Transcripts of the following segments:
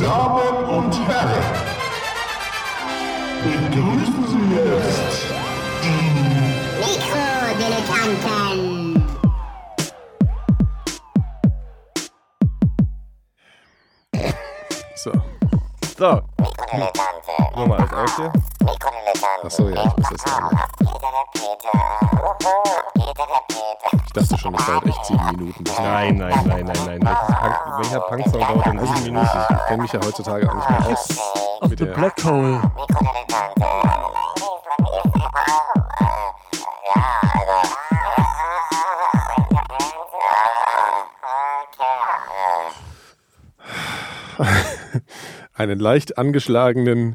Damen und Herren, begrüßen Sie jetzt die Mikrodilettanten. So. So, Mikrodilettante. nochmal alles aus hier. Mikrodilettanten. Achso, ja, ich muss das sagen. Peter Peter. Peter Peter. Ich dachte schon, es dauert echt sieben Minuten. Nein, nein, nein, nein, nein. Welcher Punk-Song dauert denn sieben Minuten? Ich kenne mich ja heutzutage auch nicht mehr aus. Mit the der- Black Hole. Einen leicht angeschlagenen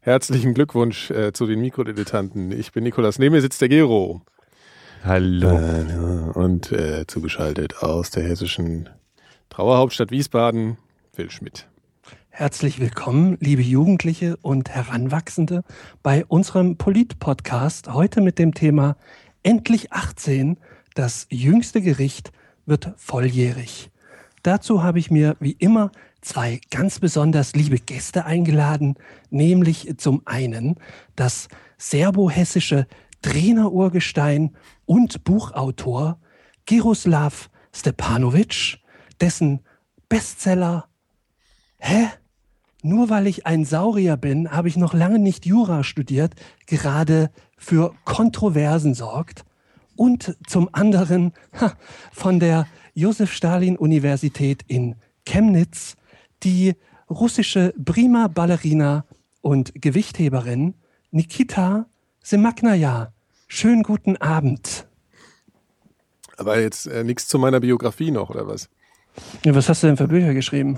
herzlichen Glückwunsch äh, zu den Mikrodilettanten. Ich bin Nikolas, neben mir sitzt der Gero. Hallo. Und äh, zugeschaltet aus der hessischen Trauerhauptstadt Wiesbaden, Phil Schmidt. Herzlich willkommen, liebe Jugendliche und Heranwachsende, bei unserem Polit-Podcast. Heute mit dem Thema Endlich 18, das jüngste Gericht wird volljährig. Dazu habe ich mir wie immer zwei ganz besonders liebe Gäste eingeladen, nämlich zum einen das serbo-hessische Trainerurgestein und Buchautor Giroslav Stepanovic, dessen Bestseller Hä? Nur weil ich ein Saurier bin, habe ich noch lange nicht Jura studiert, gerade für Kontroversen sorgt. Und zum anderen ha, von der Josef Stalin Universität in Chemnitz die russische Prima Ballerina und Gewichtheberin Nikita Semaknaya. Schönen guten Abend. Aber jetzt äh, nichts zu meiner Biografie noch, oder was? Ja, was hast du denn für Bücher geschrieben?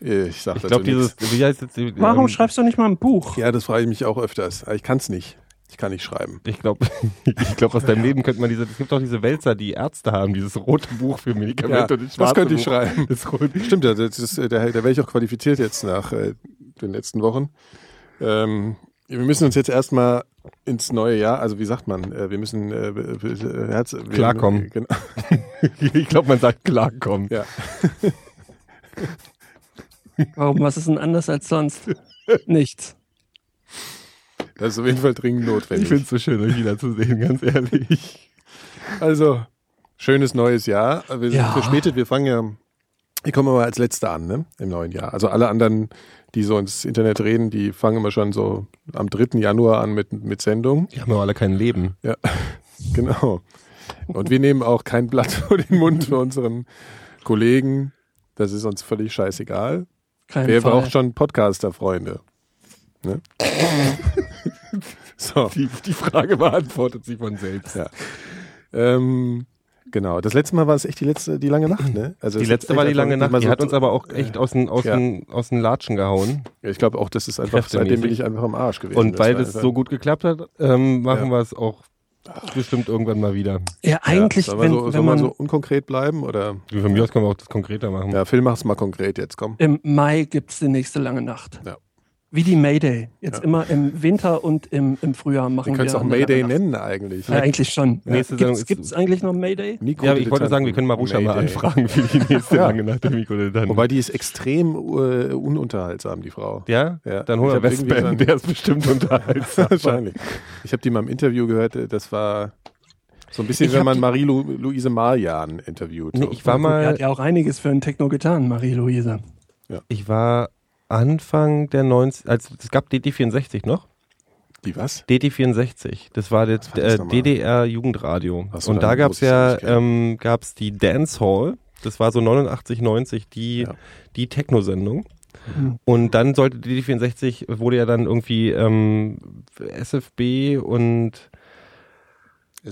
Ich sag Ich dazu glaube, dieses, nichts. wie heißt jetzt, Warum ähm, schreibst du nicht mal ein Buch? Ja, das frage ich mich auch öfters. Ich kann es nicht. Ich kann nicht schreiben. Ich glaube, ich glaub, aus deinem Leben könnte man diese, es gibt auch diese Wälzer, die Ärzte haben, dieses rote Buch für Medikamente Ja, und das das schwarze könnte ich Buch. schreiben. Das. Stimmt, ja, das ist, äh, da, da wäre ich auch qualifiziert jetzt nach äh, den letzten Wochen. Ähm, wir müssen uns jetzt erstmal ins neue Jahr, also wie sagt man, äh, wir müssen äh, b- Herz, wir- Klarkommen. Genau. Ich glaube, man sagt klarkommen. Ja. Warum? Was ist denn anders als sonst? Nichts. Das ist auf jeden Fall dringend Ich notwendig. finde es so schön, euch wiederzusehen, ganz ehrlich. Also, schönes neues Jahr. Wir sind Ja. verspätet, wir fangen ja, wir kommen aber als Letzte an, ne? Im neuen Jahr. Also alle anderen, die so ins Internet reden, die fangen immer schon so am 3. Januar an mit, mit Sendung. Die haben aber alle kein Leben. Ja, genau. Und wir nehmen auch kein Blatt vor den Mund für unseren Kollegen. Das ist uns völlig scheißegal. Kein Wer Fall. braucht schon Podcaster-Freunde? Ne? so. Die, die Frage beantwortet sich von selbst. Ja. Ähm, genau. Das letzte Mal war es echt die letzte, die lange Nacht, ne? Also Die es letzte war die lange Nacht, die so- hat uns aber auch echt aus den, aus Ja. den, aus den Latschen gehauen. Ja, ich glaube auch, das ist einfach, seitdem bin ich einfach am Arsch gewesen. Und weil das so gut geklappt hat, ähm, machen Ja. wir es auch bestimmt irgendwann mal wieder. Ja, eigentlich, ja, wenn, so, wenn soll man so unkonkret bleiben oder? Von mir aus können wir auch das konkreter machen. Ja, Phil, mach's mal konkret jetzt, komm. im Mai gibt es die nächste lange Nacht. Ja. Wie die Mayday. Jetzt Ja. immer im Winter und im, im Frühjahr machen Wir wir. können es auch Mayday nennen eigentlich. Ja, eigentlich schon. Nächste Sendung Gibt es eigentlich noch Mayday? Mikro- Ja, ich wollte sagen, wir können Marusha mal Mayday. anfragen für die nächste Ja. lange Nacht der Mikrodilettanten. Wobei die ist extrem äh, ununterhaltsam, die Frau. ja? Ja. Dann holen wir so- der ist bestimmt unterhaltsam. Wahrscheinlich. Ich habe die mal im Interview gehört, äh, das war so ein bisschen, Ich wenn man Marie-Louise Marjan interviewt. Nee, ich war Die mal, hat ja auch einiges für ein Techno getan, Marie-Louise. ich war Anfang der 90, als es gab DD64 noch. Die was? DD64, das war das Was war das äh, nochmal? DDR Jugendradio. Ach so, und da gab es ja ähm, gab's die Dance Hall. Das war so 89, 90 die, Ja. die Techno-Sendung. Mhm. Und dann sollte DD64, wurde ja dann irgendwie ähm, SFB und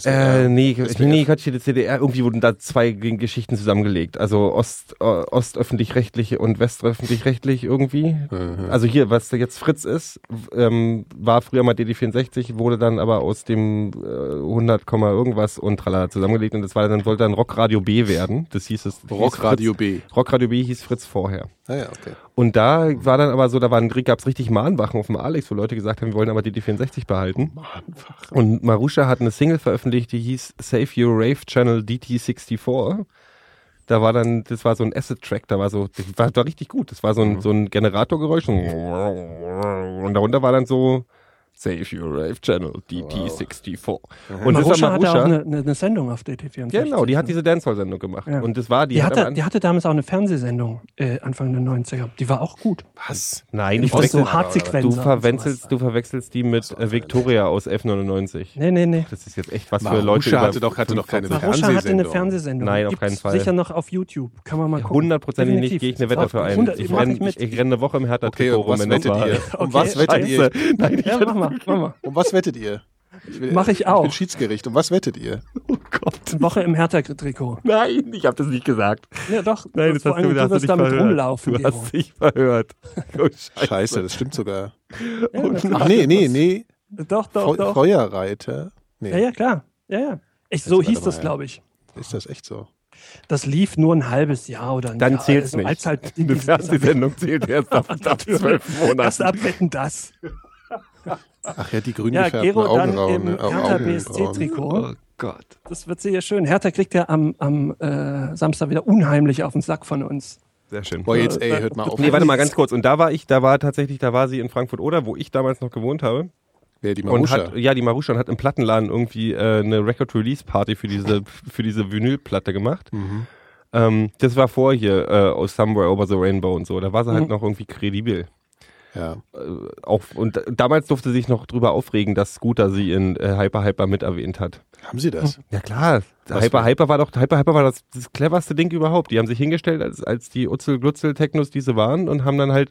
Äh, nee, nee, Quatsch, die CDR, irgendwie wurden da zwei Geschichten zusammengelegt. Also Ost, äh, ostöffentlich-rechtliche und westöffentlich-rechtlich irgendwie. Mhm. Also hier, was da jetzt Fritz ist, ähm, war früher mal DD64, wurde dann aber aus dem äh, 100, Komma irgendwas und tralala zusammengelegt und das war dann, sollte dann Rockradio B werden. Das hieß es. Rockradio B. Rockradio B hieß Fritz vorher. Ah ja, okay. Und da war dann aber so, da waren, gab's richtig Mahnwachen auf dem Alex, wo Leute gesagt haben, wir wollen aber DD64 behalten. Und Marusha hat eine Single veröffentlicht, die hieß Save Your Rave Channel DT64. Da war dann, das war so ein Acid-Track, da war so, das war, war richtig gut. Das war so ein, so ein Generatorgeräusch und darunter war dann so Save Your Rave Channel, DT64. Und das Marusha war hatte auch Marusha. eine, eine, Sendung auf DT64. Genau, die hat diese Dancehall-Sendung gemacht. Ja. Und das war, die, Die hat hatte, die hatte damals auch eine Fernsehsendung äh, Anfang der 90er. Die war auch gut. Was? Nein, ich so du, verwechselst, du verwechselst die mit äh, Victoria aus F99. Nee, nee, nee. Das ist jetzt echt was für Marusha Leute. über hatte doch- hatte doch keine 45. Marusha hatte eine Fernsehsendung. Fernsehsendung. Nein, auf keinen Fall. Sicher noch auf YouTube. Kann man mal gucken. Hundertprozentig nicht, gehe ich eine Wette dafür ein. Hundert- Ich renne renn eine Woche im hertha Okay, um was rum, das wettet war. ihr? Was wettet ihr? Nein, ich Ja, mach mal, mach mal. Um was wettet ihr? Ich will, Mach ich Ich auch. bin Schiedsgericht. Um was wettet ihr? Oh Gott. Eine Woche im Hertha-Trikot. Nein, ich habe das nicht gesagt. Ja, doch. Nein, das Vor hast allem, du, das hast du wirst damit nicht verhört. rumlaufen. Du Gero. hast dich verhört. Oh, Scheiße. Scheiße, das stimmt sogar. Ja, natürlich. Ach nee, nee, nee. Doch, doch, Feu doch. Feuerreiter. Nee, Ja, ja, klar. Ja, ja. Ich, so hieß mal, das, glaube ich. ist das echt so? Das lief nur ein halbes Jahr oder ein Dann Jahr. zählt's also, nicht. Als halt die, Eine Fernsehsendung zählt erst ab, ab zwölf das Monaten. abwetten, das. Ach ja, die grün Ja, Gero dann im äh, Hertha. BSC-Trikot. Oh Gott. Das wird sehr schön. Hertha kriegt ja am, am äh, Samstag wieder unheimlich auf den Sack von uns. Sehr schön. Boah, jetzt, ey, hört mal auf. Nee, warte mal ganz kurz. Und da war ich, da war tatsächlich, da war sie in Frankfurt oder wo ich damals noch gewohnt habe. Wer, die Und Marusha? hat, ja, die Marusha und hat im Plattenladen irgendwie äh, eine Record-Release-Party für diese, für diese Vinylplatte gemacht. Mhm. Ähm, das war vor hier äh, aus Somewhere Over the Rainbow und so. Da war sie halt Mhm. noch irgendwie kredibel. Ja. Auch, und damals durfte sie sich noch drüber aufregen, dass Scooter sie in äh, Hyper Hyper mit erwähnt hat. Haben sie das? Ja klar, Was Hyper Hyper war doch Hyper Hyper war das, das cleverste Ding überhaupt. Die haben sich hingestellt als, als die Utzel Glutzel Technos, die sie waren und haben dann halt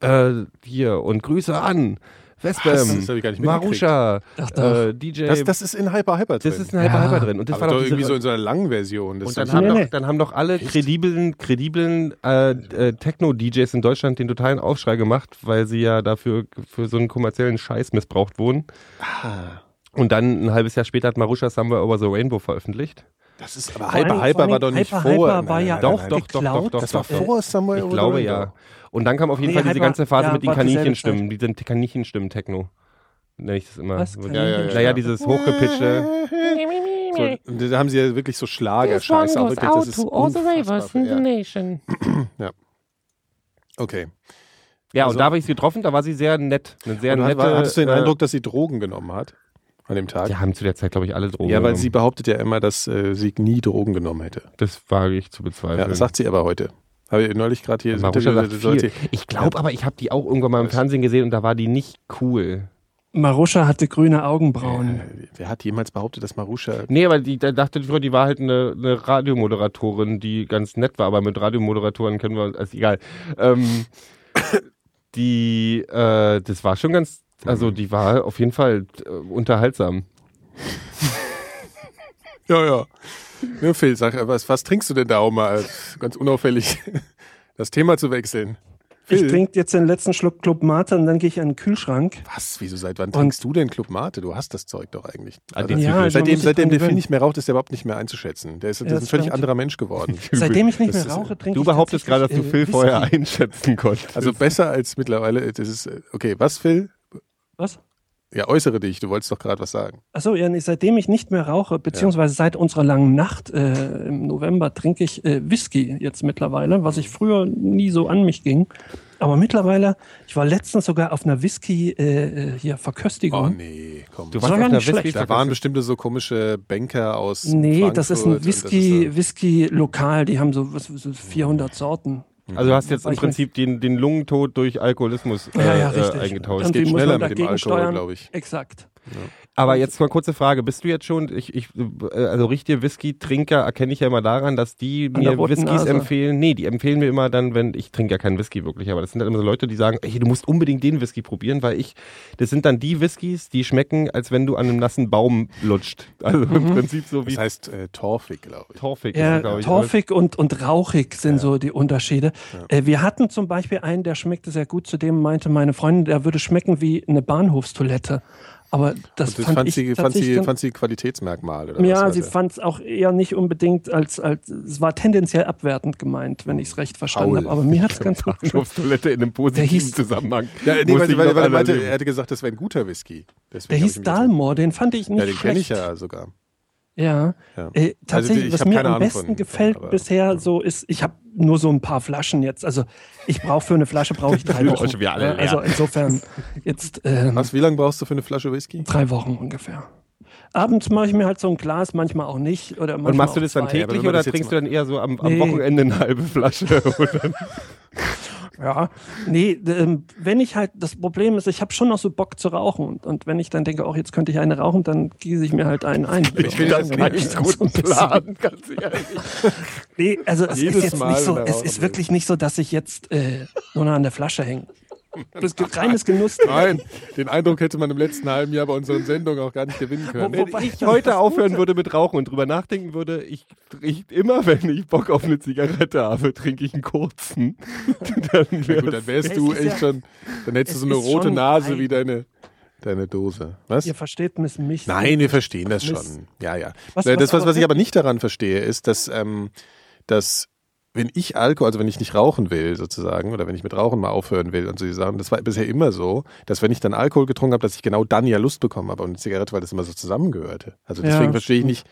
äh, hier und Grüße an Westbam, ich. Marusha, Ach äh, DJ. Das, das ist in Hyper Hyper drin. das ist ein Hyper Ja. Hyper drin und das aber war doch irgendwie so in so einer langen Version. Das und dann haben, Nee, doch, nee. dann haben doch alle krediblen, krediblen äh, äh, Techno-DJs in Deutschland den totalen Aufschrei gemacht, weil sie ja dafür für so einen kommerziellen Scheiß missbraucht wurden. Ah, Und dann ein halbes Jahr später hat Marusha Somewhere Over the Rainbow veröffentlicht. das ist aber Hyper Hyper vor war doch nicht Hyper vor. Hyper war ja nein, Doch, nein, doch, nein. doch, doch, doch. Das war doch. vor Somewhere Ich Over the glaube Rainbow. ja. Und dann kam auf jeden Nee, Fall diese Hyper- ganze Phase ja, mit den war Kaninchenstimmen, diese Kaninchenstimmen-Techno. Nenne ich das immer. Was? So- Ja, ja, Naja, dieses hochgepitchte. So, und da haben sie ja wirklich so Schlager-Scheiße. auch wirklich, das ist unfassbar. Ja. nation. Okay. Ja, Also- und da habe ich sie getroffen, da war sie sehr nett. Eine sehr Und hat, nette. hattest du den äh, Eindruck, dass sie Drogen genommen hat? An dem Tag? Die haben zu der Zeit, glaube ich, alle Drogen. Ja, weil genommen. sie behauptet ja immer, dass äh, sie nie Drogen genommen hätte. Das wage ich zu Ja, bezweifeln. das sagt sie aber heute. Habe ich neulich gerade hier Marusha sagt viel. Ich glaube aber, ich habe die auch irgendwann mal im Fernsehen gesehen und da war die nicht cool. Marusha hatte grüne Augenbrauen. Äh, Wer hat jemals behauptet, dass Marusha. Nee, aber die, da dachte früher, die war halt eine, eine Radiomoderatorin, die ganz nett war, aber mit Radiomoderatoren kennen wir uns, also egal. Ähm, die, äh, das war schon ganz, also die war auf jeden Fall äh, unterhaltsam. Ja, ja. Ja, Phil, sag, was, was trinkst du denn da, um mal ganz unauffällig das Thema zu wechseln? Ich Phil? trinke jetzt den letzten Schluck Club Mate und dann gehe ich an den Kühlschrank. Was? Wieso? Seit wann trinkst du denn Club Mate? Du hast das Zeug doch eigentlich. Also, Ja, seitdem seitdem der Phil nicht mehr raucht, ist der überhaupt nicht mehr einzuschätzen. Der ist, Ja, ist ein das völlig stimmt. anderer Mensch geworden. Seitdem ich nicht mehr rauche, trinke Du ich behauptest gerade, dass du Phil vorher einschätzen konntest. Also besser als mittlerweile. Das ist, okay, was, Phil? Was? Ja, äußere dich. Du wolltest doch gerade was sagen. Achso, ja, nee, seitdem ich nicht mehr rauche, beziehungsweise seit unserer langen Nacht äh, im November trinke ich äh, Whisky jetzt mittlerweile, was ich früher nie so an mich ging. Aber mittlerweile, ich war letztens sogar auf einer Whisky äh, äh, hier Verköstigung. Oh nee, komm. du war gar auf einer nicht schlecht. Whisky- da waren bestimmte so komische Banker aus. Nee, Frankfurt das ist ein Whisky, ist Whisky lokal, die haben so, was, so 400 Sorten. Also du hast jetzt im Prinzip den, den Lungentod durch Alkoholismus äh, Ja, ja, äh, eingetauscht. Es geht schneller mit dem Alkohol, glaube ich. Exakt. Aber jetzt mal kurze Frage, bist du jetzt schon, ich, ich, äh, also richtige Whisky-Trinker erkenne ich ja immer daran, dass die An mir Whiskys Nase. empfehlen. Nee, die empfehlen mir immer dann, wenn, ich trinke ja keinen Whisky wirklich, aber das sind dann immer so Leute, die sagen, ey, du musst unbedingt den Whisky probieren, weil ich, das sind dann die Whiskys, die schmecken, als wenn du an einem nassen Baum lutscht. Also im Prinzip so wie Das heißt äh, Torfig, glaube ich. Torfig. Ja, ist, glaub ich, torfig und, und rauchig sind so die Unterschiede. Äh, wir hatten zum Beispiel einen, der schmeckte sehr gut, zu dem meinte meine Freundin, der würde schmecken wie eine Bahnhofstoilette. Aber das, das fand, fand, ich sie, fand, sie, fand sie Qualitätsmerkmale. Oder was ja, sie fand es auch eher nicht unbedingt als, als es war tendenziell abwertend gemeint, wenn ich es recht verstanden habe. Aber mir hat es ganz gut geschmeckt. Bahnhofstoilette in einem positiven Der hieß- Zusammenhang. Ja, nee, weil, weil, weil er, hätte gesagt, das wäre ein guter Whisky. Deswegen Der hieß. Dalmor, den fand ich nicht Ja, den kenne ich ja sogar. Ja. Ja. Äh, tatsächlich, ich was mir am Ahnung besten von- gefällt aber- bisher so ist, ich habe nur so ein paar Flaschen jetzt. Also ich brauche für eine Flasche brauche ich drei Wochen. wieder alle Ja, also insofern jetzt ähm, Was, wie lange brauchst du für eine Flasche Whisky? drei Wochen ungefähr. Abends mache ich mir halt so ein Glas, manchmal auch nicht. Oder manchmal Und machst du das dann täglich man oder trinkst du dann eher so am, am Nee. Wochenende eine halbe Flasche? Ja, nee, ähm, wenn ich halt, das Problem ist, ich habe schon noch so Bock zu rauchen. Und, und wenn ich dann denke, auch jetzt könnte ich eine rauchen, dann gieße ich mir halt einen ein. Ich finde das einen dann- echt so bisschen. ganz ehrlich. Nee, also es Jedes ist jetzt Mal, nicht so, es ist wirklich nicht so, dass ich jetzt äh, nur noch an der Flasche hänge. Das ist reines Genuss. Nein, den Eindruck hätte man im letzten halben Jahr bei unseren Sendungen auch gar nicht gewinnen können. Wo- Wenn ich heute aufhören würde mit Rauchen und drüber nachdenken würde, ich, ich immer, wenn ich Bock auf eine Zigarette habe, trinke ich einen kurzen. Dann Ja, gut, dann wärst du echt ja- schon, dann hättest du so eine rote Nase ein- wie deine, deine Dose. Was? Ihr versteht mich mich. Nein, wir verstehen das schon. Ja, ja. Was- was das, was, aber- was ich aber nicht daran verstehe, ist, dass, ähm, dass wenn ich Alkohol, also wenn ich nicht rauchen will, sozusagen, oder wenn ich mit Rauchen mal aufhören will und so die Sachen, das war bisher immer so, dass wenn ich dann Alkohol getrunken habe, dass ich genau dann ja Lust bekommen habe auf eine Zigarette, weil das immer so zusammengehörte. Also Ja, deswegen verstehe ich nicht,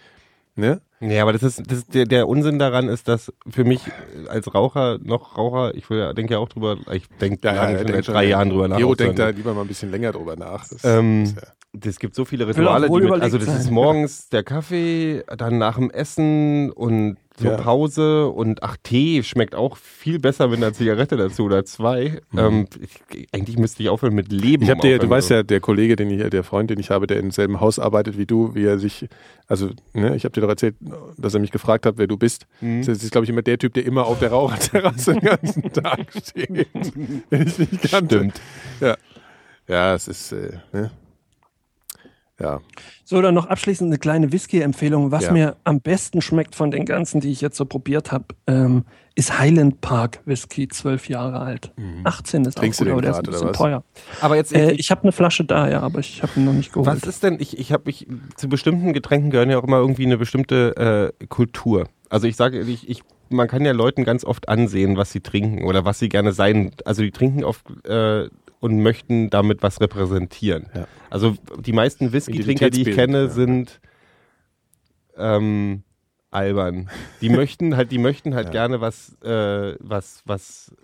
ne? Ja, aber das ist, das ist der, der Unsinn daran ist, dass für mich als Raucher, noch Raucher, ich will ja- denke ja auch drüber, ich denke Ja, ja, denk seit drei ja. Jahren drüber nach. Aufzuhören. denkt da lieber mal ein bisschen länger drüber nach. Das, Ähm, ist ja- Es gibt so viele Rituale, die mit, also das ist morgens der Kaffee, dann nach dem Essen und zur Ja. Pause und ach, Tee schmeckt auch viel besser mit einer Zigarette dazu oder zwei. Ähm, ich, eigentlich müsste ich aufhören mit Leben. Mhm. Ich habe um dir, du weißt ja, der Kollege, den ich, der Freund, den ich habe, der im selben Haus arbeitet wie du, wie er sich, also, ne, ich habe dir doch erzählt, dass er mich gefragt hat, wer du bist. Mhm. Das ist, glaube ich, immer der Typ, der immer auf der Raucherterrasse den ganzen Tag steht. wenn ich nicht kannte. Stimmt. Ja. Ja, es ist, äh, ne? Ja. So, dann noch abschließend eine kleine Whisky-Empfehlung. Was Ja. mir am besten schmeckt von den ganzen, die ich jetzt so probiert habe, ähm, ist Highland Park Whisky, zwölf Jahre alt. 18 ist Mhm. Trinkst auch gut, aber der ist ein bisschen teuer. Aber jetzt, Äh, ich, ich habe eine Flasche da, ja, aber ich habe ihn noch nicht geholt. was ist denn, ich, ich habe mich, zu bestimmten Getränken gehören ja auch immer irgendwie eine bestimmte äh, Kultur. Also ich sage, ich, ich, man kann ja Leuten ganz oft ansehen, was sie trinken oder was sie gerne sein. Also die trinken oft äh, und möchten damit was repräsentieren. Ja. Also die meisten Whisky-Trinker, die ich kenne, ja. sind ähm, albern. Die möchten halt, die möchten halt Ja. gerne was, äh, was, was.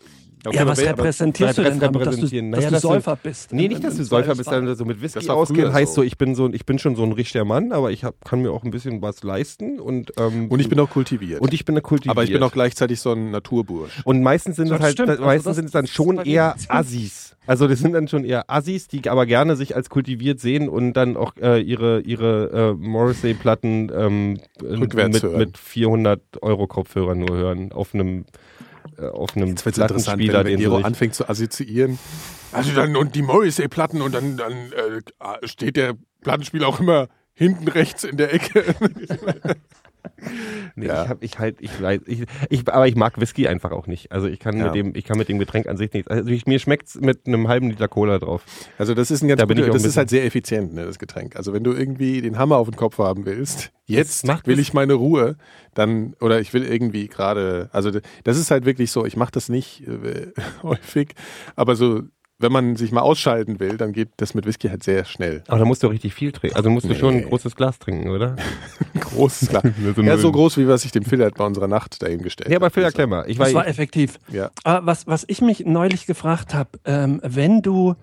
Ja, was aber- repräsentierst du was denn damit, dass du, repräsentieren? dass Naja, du dass du- Säufer bist? Nee, nicht, dass du Säufer bist, dann so mit Whisky ausgehen, heißt so. so, ich bin so, ich bin schon so ein richtiger Mann, aber ich hab, kann mir auch ein bisschen was leisten und, ähm, Und ich bin auch kultiviert. und ich bin eine kultiviert. aber ich bin auch gleichzeitig so ein Naturbursch. und meistens sind So, es das halt, stimmt. Also meistens das- sind es dann schon eher Assis. Also das sind dann schon eher Assis, die aber gerne sich als kultiviert sehen und dann auch äh, ihre ihre äh, Morrissey-Platten ähm, mit, hören. mit 400 Euro Kopfhörern nur hören auf einem äh, auf einem Jetzt wird's interessant, Plattenspieler, wenn, wenn Gero sich- anfängt zu assoziieren. Also dann und die Morrissey-Platten und dann, dann äh, steht der Plattenspieler auch immer hinten rechts in der Ecke. Nee, Ja. ich hab, ich halt, ich weiß, ich, ich, aber ich mag Whisky einfach auch nicht. Also ich kann Ja. mit dem, ich kann mit dem Getränk an sich nichts. Also ich, mir schmeckt's mit einem halben Liter Cola drauf. Also das ist ein ganz Da guter, das ist halt sehr effizient, ne, das Getränk. Also wenn du irgendwie den Hammer auf den Kopf haben willst, jetzt will ich meine Ruhe, dann oder ich will irgendwie gerade, also das ist halt wirklich so, ich mache das nicht äh, häufig, aber so wenn man sich mal ausschalten will, dann geht das mit Whisky halt sehr schnell. Aber da musst du richtig viel trinken. Also musst du Nee. schon ein großes Glas trinken, oder? Groß, klar. So ja, so groß, wie was ich dem Phil halt bei unserer Nacht dahingestellt Ja, aber Phil, mal. Ich Das war effektiv. Ja. Aber was, was ich mich neulich gefragt habe, ähm, wenn du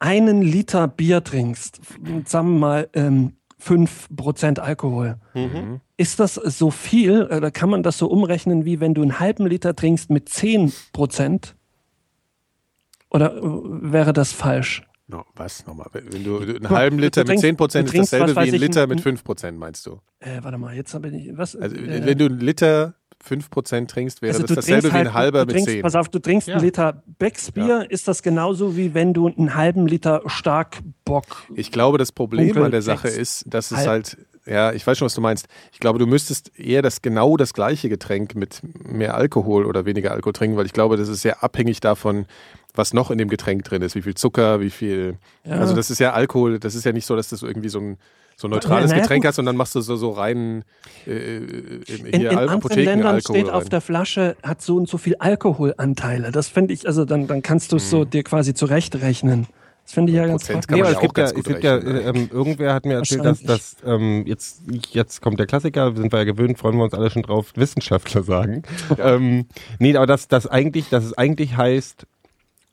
einen Liter Bier trinkst, sagen wir mal ähm, 5% Alkohol, Mhm. ist das so viel, oder kann man das so umrechnen, wie wenn du einen halben Liter trinkst mit 10%? Oder äh, wäre das falsch? No, was nochmal? Wenn du einen halben du Liter mit trinkst- 10 Prozent du ist dasselbe wie ein Liter mit 5 Prozent, meinst du? Äh, warte mal, jetzt habe ich was? Also äh, wenn du einen Liter 5 Prozent trinkst, wäre also das du dasselbe trinkst wie ein halt- halber du mit trinkst, 10. Pass auf, du trinkst Ja. einen Liter Becks Bier, ist das genauso wie wenn du einen halben Liter Starkbock Ich glaube, das Problem an der Sache ist, dass es halt, ja, ich weiß schon, was du meinst. Ich glaube, du müsstest eher das genau das gleiche Getränk mit mehr Alkohol oder weniger Alkohol trinken, weil ich glaube, das ist sehr abhängig davon, was noch in dem Getränk drin ist, wie viel Zucker, wie viel. Ja. Also das ist ja Alkohol, das ist ja nicht so, dass du irgendwie so ein so ein neutrales Ja, Getränk gut. hast und dann machst du so, so rein äh, äh, In, in anderen Ländern Apothekenalkohol steht auf rein. der Flasche, hat so und so viel Alkoholanteile. Das finde ich, also dann, dann kannst du es Mhm. so dir quasi zurechtrechnen. Das finde ich ja ganz toll. man aber ja es gibt ja, ganz es gut gibt ja äh, ähm, irgendwer hat mir erzählt, dass, dass ähm, jetzt, jetzt kommt der Klassiker, sind wir ja gewöhnt, freuen wir uns alle schon drauf, Wissenschaftler sagen. ähm, nee, aber dass das eigentlich, dass es eigentlich heißt,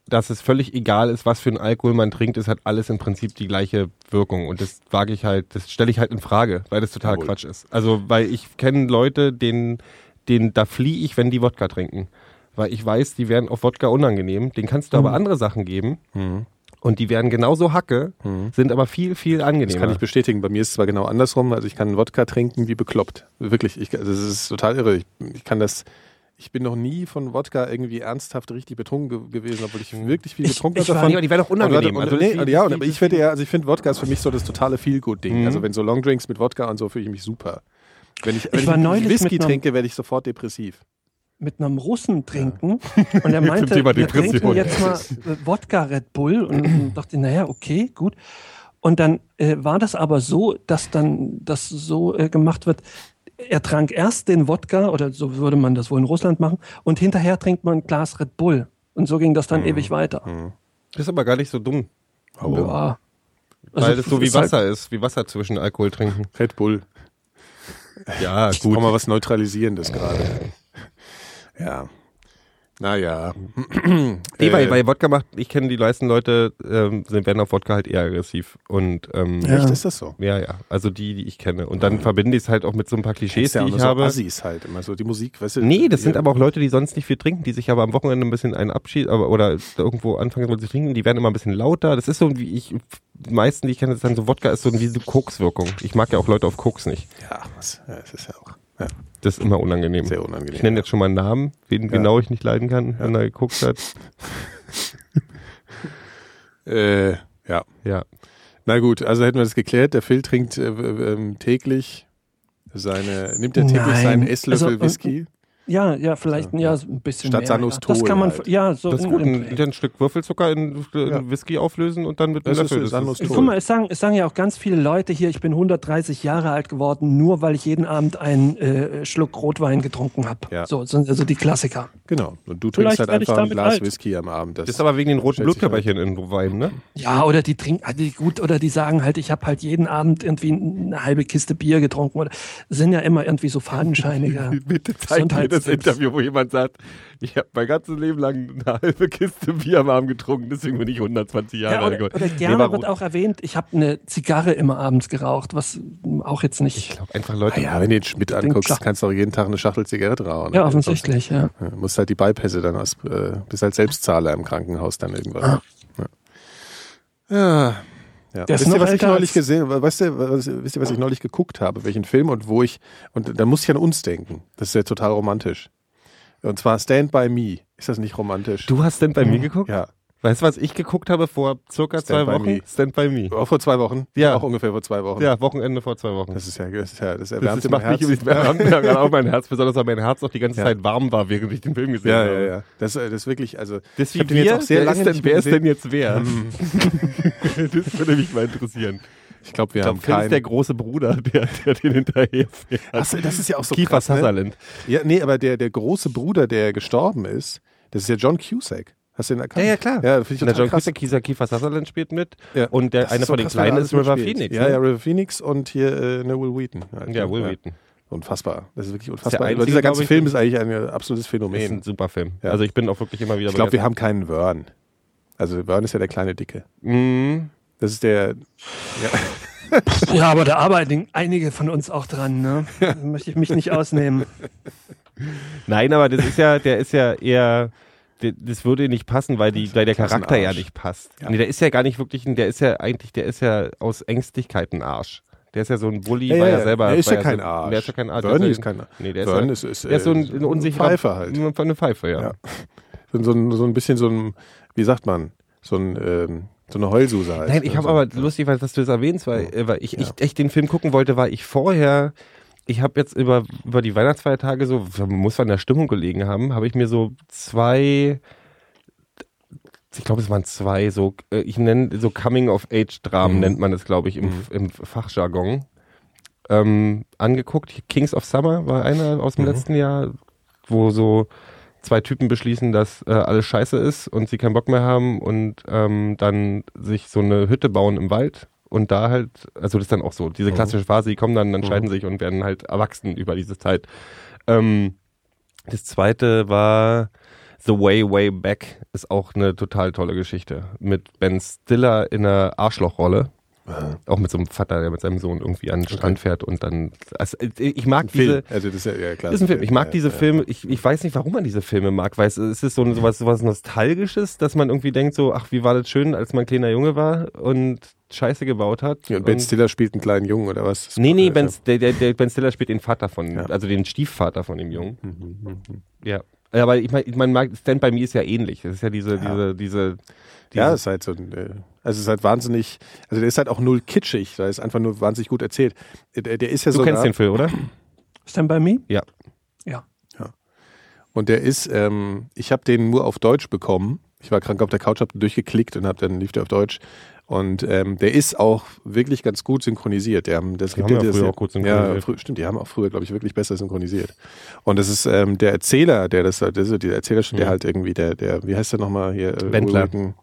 dass es völlig egal ist, was für ein Alkohol man trinkt, es hat alles im Prinzip die gleiche Wirkung. Und das wage ich halt, das stelle ich halt in Frage, weil das total Jawohl. Quatsch ist. Also, weil ich kenne Leute, denen, denen, da fliehe ich, wenn die Wodka trinken. Weil ich weiß, die werden auf Wodka unangenehm. Den kannst du aber andere Sachen geben. Und die werden genauso Hacke, sind aber viel, viel Das angenehmer. kann ich bestätigen. Bei mir ist es zwar genau andersrum. Also ich kann Wodka trinken wie bekloppt. Wirklich. Ich, also das ist total irre. Ich, ich kann das. Ich bin noch nie von Wodka irgendwie ernsthaft richtig betrunken ge gewesen, obwohl ich wirklich viel getrunken ich habe war- davon. Nee, aber die wären auch unangenehm. Und, Also und, das nee, wie- ja, aber ich finde ja, also ich finde Wodka ist für mich so das totale Feel-Good-Ding. Mhm. Also wenn so Longdrinks mit Wodka und so fühle ich mich super. Wenn ich, wenn Ich Whisky trinke, werde ich sofort depressiv. Mit einem Russen trinken und er meinte, wir trinken jetzt mal äh, Wodka Red Bull und dachte ich, naja, okay, gut. Und dann äh, war das aber so, dass dann das so äh, gemacht wird, er trank erst den Wodka, oder so würde man das wohl in Russland machen, und hinterher trinkt man ein Glas Red Bull. Und so ging das dann ewig weiter. Das ist aber gar nicht so dumm. Ja. Weil Also, das so wie ist halt- Wasser ist, wie Wasser zwischen Alkohol trinken. Red Bull. Ja, Ich brauche mal was Neutralisierendes gerade. Ja. Naja. Nee, weil, Äh, weil Wodka macht, ich kenne die meisten Leute, ähm, sind, werden auf Wodka halt eher aggressiv. Und ähm, Ja. Echt, ist das so? ja, ja, also die, die ich kenne. Und dann verbinde ich es halt auch mit so ein paar Klischees, ja die ich so habe. Assis halt immer so die Musik, weißt du? Nee, das die- sind aber auch Leute, die sonst nicht viel trinken, die sich aber am Wochenende ein bisschen einen Abschied aber, oder irgendwo anfangen wollen zu trinken, die werden immer ein bisschen lauter. Das ist so wie ich, die meisten, die ich kenne, das ist dann so Wodka ist so wie so Kokswirkung. Ich mag ja auch Leute auf Koks nicht. Ja, was, ja, das ist ja auch ja, Das ist immer unangenehm. sehr unangenehm. Ich nenne jetzt schon mal einen Namen, wen genau ich nicht leiden kann, wenn er geguckt hat. Äh, ja. Ja. Na gut, also hätten wir das geklärt. Der Phil trinkt äh, ähm, täglich seine, nimmt er täglich Nein. seinen Esslöffel Also, äh, Whisky. Ja, ja, vielleicht ja, so ein bisschen Statt mehr. Sanostol ja. Das kann man, halt. ja, so Das ist gut. in- Ein, ein Stück Würfelzucker in, in Ja. Whisky auflösen und dann mit einem Das ist Löffel. Sanus das Tot. Guck mal, es sagen, es sagen ja auch ganz viele Leute hier, ich bin 130 Jahre alt geworden, nur weil ich jeden Abend einen äh, Schluck Rotwein getrunken habe. Ja. So sind also die Klassiker. Genau. Und du Vielleicht trinkst halt werde ich einfach ein Glas alt. Whisky am Abend. Das Das ist aber wegen den roten sich Blutkörperchen in Wein, ne? Ja, oder die trinken, also die gut, oder die sagen halt, ich habe halt jeden Abend irgendwie eine halbe Kiste Bier getrunken. Oder sind ja immer irgendwie so fadenscheinige. Bitte zeig mir das Gesundheitstipps. Interview, wo jemand sagt, ich habe mein ganzes Leben lang eine halbe Kiste Bier am Abend getrunken, deswegen bin ich 120 Jahre Ja, alt oder, oder Nee, gerne warum? wird auch erwähnt, ich habe eine Zigarre immer abends geraucht, was auch jetzt Ich nicht. glaube einfach Leute. Ah ja, wenn du den Schmidt anguckst, klar. kannst du auch jeden Tag eine Schachtel Zigarette rauchen. Ja, offensichtlich, ja. Ja, musst halt die Beipässe dann aus, äh, bist halt Selbstzahler im Krankenhaus dann irgendwann. Ah. Ja. ja. Ja. Der ist Wisst ihr, was ich neulich gesehen weißt du, was, wisst ihr, was ich neulich geguckt habe? Welchen Film und wo ich, und da muss ich an uns denken. Das ist ja total romantisch. Und zwar Stand By Me. Ist das nicht romantisch? Du hast Stand By Me geguckt? Ja. Weißt du, was ich geguckt habe vor circa Stand zwei Wochen? me. Stand By Me. Auch vor zwei Wochen? Ja. Auch ungefähr vor zwei Wochen. Ja, Wochenende vor zwei Wochen. Das ist ja, das, ist ja, das erwärmt das immer macht mich Herz. übrigens wärmt mir gerade auch mein Herz, besonders weil mein Herz auch die ganze Ja. Zeit warm war, während ich den Film gesehen Ja, habe. ja, ja. Das, äh, das ist wirklich, also. Das ist ich hab den jetzt wir, auch sehr wer lange ist denn, wer ist denn jetzt wer? das würde mich mal interessieren. Ich glaube, wir Ich haben glaube, Phil ist keinen. der große Bruder, der, der den hinterher fährt. Achso, das ist ja auch so Kiefer krass, ne? Sutherland. Ja, nee, aber der, der große Bruder, der gestorben ist, das ist ja John Cusack. Hast du den erkannt? Ja, ja, klar. Ja, finde ich Der John krass. Cusack, Kiefer, Sutherland spielt mit. Ja. Und der, einer so von den Kleinen ist River mitspielt. Phoenix. Ja, ne? ja, River Phoenix und hier äh, ne, Will Wheaton. halt, Ja? Will Wheaton. Unfassbar. Das ist wirklich unfassbar. einzige, Dieser ganze ich, Film ist eigentlich ein absolutes Das ist Phänomen. ein super Film. Ja. Also ich bin auch wirklich immer wieder Ich glaube, wir haben keinen Vern. Also Vern ist ja der kleine Dicke. Mhm. Das ist der. Ja, aber da arbeiten einige von uns auch dran, ne? Da möchte ich mich nicht ausnehmen. Nein, aber das ist ja, der ist ja eher, das würde nicht passen, weil, die, weil der Charakter ja nicht passt. Ja. Nee, der ist ja gar nicht wirklich ein, der ist ja eigentlich, der ist ja aus Ängstlichkeit ein Arsch. Der ist ja so ein Bully, Ja, weil ja, er selber. der ist ja kein so, Arsch. Der ist ja kein Arsch. Bernie ist kein Nee, der ist, ja, ist, ist, der ist so ein, äh, ein unsicherer. Pfeife halt. Von eine Pfeife, ja. Ja. So, ein, so ein bisschen so ein, wie sagt man, so ein, ähm, so eine Heulsuse halt. Nein, ich habe so. aber lustig, weil dass du das erwähnst, weil, äh, weil ich, ich echt den Film gucken wollte, weil ich vorher, ich habe jetzt über, über die Weihnachtsfeiertage so, muss an der Stimmung gelegen haben, habe ich mir so zwei, ich glaube, es waren zwei, so, äh, ich nenne so Coming-of-Age-Dramen, Mhm. nennt man das, glaube ich, im, im Fachjargon, ähm, angeguckt. Kings of Summer war einer aus dem Mhm. letzten Jahr, wo so zwei Typen beschließen, dass äh, alles scheiße ist und sie keinen Bock mehr haben und ähm, dann sich so eine Hütte bauen im Wald und da halt, also das ist dann auch so, diese klassische Phase, die kommen dann, dann scheiden sich und werden halt erwachsen über diese Zeit. Ähm, das zweite war The Way, Way Back, ist auch eine total tolle Geschichte. Mit Ben Stiller in einer Arschlochrolle. Auch mit so einem Vater, der mit seinem Sohn irgendwie an den Strand fährt und dann. Also ich mag diese. Film. Also das ist ja, ja klar. Ist ein Film. Ich mag Ja, diese ja. Filme. Ich, ich weiß nicht, warum man diese Filme mag, weil es, ist so ein- sowas, sowas Nostalgisches, dass man irgendwie denkt so, ach, wie war das schön, als man kleiner Junge war und Scheiße gebaut hat. Ja, und Ben Und- Stiller spielt einen kleinen Jungen oder was? Das Nee, nee, ben, der, der, der Ben Stiller spielt den Vater von, also den Stiefvater von dem Jungen. Mhm, Ja. Ja, Aber ich meine, man mag, Stand By Me ist ja ähnlich. Das ist ja diese, diese, diese, diese Ja, es ist halt so ein, äh, also es ist halt wahnsinnig, also der ist halt auch null kitschig, da ist einfach nur wahnsinnig gut erzählt. Äh, Der, der ist ja du so kennst den Film, oder? Stand by me? Ja. Ja. und der ist, ähm, ich habe den nur auf Deutsch bekommen. Ich war krank auf der Couch, habe durchgeklickt und hab dann lief der auf Deutsch. Und ähm, der ist auch wirklich ganz gut synchronisiert. Der, haben- das Die haben ja ja das- früher auch gut synchronisiert. Ja, frü stimmt, die haben auch früher, glaube ich, wirklich besser synchronisiert. Und das ist ähm, der Erzähler, der das, das ist der Erzähler, der Mhm. halt irgendwie, der, der, wie heißt der nochmal hier? Wendler. Ulrich-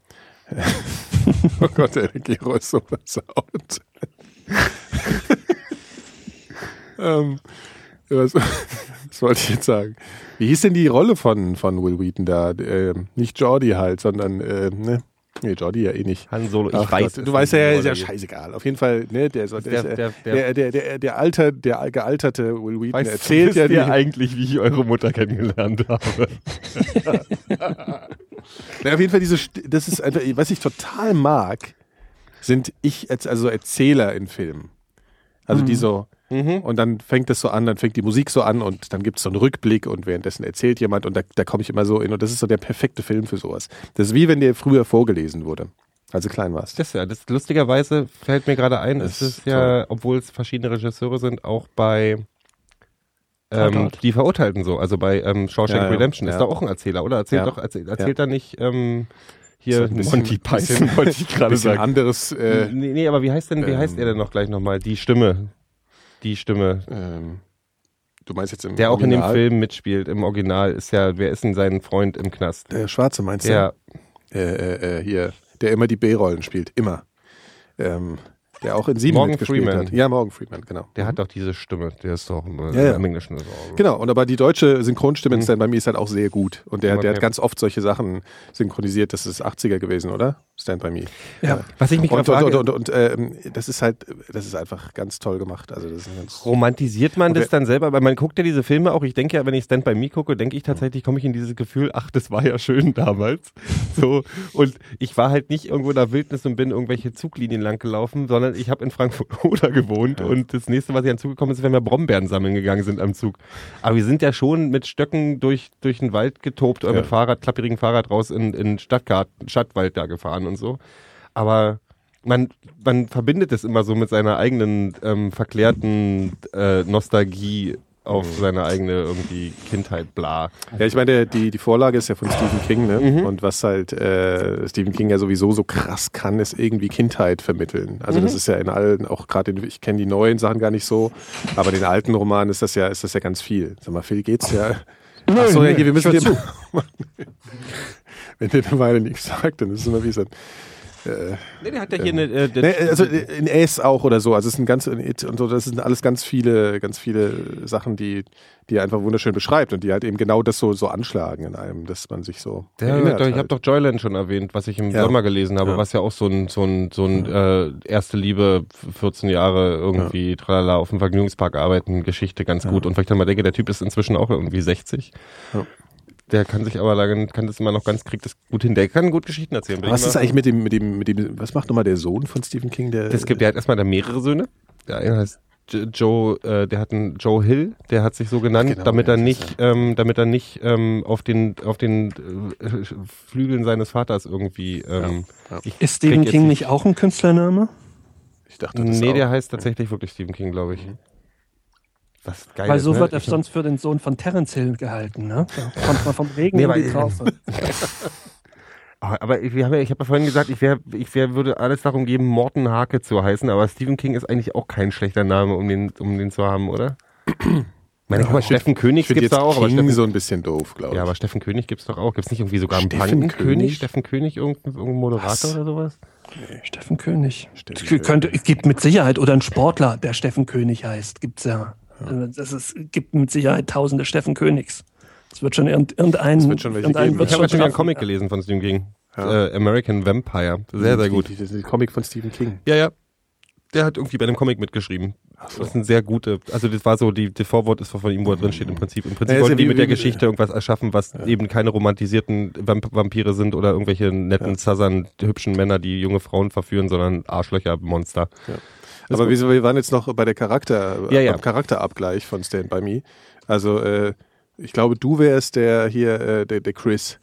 oh Gott, der Gero ist so versaut. ähm, was, was wollte ich jetzt sagen? Wie hieß denn die Rolle von, von Will Wheaton da? Ähm, nicht Jordi halt, sondern, äh, ne? Nee, Jordi ja eh nicht. Han Solo, ich Ach weiß. Gott, du weißt ja, ist ja scheißegal. Auf jeden Fall, ne, der, der, Der- der, der- der, der, der, Alter, der gealterte Will Wheaton Weißt, erzählt ja die, eigentlich, wie ich eure Mutter kennengelernt habe? Na, auf jeden Fall diese, das ist einfach, was ich total mag, sind ich als also Erzähler in Filmen. Also die so, Mhm. und dann fängt es so an, dann fängt die Musik so an und dann gibt es so einen Rückblick und währenddessen erzählt jemand und da, da komme ich immer so in und das ist so der perfekte Film für sowas. Das ist wie wenn der früher vorgelesen wurde, als du klein warst. Das ja, das lustigerweise fällt mir gerade ein, Das es ist ist ja, obwohl es verschiedene Regisseure sind, auch bei ähm, die Verurteilten so. Also bei ähm, Shawshank Ja, ja, Redemption ist ja. da auch ein Erzähler, oder? Erzählt Ja. doch, erzählt, erzählt da nicht ähm, hier bisschen- Monty Python, wollte ich gerade sagen. anderes, äh, nee, nee, aber wie heißt denn, wie heißt ähm, er denn noch gleich nochmal? Die Stimme. Die Stimme. ähm, du meinst jetzt im Der auch in dem Original? Film mitspielt, im Original, ist ja, wer ist denn sein Freund im Knast? Der Schwarze meinst du? Ja, Äh, äh, äh, hier, der immer die B-Rollen spielt, immer. Ähm, der auch in Sieben Morgan mitgespielt Freeman. hat. Ja, Morgan Freeman, genau. der hat doch diese Stimme, der ist doch im, Ja, ja. Englischen. So. Genau, und aber die deutsche Synchronstimme Mhm. Stand By Me ist halt auch sehr gut. Und der, der hat ganz oft solche Sachen synchronisiert. Das ist 80er gewesen, oder? Stand By Me. Ja. Was ich mich Und, gerade und, frage, und, und, und ähm, das ist halt, das ist einfach ganz toll gemacht. Also das ist ganz, Romantisiert man das dann selber? Weil man guckt ja diese Filme auch. Ich denke ja, wenn ich Stand by Me gucke, denke ich tatsächlich, komme ich in dieses Gefühl, ach, das war ja schön damals. So. Und ich war halt nicht irgendwo in der Wildnis und bin irgendwelche Zuglinien lang gelaufen, sondern ich habe in Frankfurt-Oder gewohnt. Und das nächste, was ich an Zug gekommen ist, wenn wir Brombeeren sammeln gegangen sind am Zug. Aber wir sind ja schon mit Stöcken durch, durch den Wald getobt oder Ja. mit Fahrrad, klapprigen Fahrrad raus in, in Stadtgarten, Stadtwald da gefahren und so. Aber man, man verbindet es immer so mit seiner eigenen ähm, verklärten äh, Nostalgie auf Mhm. seine eigene irgendwie Kindheit, bla. Ja, ich meine, die, die Vorlage ist ja von Stephen King, ne? Mhm. Und was halt äh, Stephen King ja sowieso so krass kann, ist irgendwie Kindheit vermitteln. Also Mhm. das ist ja in allen, auch gerade ich kenne die neuen Sachen gar nicht so, aber in den alten Romanen ist das ja, ist das ja ganz viel. Sag mal, Phil, geht's ja. Ach so, ja, hier, wir müssen dir. Wenn der eine Weile nichts sagt, dann ist es immer wie ein. Äh, Nee, der hat ja hier eine. Äh, Nee, also in S auch oder so. Also es sind ganz in It und so, das sind alles ganz viele, ganz viele Sachen, die, die er einfach wunderschön beschreibt und die halt eben genau das so, so anschlagen in einem, dass man sich so. der, erinnert doch, ich habe halt. doch Joyland schon erwähnt, was ich im Ja. Sommer gelesen habe, Ja. was ja auch so ein, so ein, so ein äh, erste Liebe, 14 Jahre irgendwie, tralala, auf dem Vergnügungspark arbeiten, Geschichte ganz gut. Und weil ich dann mal denke, der Typ ist inzwischen auch irgendwie 60. Ja. Der kann sich aber lange, kann das immer noch ganz, kriegt das gut hin. Der kann gut Geschichten erzählen. Was ist eigentlich mit dem, mit dem, mit dem, was macht nochmal der Sohn von Stephen King? Der, Es gibt, der hat erstmal da mehrere Söhne. Der eine heißt Joe, äh, der hat einen Joe Hill, der hat sich so genannt, genau, damit ja, er das nicht, ähm, damit er nicht ähm, auf den auf den äh, Flügeln seines Vaters irgendwie. Ähm, Ja. ich Ist Stephen King nicht auch ein Künstlername? ich dachte, das Nee, auch. der heißt tatsächlich wirklich Stephen King, glaube ich. Was geil Weil ist, so ne? wird er Ich- sonst für den Sohn von Terence Hill gehalten. Ne? Da kommt man vom Regen Nee, in aber- die Traufe. Aber aber ich, wir haben ja, ich habe ja vorhin gesagt, ich, wär, ich wär, würde alles darum geben, Morten Hake zu heißen, aber Stephen King ist eigentlich auch kein schlechter Name, um den, um den zu haben, oder? meine, guck mal, Steffen König Ich gibt's jetzt da auch, aber King Steffen, so ein bisschen doof, glaube ich. ja, aber Steffen König gibt's doch auch. Gibt's nicht irgendwie sogar einen Steffen Bankenkönig? König? Steffen König, irgendein, irgendein Moderator Was? oder sowas? Steffen König. Steffen Es könnte, es gibt mit Sicherheit, oder ein Sportler, der Steffen König heißt, gibt's ja. Also Das ist, gibt mit Sicherheit tausende Steffen Königs. Es wird schon irgend- irgendein, Es wird schon welche geben, wird Ich habe Ja, jetzt schon einen treffen. Comic gelesen von Stephen King. Ja. Äh, American Vampire. Sehr, sehr gut. Das ist ein Comic von Stephen King. Ja, ja. Der hat irgendwie bei dem Comic mitgeschrieben. so. Das ist ein sehr gute, also das war so, die, die Vorwort ist von ihm, wo er drin steht im Prinzip. Im Prinzip Ja, wollten ja die wie- mit der wie- Geschichte irgendwas erschaffen, was eben keine romantisierten Vamp Vampire sind oder irgendwelche netten, southern, hübschen Männer, die junge Frauen verführen, sondern Arschlöcher, Monster. Aber wir, wir waren jetzt noch bei der Charakter, Ja, ja. beim Charakterabgleich von Stand By Me. Also, äh, ich glaube, du wärst der hier, äh, der, der Chris.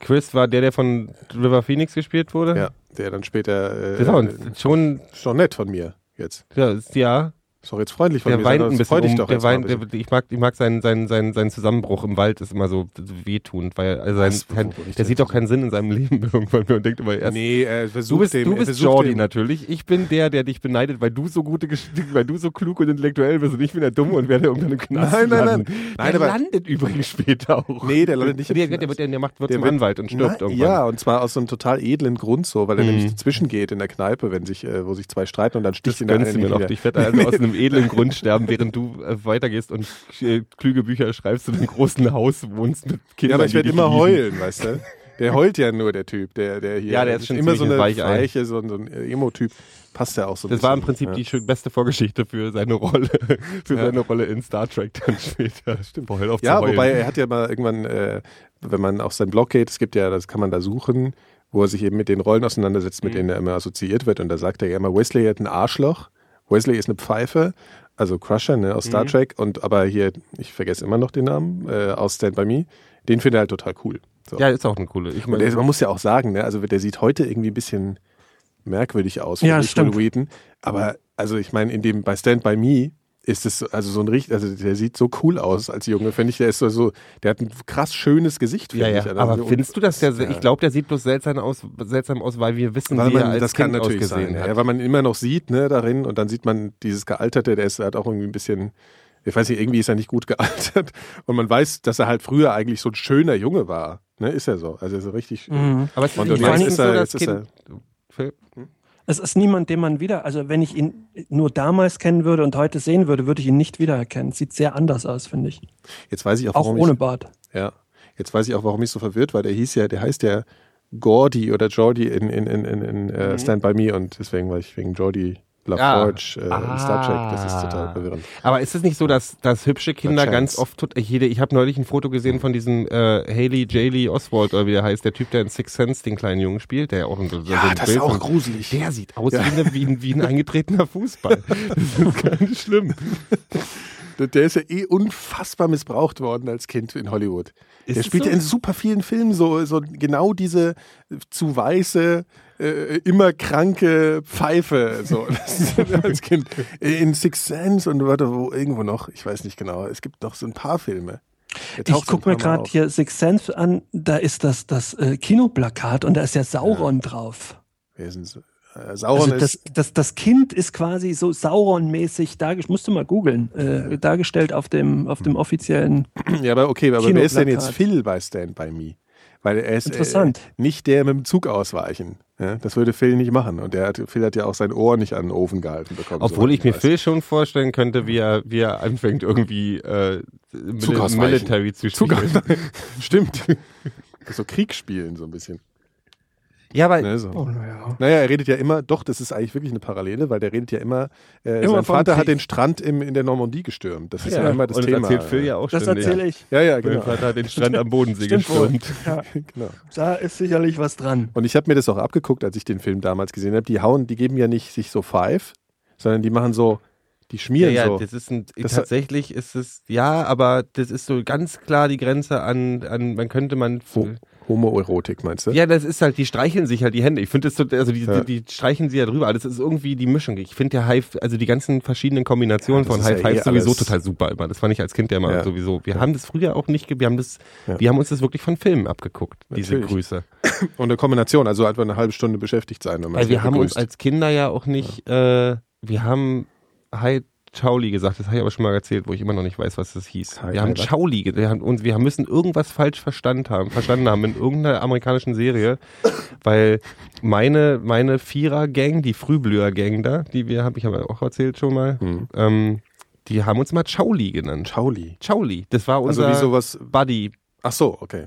Chris war der, der von River Phoenix gespielt wurde? Ja, der dann später. Äh, Das ist auch äh, ein- schon, ist doch nett von mir jetzt. ja, ist, ja, Ist doch jetzt freundlich von der mir. weint ein bisschen freu um, doch der weint, der, ich mag, ich mag seinen, seinen, seinen, seinen Zusammenbruch im Wald ist immer so wehtuend, weil also sein, Was? Kein, der der sieht doch keinen Sinn in seinem Leben irgendwann mehr und denkt immer erst, Nee, er Du versucht bist, dem, du bist Jordi dem, natürlich. Ich bin der, der dich beneidet, weil du so gute, weil du so klug und intellektuell bist und ich bin der Dumme und werde irgendwann im Knast Nein, nein, nein. Der Nein, aber- landet übrigens später auch. Nee, der landet nicht im Der, der, Knast. der, der macht, wird Der zum wird- Anwalt und stirbt Na, irgendwann. Ja, und zwar aus so einem total edlen Grund so, weil er Mhm. nämlich dazwischen geht in der Kneipe, wenn sich, äh, wo sich zwei streiten und dann sticht ihn der du eine. Ich werde also aus einem edlen Grund sterben, während du äh, weitergehst und äh, klüge Bücher schreibst und im großen Haus wohnst mit Kindern. Ja, aber ich werde immer lieben. heulen, weißt du? Der heult ja nur, der Typ, der, der hier. Ja, der ist schon immer so eine. Weiche, so, ein- so ein Emo-Typ. Passt ja auch so ein Das war im bisschen. Prinzip ja. die schön beste Vorgeschichte für seine Rolle, für Ja. seine Rolle in Star Trek dann später. Stimmt, Heul auf Ja, wobei er hat ja mal irgendwann, äh, wenn man auf seinen Blog geht, es gibt ja, das kann man da suchen, wo er sich eben mit den Rollen auseinandersetzt, Mhm. mit denen er immer assoziiert wird. Und da sagt er ja immer, Wesley hat ein Arschloch, Wesley ist eine Pfeife, also Crusher ne, aus Mhm. Star Trek. Und aber hier, ich vergesse immer noch den Namen, äh, aus Stand By Me, den findet er halt total cool. So. ja, ist auch eine coole. Ich der, man muss ja auch sagen, ne, also der sieht heute irgendwie ein bisschen merkwürdig aus, Ja, finde ich, stimmt. Wheaton. Aber also ich meine, in dem bei Stand By Me ist es also so ein richtig, also der sieht so cool aus als Junge, finde ich. Der ist so, so, der hat ein krass schönes Gesicht, finde Ja, ich. ja. Also, Aber findest du, dass der, Ja. ich glaube, der sieht bloß seltsam aus, seltsam aus, weil wir wissen, weil wie er man, als das kind kann natürlich ausgesehen sein, hat. ja, weil man ihn immer noch sieht, ne, darin und dann sieht man dieses gealterte, der ist halt auch irgendwie ein bisschen, ich weiß nicht, irgendwie ist er nicht gut gealtert und man weiß, dass er halt früher eigentlich so ein schöner Junge war, ne, ist er so, also so richtig. Mhm. Aber es ist ist so, er- dass jetzt ist Kind, Phil? Es ist niemand, den man wieder, also wenn ich ihn nur damals kennen würde und heute sehen würde, würde ich ihn nicht wiedererkennen. Sieht sehr anders aus, finde ich. Jetzt weiß ich auch, Auch warum ohne ich, Bart. Ja, jetzt weiß ich auch, warum ich so verwirrt war. Der hieß ja, der heißt ja Gordy oder Jordi in, in, in, in, in Mhm. äh, Stand By Me und deswegen war ich wegen Jordi LaForge äh, in Star Trek. Das ist total Ah. verwirrend. Aber ist es nicht so, dass, dass hübsche Kinder ganz oft tut, jede, ich habe neulich ein Foto gesehen von diesem äh, Haley Jaley Oswald oder wie der heißt, der Typ, der in Six Sense den kleinen Jungen spielt, der ja auch in so, so ein Bild von- gruselig. Der sieht aus wie, eine, wie, ein, wie ein eingetretener Fußball. Das ist ganz schlimm. Der, ist ja eh unfassbar missbraucht worden als Kind in Hollywood. Ist der spielt so? ja in super vielen Filmen so, so genau diese zu weiße, äh, immer kranke Pfeife. So, als Kind. In Six Sense und warte, wo irgendwo noch, ich weiß nicht genau. Es gibt noch so ein paar Filme. Ich gucke mir gerade hier Six Sense an, da ist das, das äh, Kinoplakat und da ist ja Sauron drauf. Wer ist denn so? Äh, Sauron Also das, das, das Kind ist quasi so Sauron-mäßig dargestellt, musst du mal googeln, äh, dargestellt auf dem, auf dem offiziellen. Ja, aber okay, aber wer ist denn jetzt. Phil bei Stand By Me? Weil er ist Interessant. Äh, nicht der mit dem Zug ausweichen. Ja, das würde Phil nicht machen. Und der hat, Phil hat ja auch sein Ohr nicht an den Ofen gehalten bekommen. Obwohl soweit ich mir weiß. Phil schon vorstellen könnte, wie er, wie er anfängt, irgendwie äh, Mil Zug ausweichen. Military zu Zug spielen. Stimmt. so Krieg spielen, so ein bisschen. Ja, aber Ne, so. Oh, naja. Naja, er redet ja immer, doch, das ist eigentlich wirklich eine Parallele, weil der redet ja immer, äh, Immer sein Vater hat Krieg. den Strand im, in der Normandie gestürmt. Das ist ja, ja, immer das und Thema. das erzählt Phil ja auch Das ständig. erzähle ich. Ja, ja, Mein genau. Vater hat den Strand am Bodensee gestürmt. Ja, genau. da ist sicherlich was dran. Und ich habe mir das auch abgeguckt, als ich den Film damals gesehen habe. Die hauen, die geben ja nicht sich so Five, sondern die machen so, die Ja, schmieren ja, so. das ist ein, Das- tatsächlich ist es, ja, aber das ist so ganz klar die Grenze an, an man könnte man, Ho Homoerotik, meinst du? ja, das ist halt, die streicheln sich halt die Hände. Ich finde das so, also die, Ja. die, die streichen sie ja drüber. Das ist irgendwie die Mischung. Ich finde der High, also die ganzen verschiedenen Kombinationen Ja, von High ja eh Five sowieso alles- total super immer. Das fand ich als Kind ja Ja. sowieso. Wir haben das früher auch nicht, wir haben das, Ja. wir haben uns das wirklich von Filmen abgeguckt, diese Natürlich. Grüße. Und eine Kombination, also einfach eine halbe Stunde beschäftigt sein. Wenn man Weil sich wir haben uns begrüßt. als Kinder ja auch nicht, äh, wir haben High Chauli gesagt. Das habe ich aber schon mal erzählt, wo ich immer noch nicht weiß, was das hieß. Hi, wir haben hi, was? Chauli, wir haben, und wir müssen irgendwas falsch verstanden haben, verstanden haben in irgendeiner amerikanischen Serie, weil meine, meine Vierer-Gang, die Frühblüher-Gang da, die wir, habe ich aber auch erzählt schon mal, Hm. ähm, die haben uns mal Chauli genannt. Chauli. Chauli, das war Also unser wie sowas. Buddy. Ach so, okay.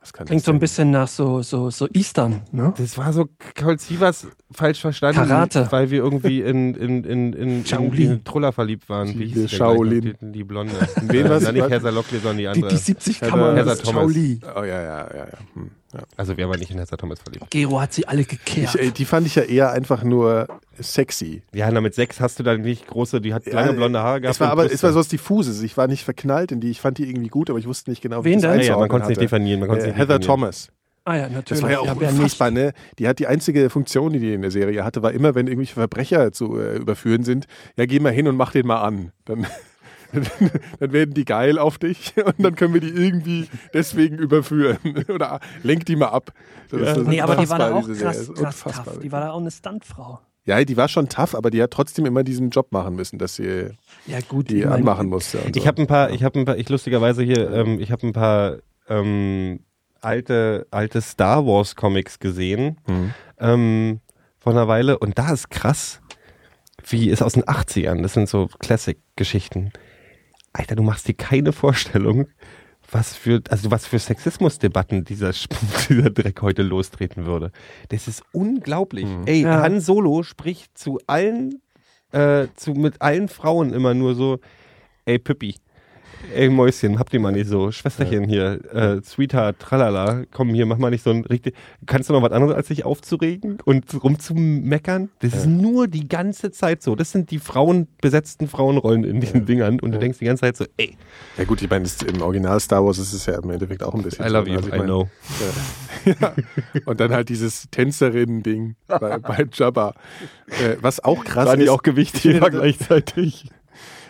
Was kann Klingt so ein bisschen nach so, so, so Eastern, ne? Das war so Colt Sievers falsch verstanden, Karate. weil wir irgendwie in, in, in, in, in, Shaolin. in Truller verliebt waren. Wie Die hieß Shaolin. Die, die Blonde. Wen Äh, war's? na, nicht Was? Heather Locklear, sondern die Die, andere. die 70 Heather- Kammern Heather Thomas. Shaoli. Oh ja, ja, ja, ja. Hm, ja. Also wir waren nicht in Heather Thomas verliebt. Gero hat sie alle gekehrt. Ich, äh, die fand ich ja eher einfach nur sexy. Ja, na, mit sechs hast du da nicht große, die hat lange Ja, blonde Haare gehabt. Es war aber Brüste. es war so was diffuses. Ich war nicht verknallt in die. Ich fand die irgendwie gut, aber ich wusste nicht genau, wie Wen das denn? ja, ja, man konnte es nicht definieren. Man Äh, nicht Heather definieren. Thomas. ah ja, natürlich. Das war ja auch wer nicht? unfassbar, ne? Die hat die einzige Funktion, die die in der Serie hatte, war immer, wenn irgendwelche Verbrecher zu äh, überführen sind, ja, geh mal hin und mach den mal an. Dann, dann werden die geil auf dich und dann können wir die irgendwie deswegen überführen. Oder lenk die mal ab. Das ist Nee, aber die war da auch krass, krass tough. Die war da auch eine Stuntfrau. Ja, die war schon tough, aber die hat trotzdem immer diesen Job machen müssen, dass sie Ja gut, die anmachen musste. Und so. Ich habe ein paar, ich habe ein paar, ich lustigerweise hier, ähm, ich habe ein paar ähm, alte, alte Star Wars Comics gesehen Mhm. ähm, vor einer Weile und da ist krass, wie ist aus den 80ern, das sind so Classic-Geschichten. Alter, du machst dir keine Vorstellung, was für, also was für Sexismusdebatten dieser, dieser Dreck heute lostreten würde. Das ist unglaublich. Ey, Ja. Han Solo spricht zu allen, äh, zu, mit allen Frauen immer nur so, ey Püppi, ey Mäuschen, habt ihr mal nicht so, Schwesterchen hier, äh, Sweetheart, tralala, komm hier, mach mal nicht so ein richtig, kannst du noch was anderes als sich aufzuregen und rumzumeckern? Das ist nur die ganze Zeit so. Das sind die Frauen, besetzten Frauenrollen in diesen Dingern und du denkst die ganze Zeit so, ey, ja gut, ich meine, im Original Star Wars ist es ja im Endeffekt auch ein bisschen I love you, Also ich I meine, know. Ja. Und dann halt dieses Tänzerinnen-Ding bei, bei Jabba. Äh, was auch krass Waren die ist. auch Gewichtheber gleichzeitig?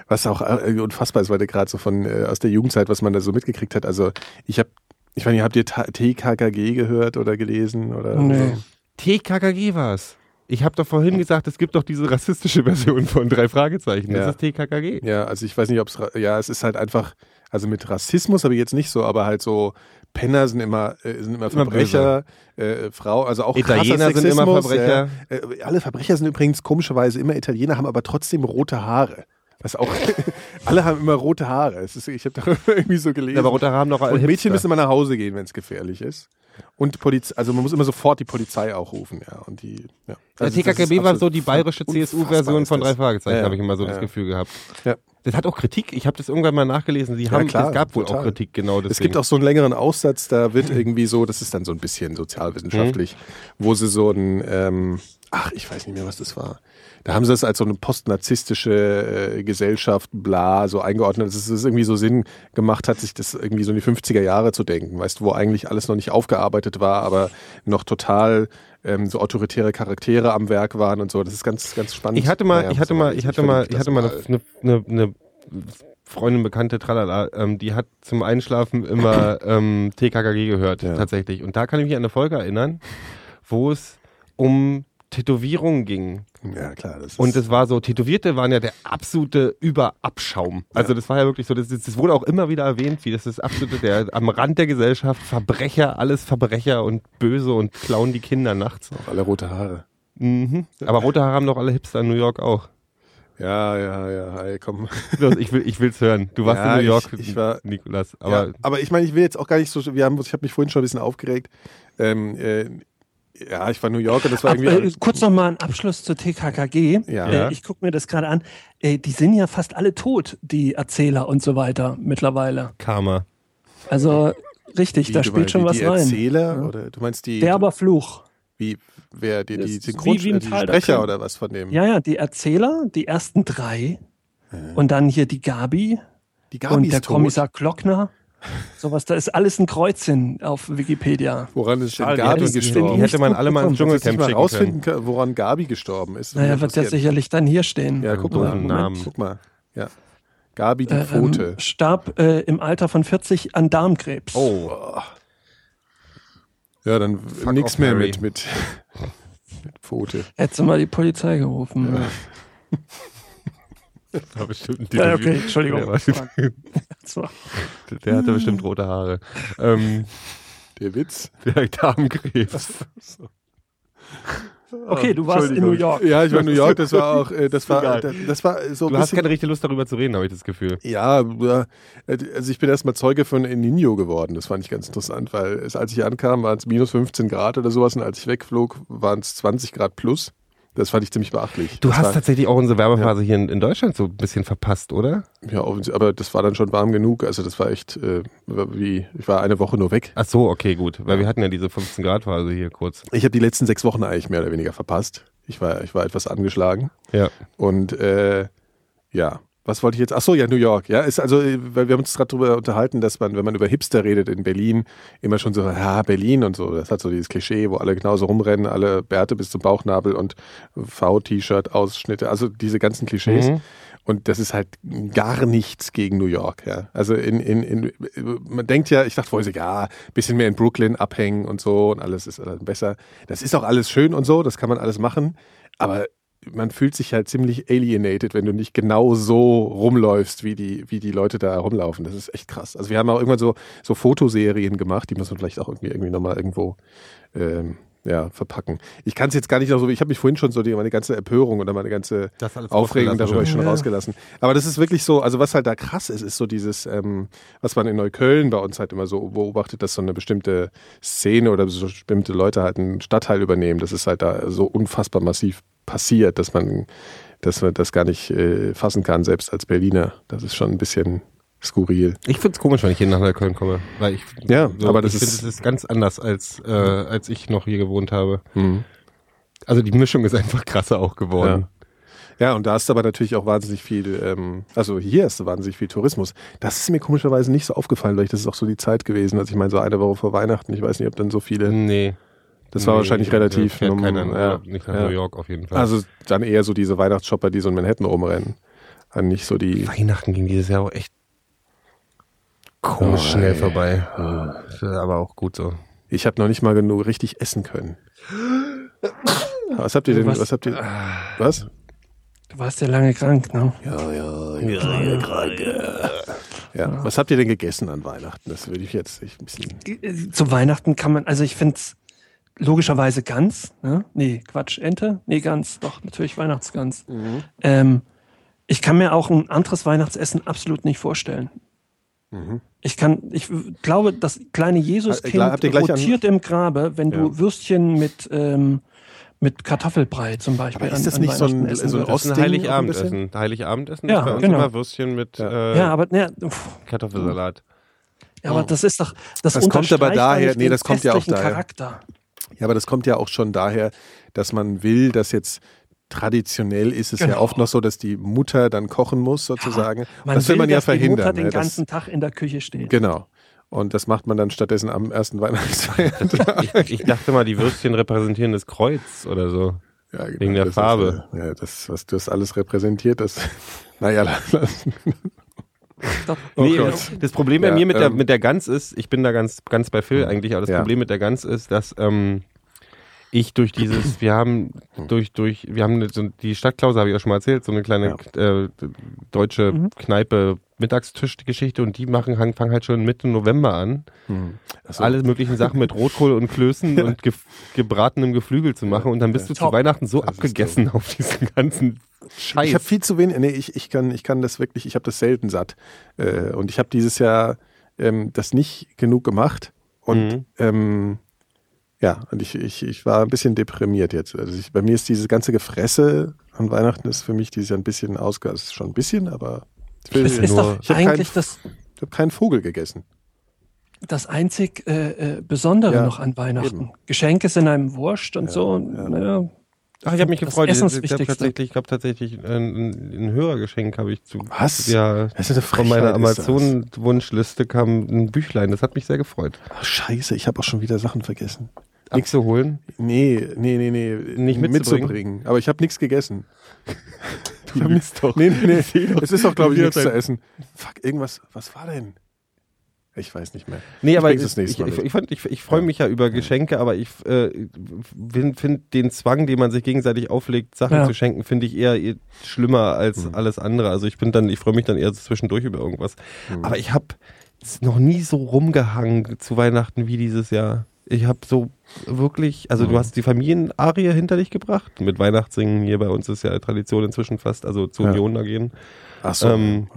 Was auch äh, unfassbar ist, weil du gerade so von äh, aus der Jugendzeit, was man da so mitgekriegt hat. Also ich habe, ich meine, habt ihr TKKG gehört oder gelesen? Oder Nee. so? TKKG war's. Ich habe doch vorhin gesagt, es gibt doch diese rassistische Version von drei Fragezeichen. Das Ja. ist TKKG. Ja, also ich weiß nicht, ob es, ja, es ist halt einfach, also mit Rassismus habe ich jetzt nicht so, aber halt so Penner sind immer, äh, sind immer Immer Verbrecher, äh, Frau, also auch Italiener sind immer Verbrecher. Äh, alle Verbrecher sind übrigens komischerweise immer Italiener, haben aber trotzdem rote Haare. Was auch, alle haben immer rote Haare. Ist, ich habe da irgendwie so gelesen. Aber rote Haare haben doch alle Und Mädchen Hipster. müssen immer nach Hause gehen, wenn es gefährlich ist. Und Polizei, also man muss immer sofort die Polizei auch rufen, ja. Und die, ja. Der Also das TKKB war so die bayerische CSU-Version von drei Fragezeichen, Ja, ja. habe ich immer so Ja, das ja. Gefühl gehabt. Ja. Das hat auch Kritik. Ich habe das irgendwann mal nachgelesen. Die Ja, haben, klar, es gab wohl total. auch Kritik, genau deswegen. Es gibt auch so einen längeren Aussatz, da wird irgendwie so, das ist dann so ein bisschen sozialwissenschaftlich, wo sie so ein, ähm, ach, ich weiß nicht mehr, was das war. Da haben sie das als so eine postnarzisstische äh, Gesellschaft, bla, so eingeordnet, dass es irgendwie so Sinn gemacht hat, sich das irgendwie so in die 50er Jahre zu denken, weißt du, wo eigentlich alles noch nicht aufgearbeitet war, aber noch total ähm, so autoritäre Charaktere am Werk waren und so. Das ist ganz, ganz spannend. Ich hatte mal, Naja, ich hatte mal, ich hatte mal, ich hatte mal. eine, eine, eine Freundin, Bekannte, tralala, ähm, die hat zum Einschlafen immer ähm, TKKG gehört, Ja. tatsächlich. Und da kann ich mich an eine Folge erinnern, wo es um Tätowierungen ging. Ja, klar. Und es war so, Tätowierte waren ja der absolute Überabschaum. Also das war ja wirklich so, das, das wurde auch immer wieder erwähnt, wie das ist absolute, der am Rand der Gesellschaft, Verbrecher, alles Verbrecher und böse und klauen die Kinder nachts. alle rote Haare. Mhm. Aber rote Haare haben doch alle Hipster in New York auch. Ja, ja, ja, ey, komm. Ich will, ich will's hören. Du warst Ja, in New York, ich- ich war- Nikolas. Aber ja, aber ich meine, ich will jetzt auch gar nicht so. Wir haben, ich habe mich vorhin schon ein bisschen aufgeregt. Ähm, äh, ja, ich war in New York und das war Ab, irgendwie. äh, kurz noch mal ein Abschluss zur TKKG. Ja. Äh, ich gucke mir das gerade an. Äh, die sind ja fast alle tot, die Erzähler und so weiter mittlerweile. Karma. Also richtig, wie, da spielt meinst, schon die, was die rein. Erzähler oder du meinst die Derber Fluch. wie wer die, die Synchron wie- wie ein die Sprecher oder was von dem Ja, ja, die Erzähler, die ersten drei. Und dann hier die Gabi die Gabi und ist der tot. Kommissar Glockner. Sowas, da ist alles ein Kreuzchen auf Wikipedia. Woran ist denn Gabi hätte- gestorben? Die hätte man alle mal ins Dschungelcamp mal rausfinden, können. können, woran Gabi gestorben ist? Naja, wird ja sicherlich dann hier stehen. Ja, guck mal. Moment. Namen. Guck mal. Ja. Gabi die Äh, Pfote. ähm, starb äh, im Alter von 40 an Darmkrebs. Oh, ja, dann off, mehr Harry. mit, mit, mit Pfote. Hättest du mal die Polizei gerufen. war bestimmt ein Ja, Tätowier- okay, Entschuldigung. Der, war, So. der hatte bestimmt rote Haare. Ähm, Der Witz. der Darmkrebs. Okay, du warst in New York. Ja, ich war in New York, das war auch, äh, das war, das, das war so Du hast keine richtige Lust darüber zu reden, habe ich das Gefühl. Ja, ja, also ich bin erstmal Zeuge von El Nino geworden. Das fand ich ganz interessant, weil es, als ich ankam, waren es minus 15 Grad oder sowas und als ich wegflog, waren es 20 Grad plus. Das fand ich ziemlich beachtlich. Du das hast tatsächlich auch unsere Wärmephase hier in, in Deutschland so ein bisschen verpasst, oder? ja, aber das war dann schon warm genug. Also das war echt, äh, wie, ich war eine Woche nur weg. Ach so, okay, gut. Weil wir hatten ja diese 15 Grad Phase hier kurz. Ich habe die letzten sechs Wochen eigentlich mehr oder weniger verpasst. Ich war, ich war etwas angeschlagen. Ja. Und äh, ja, was wollte ich jetzt? Ach so, ja, New York. Ja, ist also, äh, weil wir haben uns gerade darüber unterhalten, dass man, wenn man über Hipster redet in Berlin, immer schon so, ja, Berlin und so. Das hat so dieses Klischee, wo alle genauso rumrennen, alle Bärte bis zum Bauchnabel und V-T-Shirt, Ausschnitte, also diese ganzen Klischees. Mhm. Und das ist halt gar nichts gegen New York, ja. Also in, in, in man denkt ja, ich dachte vorher, ja, bisschen mehr in Brooklyn abhängen und so und alles ist dann besser. Das ist auch alles schön und so, das kann man alles machen. Aber man fühlt sich halt ziemlich alienated, wenn du nicht genau so rumläufst, wie die, wie die Leute da rumlaufen. Das ist echt krass. Also wir haben auch irgendwann so, so Fotoserien gemacht, die muss man vielleicht auch irgendwie, irgendwie nochmal irgendwo ähm, ja, verpacken. Ich kann es jetzt gar nicht noch so, ich habe mich vorhin schon so die, meine ganze Empörung oder meine ganze Aufregung darüber schon. schon Ja. rausgelassen. Aber das ist wirklich so, also was halt da krass ist, ist so dieses, ähm, was man in Neukölln bei uns halt immer so beobachtet, dass so eine bestimmte Szene oder so bestimmte Leute halt einen Stadtteil übernehmen. Das ist halt da so unfassbar massiv passiert, dass man, dass man das gar nicht äh, fassen kann, selbst als Berliner. Das ist schon ein bisschen skurril. Ich find's komisch, wenn ich hier nach Neukölln komme. Weil ich, Ja, aber das ich ist- finde, es ist ganz anders, als, äh, als ich noch hier gewohnt habe. Mhm. Also die Mischung ist einfach krasser auch geworden. Ja, und da ist aber natürlich auch wahnsinnig viel, ähm, also hier ist wahnsinnig viel Tourismus. Das ist mir komischerweise nicht so aufgefallen, weil ich, das ist auch so die Zeit gewesen. Also ich meine, so eine Woche vor Weihnachten, ich weiß nicht, ob dann so viele. Nee. Das war Nee, wahrscheinlich relativ. Fährt keiner in ja, nicht nach ja. New York auf jeden Fall. Also dann eher so diese Weihnachtsshopper, die so in Manhattan rumrennen. An nicht so die. Weihnachten ging dieses Jahr auch echt komisch Oh, schnell ey. vorbei. Aber auch gut so. Ich habe noch nicht mal genug richtig essen können. Was habt ihr denn? Was? Was habt ihr? Was? Du warst ja lange krank, ne? Ja, ja, ja, ja, ja. Was habt ihr denn gegessen an Weihnachten? Das würde ich jetzt ich ein bisschen. Zu Weihnachten kann man, also ich finde es logischerweise Gans, ne? Nee, Quatsch, Ente? Nee, Gans, doch, natürlich Weihnachtsgans. Mhm. Ähm, ich kann mir auch ein anderes Weihnachtsessen absolut nicht vorstellen. Mhm. Ich kann, ich glaube, das kleine Äh, Jesuskind an- rotiert im Grabe, wenn du Ja. Würstchen mit, ähm, mit Kartoffelbrei zum Beispiel. Aber ist an- das an nicht so ein- essen so ein Ostding Heiligabendessen. Heiligabendessen Ja, ist bei uns genau. immer Würstchen mit Ja. äh, Ja, aber, ne, Kartoffelsalat. ja, aber das ist doch, das, Das kommt aber daher- nee, das kommt ja auch daher. Charakter. Ja, aber das kommt ja auch schon daher, dass man will, dass jetzt traditionell ist es ja Genau. oft noch so, dass die Mutter dann kochen muss sozusagen. Man das will man ja dass die verhindern. Mutter den ne, das- ganzen Tag in der Küche steht. Genau. Und das macht man dann stattdessen am ersten Weihnachtsfeiertag. Ich, ich dachte mal, die Würstchen repräsentieren das Kreuz oder so. Ja, genau, Wegen der das Farbe. Ist, äh, ja, das, was das alles repräsentiert, das. Naja, lass- Doch. nee, das, das Problem bei Ja, mir mit der, ähm, mit der Gans ist, ich bin da ganz, ganz bei Phil eigentlich, aber das Ja. Problem mit der Gans ist, dass ähm, ich durch dieses, wir haben durch, durch, wir haben eine- so, die Stadtklause, habe ich ja schon mal erzählt, so eine kleine äh, deutsche Mhm. Kneipe Mittagstischgeschichte und die machen, fangen halt schon Mitte November an, Achso. alle möglichen Sachen mit Rotkohl und Klößen und ge gebratenem Geflügel zu machen und dann bist du zu Top. Weihnachten so Das abgegessen auf diesen ganzen Scheiß. Ich habe viel zu wenig, nee, ich, ich, kann, ich kann das wirklich, ich habe das selten satt. Äh, und ich habe dieses Jahr ähm, das nicht genug gemacht. Und Mhm. ähm, ja, und ich, ich, ich war ein bisschen deprimiert jetzt. Also ich, bei mir ist dieses ganze Gefresse an Weihnachten ist für mich dieses Jahr ein bisschen ausge... Es ist schon ein bisschen, aber ich, will, Es ist nur- doch ich hab eigentlich keinen- das, ich habe keinen Vogel gegessen. das einzig äh, äh, Besondere Ja, noch an Weihnachten. eben. Geschenke sind einem wurscht und so. Und, ja. naja, Ach, ich habe mich gefreut. Ich, ich habe tatsächlich, ich tatsächlich ein, ein Hörergeschenk habe ich zu. Was? Ja. Das ist eine Von meiner. Amazon-Wunschliste kam ein Büchlein. Das hat mich sehr gefreut. Ach, scheiße, ich habe auch schon wieder Sachen vergessen. Abzuholen. Nee, nee, nee, nee. Nicht mitzubringen? Aber ich habe nichts gegessen. Du lügst doch. Nee, nee, nee. Es ist doch, glaube ich, nichts zu essen. Fuck, irgendwas. Was war denn? Ich weiß nicht mehr. Nee, Ich aber ich, ich, ich, fand- ich, ich freue mich ja über Geschenke, aber ich äh, finde find den Zwang, den man sich gegenseitig auflegt, Sachen Ja. zu schenken, finde ich eher eh schlimmer als Mhm. alles andere. Also ich bin dann, ich freue mich dann eher zwischendurch über irgendwas. Mhm. Aber ich habe noch nie so rumgehangen zu Weihnachten wie dieses Jahr. Ich habe so wirklich, also Mhm. du hast die Familienarie hinter dich gebracht mit Weihnachtssingen. Hier bei uns ist ja Tradition inzwischen fast, also zu Ja. Union da gehen. Ach so. Ähm,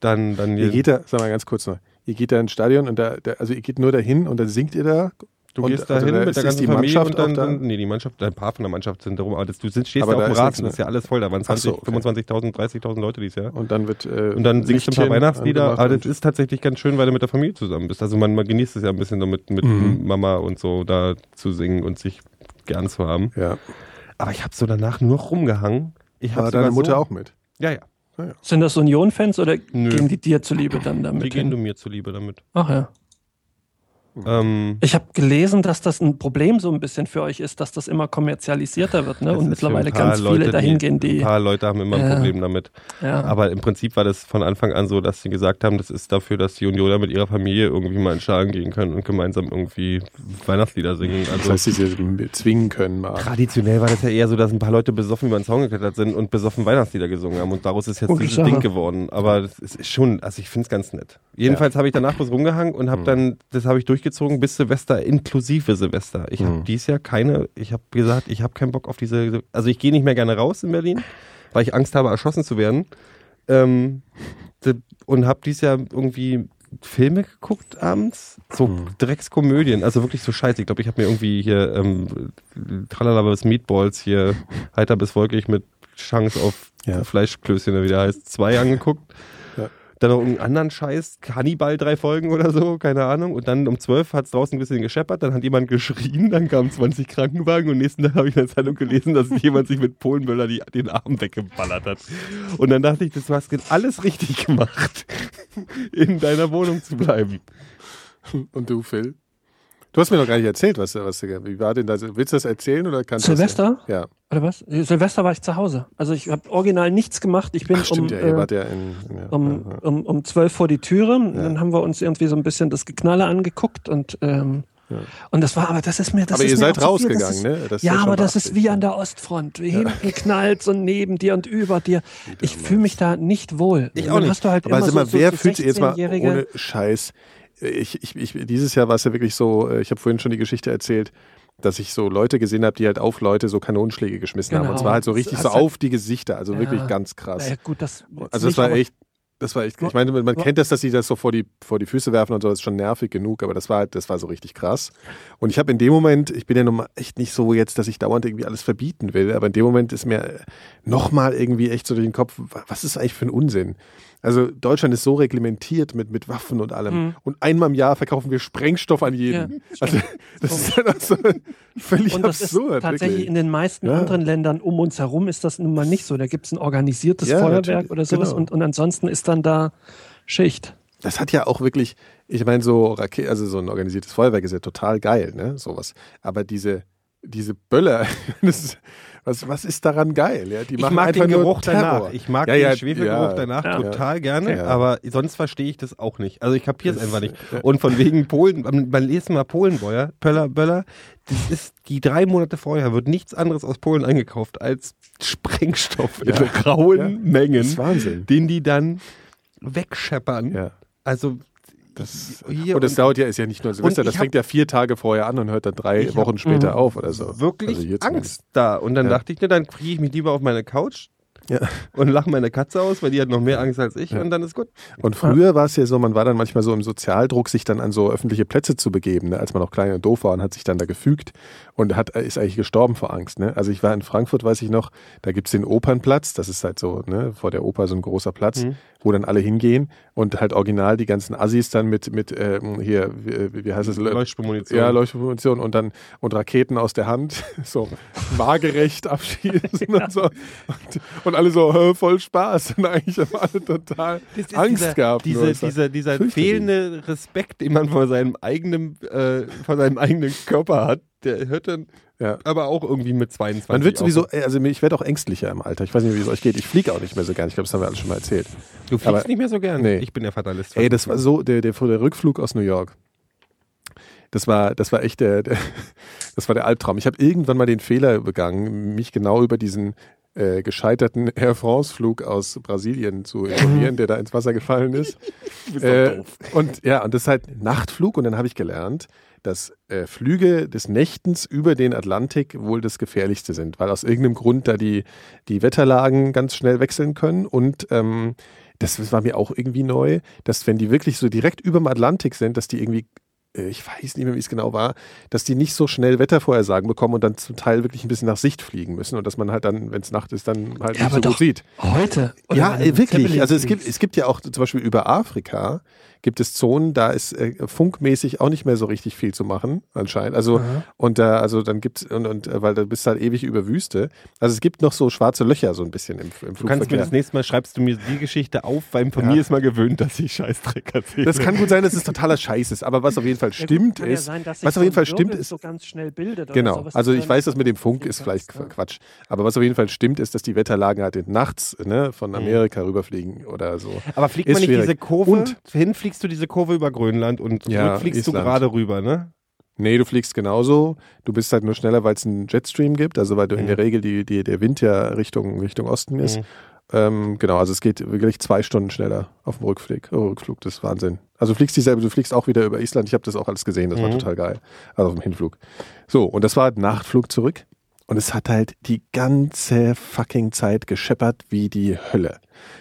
Dann, dann ihr geht da, sag mal ganz kurz noch, ihr geht da ins Stadion und da, da also ihr geht nur dahin und dann singt ihr da. Du Und- gehst da also hin da mit ist- der ganzen die Familie Mannschaft und dann, da? dann nee, die Mannschaft, ein paar von der Mannschaft sind darum, aber das, du sitzt, stehst Aber ja da auf dem Rasen, das ist ja alles voll, da waren 20, so, okay. 25.000, 30.000 Leute dieses Jahr. Und dann wird äh, Und dann singst du ein paar Weihnachtslieder, aber das ist tatsächlich ganz schön, weil du mit der Familie zusammen bist. Also man, man genießt es ja ein bisschen damit mit Mhm. Mama und so da zu singen und sich gern zu haben. Ja. Aber ich habe so danach nur rumgehangen. Ich War sogar deine Mutter so, auch mit? Ja, ja. Sind das Union-Fans oder Nö. gehen die dir zuliebe dann damit? Die gehen hin? du mir zuliebe damit. Ach ja. Ähm, Ich habe gelesen, dass das ein Problem so ein bisschen für euch ist, dass das immer kommerzialisierter wird, ne? das Und ein mittlerweile ganz viele Leute, dahin gehen, Ein die. paar Leute haben immer ein Ja. Problem damit. Ja. Aber im Prinzip war das von Anfang an so, dass sie gesagt haben, das ist dafür, dass die Unioner mit ihrer Familie irgendwie mal in Schlagen gehen können und gemeinsam irgendwie Weihnachtslieder singen. Das Also heißt, sie sie zwingen können mal. traditionell war das ja eher so, dass ein paar Leute besoffen über den Zaun geklettert sind und besoffen Weihnachtslieder gesungen haben und daraus ist jetzt Gute dieses Sache. Ding geworden. Aber das ist schon, also ich finde es ganz nett. Jedenfalls habe ich danach was rumgehangen und Mhm. habe dann, das habe ich durchgezogen bis Silvester, inklusive Silvester. Ich habe Mhm. dieses Jahr keine, ich habe gesagt, ich habe keinen Bock auf diese, also ich gehe nicht mehr gerne raus in Berlin, weil ich Angst habe, erschossen zu werden. Ähm, und habe dieses Jahr irgendwie Filme geguckt abends, so Mhm. Dreckskomödien, also wirklich so scheiße. Ich glaube, ich habe mir irgendwie hier ähm, Tralala bis Meatballs hier heiter bis wolkig mit Chance auf Ja. Fleischklößchen, oder wie der heißt, zwei angeguckt. Ja. Dann noch irgendeinen anderen Scheiß, Hannibal drei Folgen oder so, keine Ahnung. Und dann um zwölf hat es draußen ein bisschen gescheppert, dann hat jemand geschrien, dann kamen 20 Krankenwagen und nächsten Tag habe ich in der Zeitung gelesen, dass jemand sich mit Polenböller die, den Arm weggeballert hat. Und dann dachte ich, das hast du alles richtig gemacht, in deiner Wohnung zu bleiben. Und du, Phil? Du hast mir noch gar nicht erzählt, was, was wie war denn das? Willst du das erzählen oder kannst du das- Silvester? Ja. Oder was? Silvester war ich zu Hause. Also ich habe original nichts gemacht. Ich bin Ach, stimmt um, ja, äh, ja in. Ja, um, ja, ja. um, um zwölf vor die Türe. Ja. Dann haben wir uns irgendwie so ein bisschen das Geknalle angeguckt und ähm, Ja. und das war, aber das ist mir, das Aber ist ihr mir seid rausgegangen, ist, ne? Das ja, aber das ist wie ja. an der Ostfront. Hinten knallt und neben dir und über dir. Ich fühle mich da nicht wohl. Ich auch nicht. Hast du halt Aber immer sag mal, so, wer so fühlt sich jetzt mal 16-Jährige ohne Scheiß? Ich, ich, ich, dieses Jahr war es ja wirklich so, äh, ich habe vorhin schon die Geschichte erzählt, dass ich so Leute gesehen habe, die halt auf Leute so Kanonenschläge geschmissen haben. Und Genau. zwar halt so richtig so halt- auf die Gesichter, also Ja. wirklich ganz krass. Naja, gut, das, Also das war echt, das war echt, ich meine, man kennt das, dass sie das so vor die, vor die Füße werfen und so, das ist schon nervig genug, aber das war halt, das war so richtig krass. Und ich habe in dem Moment, ich bin ja nun mal echt nicht so jetzt, dass ich dauernd irgendwie alles verbieten will, aber in dem Moment ist mir nochmal irgendwie echt so durch den Kopf, wa- was ist eigentlich für ein Unsinn? Also Deutschland ist so reglementiert mit, mit Waffen und allem. Mhm. Und einmal im Jahr verkaufen wir Sprengstoff an jeden. Also das ist halt auch so völlig Und das absurd. ist tatsächlich wirklich. in den meisten Ja. anderen Ländern um uns herum ist das nun mal nicht so. Da gibt es ein organisiertes Ja, Feuerwerk oder sowas genau. und, und ansonsten ist dann da Schicht. das hat ja auch wirklich, ich meine, so Rake also so ein organisiertes Feuerwerk ist ja total geil, ne? Sowas. Aber diese, diese Böller, das ist, was, was ist daran geil? Ja? Die Ich mag einfach den Geruch Terror. danach. Ich mag Ja, den ja, Schwefelgeruch ja. danach Ja. total gerne, Ja. aber sonst verstehe ich das auch nicht. Also ich kapiere es einfach nicht. ja. Und von wegen Polen, beim nächsten Mal Polenbeuer, Pöller, Böller, das ist die drei Monate vorher wird nichts anderes aus Polen eingekauft als Sprengstoff in rauen Ja. Mengen, Das ist Wahnsinn. den die dann wegscheppern. Ja. Also Das, und das dauert ja, ist ja nicht nur Silvester, das fängt ja vier Tage vorher an und hört dann drei Wochen später Mhm. auf oder so. wirklich Also. Angst da. Und dann Ja. dachte ich, ne, dann kriege ich mich lieber auf meine Couch Ja. und lache meine Katze aus, weil die hat noch mehr Angst als ich Ja. und dann ist gut. Und früher war es ja so, man war dann manchmal so im Sozialdruck, sich dann an so öffentliche Plätze zu begeben, ne? als man noch klein und doof war und hat sich dann da gefügt und hat, ist eigentlich gestorben vor Angst. Ne? Also ich war in Frankfurt, weiß ich noch, da gibt's den Opernplatz, das ist halt so, ne, vor der Oper so ein großer Platz, Mhm. wo dann alle hingehen und halt original die ganzen Assis dann mit, mit ähm, hier, wie, wie heißt es? Leuchtspurmunition. Ja, Leuchtmunition und dann und Raketen aus der Hand, so waagerecht abschießen und so. Und, und alle so, "Hä, voll Spaß. Und eigentlich haben alle total Angst dieser, gehabt. Diese, dieser dieser fehlende Respekt, den man vor seinem eigenen, äh, vor seinem eigenen Körper hat, der hört dann Ja. aber auch irgendwie mit 22 Man wird sowieso, also ich werde auch ängstlicher im Alter. Ich weiß nicht, wie es euch geht. Ich fliege auch nicht mehr so gern. Ich glaube, das haben wir alle schon mal erzählt. Du fliegst aber- nicht mehr so gern. Nee. Ich bin der Fatalist. Ey, das war so, der, der, der Rückflug aus New York. Das war, das war echt der, der das war der Albtraum. Ich habe irgendwann mal den Fehler begangen, mich genau über diesen äh, gescheiterten Air France-Flug aus Brasilien zu informieren, der da ins Wasser gefallen ist. äh, und ja, und das ist halt Nachtflug und dann habe ich gelernt, dass äh, Flüge des Nächtens über den Atlantik wohl das gefährlichste sind, weil aus irgendeinem Grund da die, die Wetterlagen ganz schnell wechseln können und ähm, das war mir auch irgendwie neu, dass wenn die wirklich so direkt über dem Atlantik sind, dass die irgendwie, äh, ich weiß nicht mehr, wie es genau war, dass die nicht so schnell Wettervorhersagen bekommen und dann zum Teil wirklich ein bisschen nach Sicht fliegen müssen und dass man halt dann, wenn es Nacht ist, dann halt Ja, nicht so gut sieht. Heute. Ja, äh, wirklich. Also es gibt, es gibt ja auch zum Beispiel über Afrika gibt es Zonen, da ist äh, funkmäßig auch nicht mehr so richtig viel zu machen, anscheinend. Also Aha. und da, also dann gibt's und, und äh, weil da bist du halt ewig über Wüste. Also es gibt noch so schwarze Löcher so ein bisschen im, im Du kannst mir Flugverkehr. das nächste Mal, schreibst du mir die Geschichte auf, weil von Ja. mir ist mal gewöhnt, dass ich Scheißdreck erzähle. Das kann gut sein, dass es totaler Scheiß ist, aber was auf jeden Fall Ja, gut, stimmt ja ist, sein, dass sich was so auf jeden Fall stimmt ist, so ganz schnell bildet. oder Genau, sowas, also dass ich weiß, dann das mit dem Funk ist vielleicht kannst? Quatsch. Aber was auf jeden Fall stimmt, ist, dass die Wetterlagen halt nachts ne, von Mhm. Amerika rüberfliegen oder so. Aber fliegt Ist man nicht schwierig. diese Kurve? Und- hinfliegst du diese Kurve über Grönland und Ja, fliegst du Island. gerade rüber, ne? Nee, du fliegst genauso. Du bist halt nur schneller, weil es einen Jetstream gibt, also weil du in Mhm. der Regel die, die, der Wind ja Richtung, Richtung Osten ist. Mhm. Ähm, genau, also es geht wirklich zwei Stunden schneller auf dem Rückflug. Oh, Rückflug, das ist Wahnsinn. Also du fliegst dieselbe, du fliegst auch wieder über Island. Ich habe das auch alles gesehen, das war Mhm. total geil. Also auf dem Hinflug. So, und das war Nachtflug zurück. Und es hat halt die ganze fucking Zeit gescheppert wie die Hölle.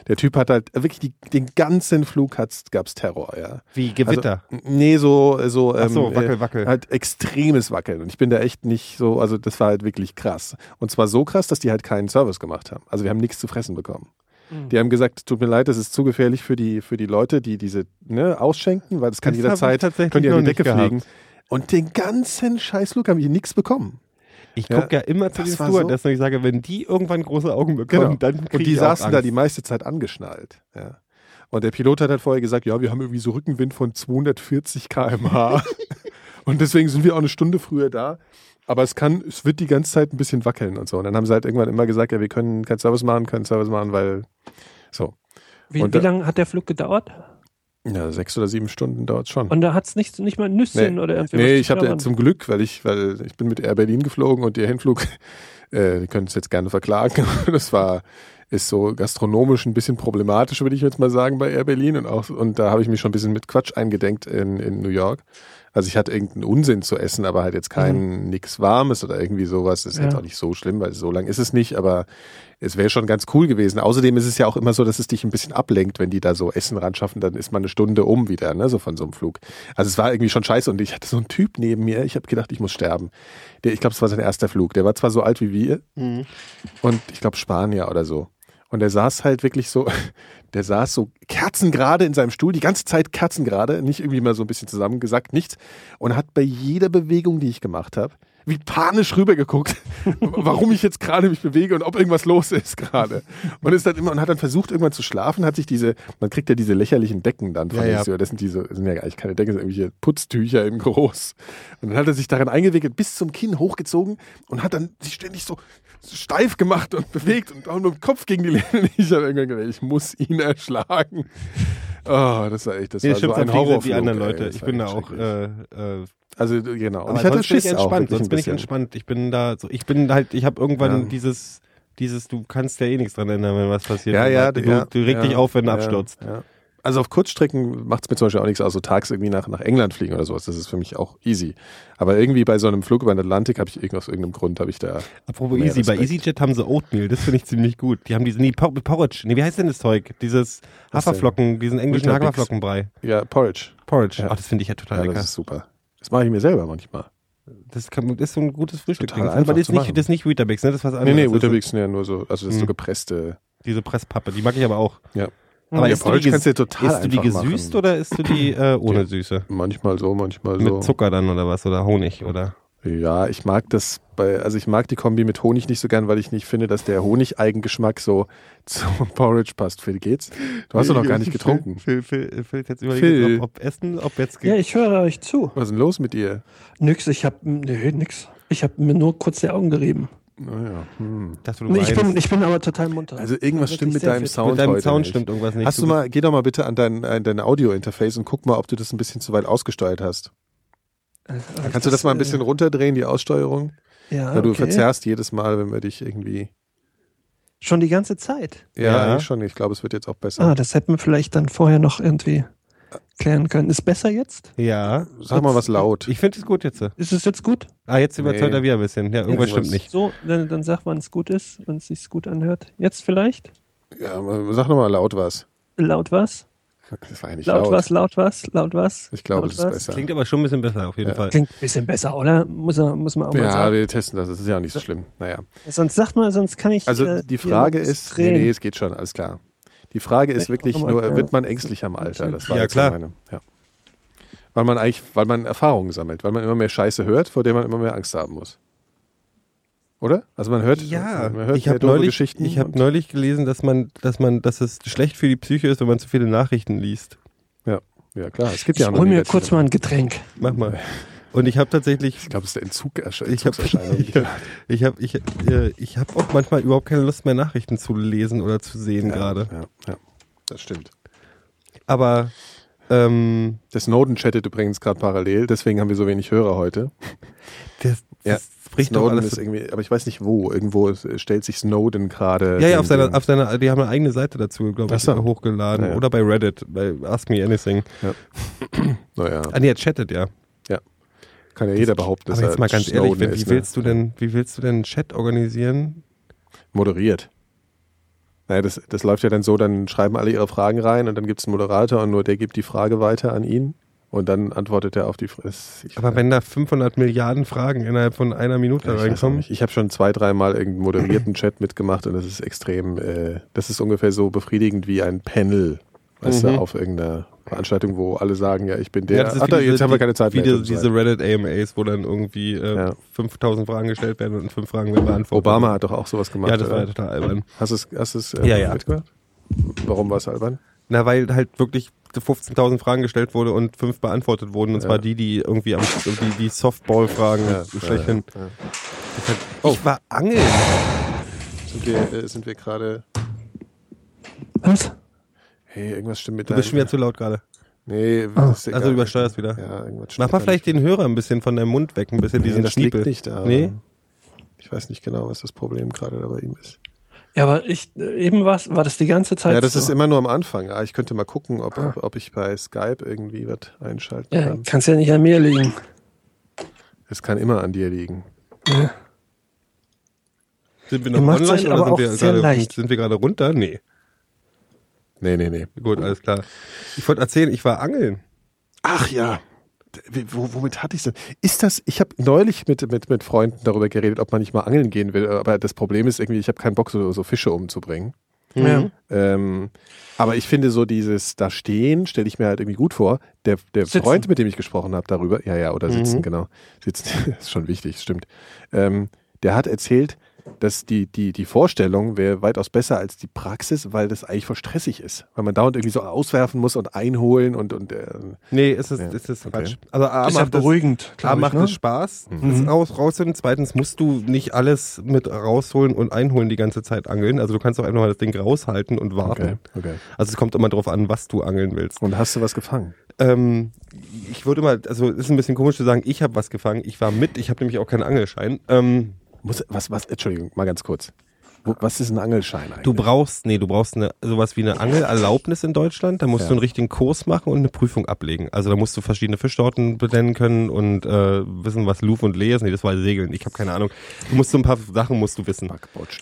Der Typ hat halt wirklich die, den ganzen Flug hat's, gab's Terror, ja. Wie Gewitter. Also, nee, so, so, Ach so, ähm, wackel, äh, wackel. Halt extremes Wackeln. Und ich bin da echt nicht so, also das war halt wirklich krass. Und zwar so krass, dass die halt keinen Service gemacht haben. Also wir haben nichts zu fressen bekommen. Mhm. Die haben gesagt, tut mir leid, das ist zu gefährlich für die, für die Leute, die diese ne, ausschenken, weil das kann Das jederzeit, können die an die Decke fliegen. Und den ganzen Scheißflug haben die nichts bekommen. Ich Ja, gucke ja immer zu das den war Stewardessen und ich sage, wenn die irgendwann große Augen bekommen, Genau. dann Und die ich auch saßen da die meiste Zeit angeschnallt. Ja. Und der Pilot hat halt vorher gesagt, ja, wir haben irgendwie so Rückenwind von 240 km/h. und deswegen sind wir auch eine Stunde früher da. Aber es kann, es wird die ganze Zeit ein bisschen wackeln und so. Und dann haben sie halt irgendwann immer gesagt, ja, wir können keinen Service machen, können Service machen, weil so. Wie, Und wie lange hat der Flug gedauert? Ja, sechs oder sieben Stunden dauert schon. Und da hat es nicht, nicht mal Nüsschen Nee. oder irgendwie Nee, ich habe zum Glück, weil ich, weil ich bin mit Air Berlin geflogen und der Hinflug, äh, die können es jetzt gerne verklagen. Das war, ist so gastronomisch ein bisschen problematisch, würde ich jetzt mal sagen, bei Air Berlin. Und auch, und da habe ich mich schon ein bisschen mit Quatsch eingedenkt in, in New York. Also ich hatte irgendeinen Unsinn zu essen, aber halt jetzt kein nix Warmes oder irgendwie sowas. Das ist Ja. jetzt auch nicht so schlimm, weil so lang ist es nicht, aber es wäre schon ganz cool gewesen. Außerdem ist es ja auch immer so, dass es dich ein bisschen ablenkt, wenn die da so Essen ran schaffen, dann ist man eine Stunde um wieder, ne, so von so einem Flug. Also es war irgendwie schon scheiße und ich hatte so einen Typ neben mir, ich habe gedacht, ich muss sterben. Der, ich glaube, es war sein erster Flug. Der war zwar so alt wie wir und ich glaube Spanier oder so. Und der saß halt wirklich so, der saß so kerzengerade in seinem Stuhl, die ganze Zeit kerzengerade, nicht irgendwie mal so ein bisschen zusammengesackt, nichts. Und hat bei jeder Bewegung, die ich gemacht habe, wie panisch rübergeguckt, warum ich jetzt gerade mich bewege und ob irgendwas los ist gerade. Und ist dann immer und hat dann versucht irgendwann zu schlafen, hat sich diese, man kriegt ja diese lächerlichen Decken dann von Ja, ja. Das sind diese, das sind ja eigentlich keine Decken, das sind irgendwelche Putztücher in groß. Und dann hat er sich daran eingewickelt, bis zum Kinn hochgezogen und hat dann sich ständig so steif gemacht und bewegt und auch nur den Kopf gegen die Lehne. Ich habe irgendwann gedacht, ich muss ihn erschlagen. Oh, das war echt, das Nee, war stimmt, so ein Horror. die anderen Leute. Ich bin da auch, äh, äh, also genau. Und ich hatte sonst bin Schiss ich auch entspannt, wirklich sonst bin ich entspannt. Ich bin da, so, ich bin halt, ich habe irgendwann Ja. dieses, dieses, du kannst ja eh nichts dran ändern, wenn was passiert. Ja, ja, du, ja, du reg dich ja, auf, wenn du abstürzt. Also auf Kurzstrecken macht es mir zum Beispiel auch nichts aus, so tags irgendwie nach, nach England fliegen oder sowas. Das ist für mich auch easy. Aber irgendwie bei so einem Flug über den Atlantik habe ich irgend- aus irgendeinem Grund habe ich da. Apropos Easy, bei Respekt. EasyJet haben sie Oatmeal, das finde ich ziemlich gut. Die haben diesen, nee, Por- Porridge, nee, wie heißt denn das Zeug? Dieses? Haferflocken, diesen englischen. Haferflockenbrei. Ja, Porridge. Porridge, ach, das finde ich ja total lecker. das ist super. Das mache ich mir selber manchmal. Das, kann, das ist so ein gutes Frühstück. Total Aber einfach das ist nicht, machen. das ist nicht Weetabix, ne? Das ist was Nee, anderes. nee, ist Weetabix sind ja nur so, also das ist so Mhm. gepresste. Diese Presspappe, die mag ich aber auch. Ja. Aber Ja, isst du, die, kannst du total isst du die gesüßt machen. oder isst du die äh, ohne Ja. Süße? Manchmal so, manchmal so. Mit Zucker dann oder was? Oder Honig oder? Ja, ich mag das bei, also ich mag die Kombi mit Honig nicht so gern, weil ich nicht finde, dass der Honigeigengeschmack so zum Porridge passt. Phil, geht's? Du hast doch noch gar nicht getrunken. Phil, Phil, Phil, Phil jetzt Phil. überlegt, ob, ob Essen, ob jetzt. Ja, ich höre euch zu. Was ist denn los mit dir? Nix, ich hab, nee, nix. Ich habe mir nur kurz die Augen gerieben. Naja, hm. dachte, Nee, ich, bin, ich bin aber total munter. Also irgendwas stimmt mit deinem fit. Sound Mit deinem heute Sound nicht. stimmt irgendwas nicht. Hast du mal, geh doch mal bitte an dein, an dein Audio-Interface und guck mal, ob du das ein bisschen zu weit ausgesteuert hast. Also, Kannst du das mal ein äh, bisschen runterdrehen, die Aussteuerung? Ja, Weil du okay. verzerrst jedes Mal, wenn wir dich irgendwie. Schon die ganze Zeit. Ja, Ja. schon. Ich glaube, es wird jetzt auch besser. Ah, das hätten wir vielleicht dann vorher noch irgendwie klären können. Ist besser jetzt? Ja. Sag mal was laut. Ich finde es gut jetzt. Ist es jetzt gut? Ah, jetzt überzeugt Nee. er wieder ein bisschen. Ja, irgendwas Irgendwas- stimmt nicht. So, dann, dann sag, wann es gut ist, wenn es sich gut anhört. Jetzt vielleicht? Ja, sag nochmal laut was. Laut was? Das war ja nicht Laut, laut. was? Laut was? Laut was? Ich glaube, das ist was? besser. Klingt aber schon ein bisschen besser auf jeden Ja. Fall. Klingt ein bisschen besser, oder? Muss, muss man auch mal Ja, sagen. wir testen das. Das ist ja auch nicht so schlimm. Naja. Sonst sagt mal, sonst kann ich. Also äh, die Frage ist, nee, nee, es geht schon, alles klar. Die Frage ist wirklich mal, nur, ja. wird man ängstlich am Alter? Das war Ja, jetzt klar. Meine, ja. Weil man eigentlich, weil man Erfahrungen sammelt, weil man immer mehr Scheiße hört, vor der man immer mehr Angst haben muss. Oder? Also man hört, Ja, man hört ich habe neulich, Geschichten. ich habe neulich gelesen, dass man, dass man, dass es schlecht für die Psyche ist, wenn man zu viele Nachrichten liest. ja klar, es gibt Ich ja auch hol mir kurz mal ein Getränk. Mach mal. Und ich habe tatsächlich, Ich glaube, es ist der Entzug, ich habe, ich habe, ich, äh, ich habe auch manchmal überhaupt keine Lust mehr Nachrichten zu lesen oder zu sehen gerade. Ja, ja, das stimmt. Aber ähm, Der Snowden chattet übrigens gerade parallel, deswegen haben wir so wenig Hörer heute. das, Ja, das bricht doch Snowden alles. ist irgendwie, aber ich weiß nicht wo. Irgendwo stellt sich Snowden gerade. ja, ja, auf seiner, auf seiner, die haben eine eigene Seite dazu, glaube ich, so. hochgeladen. Ja, ja. Oder bei Reddit, bei Ask Me Anything. Naja, Ah, nee, er chattet, ja. kann ja jeder behaupten, dass Aber jetzt er mal ganz ehrlich, Snowden wenn, wie willst ne? du denn, wie willst du denn einen Chat organisieren? Moderiert. Naja, das, das läuft ja dann so, dann schreiben alle ihre Fragen rein und dann gibt es einen Moderator und nur der gibt die Frage weiter an ihn und dann antwortet er auf die Frage. Aber wenn da 500 Milliarden Fragen innerhalb von einer Minute ich, auch reinkommen, nicht. ich habe schon zwei, dreimal irgendeinen moderierten Chat mitgemacht und das ist extrem, äh, das ist ungefähr so befriedigend wie ein Panel, weißt Mhm. du, auf irgendeiner Veranstaltung, wo alle sagen, ja, ich bin der. Ja, Ach, wie da, diese- jetzt haben wir keine Zeit wie mehr. diese, mir diese. Reddit AMAs, wo dann irgendwie äh, Ja. 5000 Fragen gestellt werden und 5 Fragen werden beantwortet. Obama hat doch auch sowas gemacht. Ja, das war ja total albern. Hast du es, hast du es äh, Ja, ja. mitgemacht? Warum war es albern? Na, weil halt wirklich 15.000 Fragen gestellt wurde und 5 beantwortet wurden. Und Ja. zwar die, die irgendwie am, die, die Softball-Fragen schlechthin. ja, ja. Oh. Ich war angeln. Sind wir, äh, sind wir gerade. Was? Hey, irgendwas stimmt mit Du bist schon wieder zu laut gerade. Nee, Ah. das ist egal. Also übersteuerst wieder. Ja, irgendwas stimmt Mach mal vielleicht nicht. den Hörer ein bisschen von deinem Mund weg, ein bisschen Nee, diesen das Schniepel. liegt nicht da. Nee? Ich weiß nicht genau, was das Problem gerade da bei ihm ist. Ja, aber ich, eben was, war das die ganze Zeit Ja, das so? ist immer nur am Anfang. Ja, ich könnte mal gucken, ob, ob ich bei Skype irgendwie was einschalten Ja, kann. kann's ja nicht an mir liegen. Es kann immer an dir liegen. Sind wir noch online euch oder aber sind wir, sehr gerade, leicht. sind wir gerade runter? Nee. Nee, nee, nee. Gut, alles klar. Ich wollte erzählen, ich war angeln. Ach ja. Wo, womit hatte ich denn? Ist das, ich habe neulich mit, mit, mit Freunden darüber geredet, ob man nicht mal angeln gehen will, aber das Problem ist irgendwie, ich habe keinen Bock, so, so Fische umzubringen. Ja. Ähm, aber ich finde so dieses da stehen, stelle ich mir halt irgendwie gut vor. Der, der Sitzen. Freund, mit dem ich gesprochen habe darüber, ja, ja, oder sitzen, Mhm. genau. Sitzen ist schon wichtig, stimmt. Ähm, der hat erzählt, dass die, die, die Vorstellung wäre weitaus besser als die Praxis, weil das eigentlich voll stressig ist. Weil man dauernd irgendwie so auswerfen muss und einholen und, und äh, Nee, ist es, Ja, ist es okay. Quatsch. Also A, ist ja macht es, beruhigend, A, glaub ich, macht ne? es Spaß, Mhm. das raus, rausholen. Zweitens musst du nicht alles mit rausholen und einholen die ganze Zeit angeln. Also du kannst auch einfach mal das Ding raushalten und warten. okay, okay. Also es kommt immer drauf an, was du angeln willst. Und hast du was gefangen? Ähm, ich würde mal, also es ist ein bisschen komisch zu sagen, ich habe was gefangen. Ich war mit, ich habe nämlich auch keinen Angelschein. Ähm, Muss, was, was, Entschuldigung, mal ganz kurz. Was ist ein Angelschein eigentlich? Du brauchst, nee, du brauchst eine, sowas wie eine Angelerlaubnis in Deutschland. Da musst Ja. du einen richtigen Kurs machen und eine Prüfung ablegen. Also da musst du verschiedene Fischsorten benennen können und äh, wissen, was Luf und Lee ist. Nee, das war Segeln. Ich habe keine Ahnung. Du musst so ein paar Sachen musst du wissen.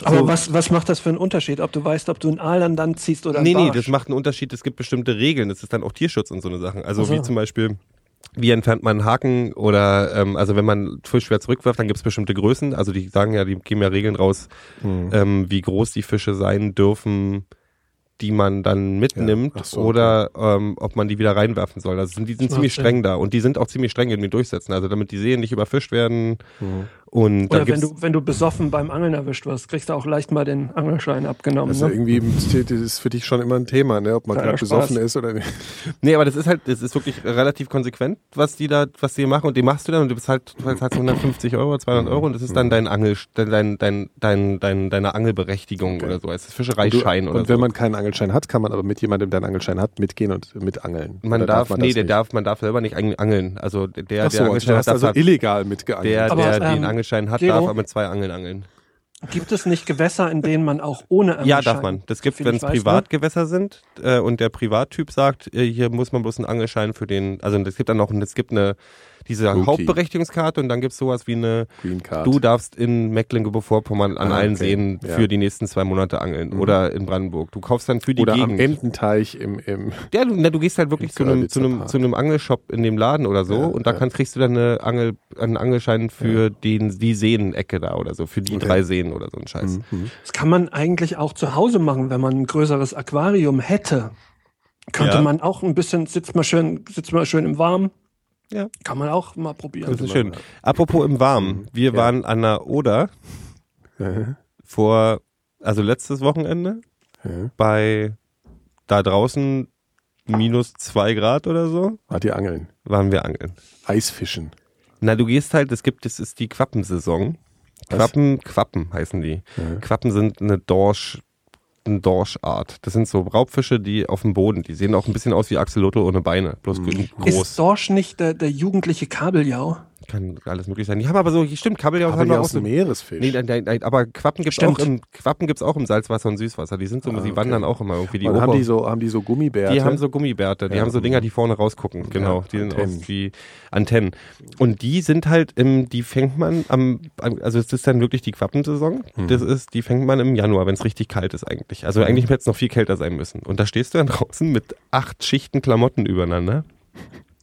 Aber was, was macht das für einen Unterschied, ob du weißt, ob du einen Aal an Land ziehst oder einen Nee, nee, Barsch? das macht einen Unterschied. Es gibt bestimmte Regeln. Das ist dann auch Tierschutz und so eine Sachen. Also so. wie zum Beispiel, wie entfernt man einen Haken oder ähm, also wenn man Fisch schwer zurückwirft, dann gibt es bestimmte Größen. Also die sagen ja, die geben ja Regeln raus, Hm. ähm, wie groß die Fische sein dürfen, die man dann mitnimmt ach so, oder ähm, ob man die wieder reinwerfen soll. Also sind, die sind ziemlich streng da und die sind auch ziemlich streng in den Durchsetzen. Also damit die Seen nicht überfischt werden und Oder wenn du, wenn du besoffen beim Angeln erwischt wirst, kriegst du auch leicht mal den Angelschein abgenommen. Also ne? irgendwie das ist für dich schon immer ein Thema, ne? ob man gerade besoffen ist oder nicht. Nee, aber das ist halt, das ist wirklich relativ konsequent, was die da, was die machen und die machst du dann und du bist halt, du zahlst 150 Euro, 200 Euro und das ist dann dein Angel, dein, dein, dein, dein, deine Angelberechtigung oder so. Es ist Fischereischein Du, oder und wenn so. man keinen Angelschein hat, kann man aber mit jemandem, der einen Angelschein hat, mitgehen und mitangeln. Man Oder darf, man nee, der nicht? darf, man darf selber nicht ang- angeln. Also der, so, der du Angelschein hast hat, also darf, illegal mitgeangelt. der, Aber, der den ähm, Angelschein hat, Gero? darf aber mit zwei Angeln angeln. Gibt es nicht Gewässer, in denen man auch ohne Ja, Angelschein- darf man. Das gibt, wenn es ne? Privatgewässer sind äh, und der Privattyp sagt, äh, hier muss man bloß einen Angelschein für den, also es gibt dann noch, es gibt eine diese Okay. Hauptberechtigungskarte und dann gibt es sowas wie eine, Green Card. du darfst in Mecklenburg-Vorpommern an Ah, allen okay. Seen Ja. für die nächsten zwei Monate angeln oder in Brandenburg. Du kaufst dann für die oder am Gegend. Ententeich im, im Ja, du, na, du gehst halt wirklich zu einem, zu, einem, zu einem Angelshop in dem Laden oder so Ja, und da ja. kannst, kriegst du dann eine Angel, einen Angelschein für den, die Seenecke da oder so, für die Okay. drei Seen oder so ein Scheiß. Mhm. Das kann man eigentlich auch zu Hause machen, wenn man ein größeres Aquarium hätte. Könnte Ja. man auch ein bisschen, sitzt mal schön, sitzt mal schön im Warmen. Ja. Kann man auch mal probieren. Das ist schön. Apropos im Warmen. Wir Ja. waren an der Oder Ja. vor, also letztes Wochenende Ja. bei da draußen minus zwei Grad oder so, Wart ihr angeln? waren wir angeln. Eisfischen. Na, du gehst halt, es gibt, es ist die Quappensaison. Was? Quappen, Quappen heißen die. Ja. Quappen sind eine Dorsch, Dorschart. Das sind so Raubfische, die auf dem Boden, die sehen auch ein bisschen aus wie Axolotl ohne Beine, bloß Mhm. groß. Ist Dorsch nicht der, der jugendliche Kabeljau? Kann alles möglich sein. Die haben aber so, stimmt, Kabeljau haben wir auch aus so. dem Meeresfisch. Nee, nein, nein, nein, aber Quappen gibt's Stimmt. auch im Quappen gibt's auch im Salzwasser und Süßwasser. Die sind so, Ah, sie okay. wandern auch immer irgendwie die Und haben Ober- die so, haben die so Gummibärte? Die haben so Gummibärte, die Ja. haben so Dinger, die vorne rausgucken, genau. Ja, die sind Antennen. aus wie Antennen. Und die sind halt im, die fängt man am, also es ist dann wirklich die Quappensaison. Mhm. Das ist, die fängt man im Januar, wenn es richtig kalt ist eigentlich. Also eigentlich hätte es noch viel kälter sein müssen. Und da stehst du dann draußen mit acht Schichten Klamotten übereinander.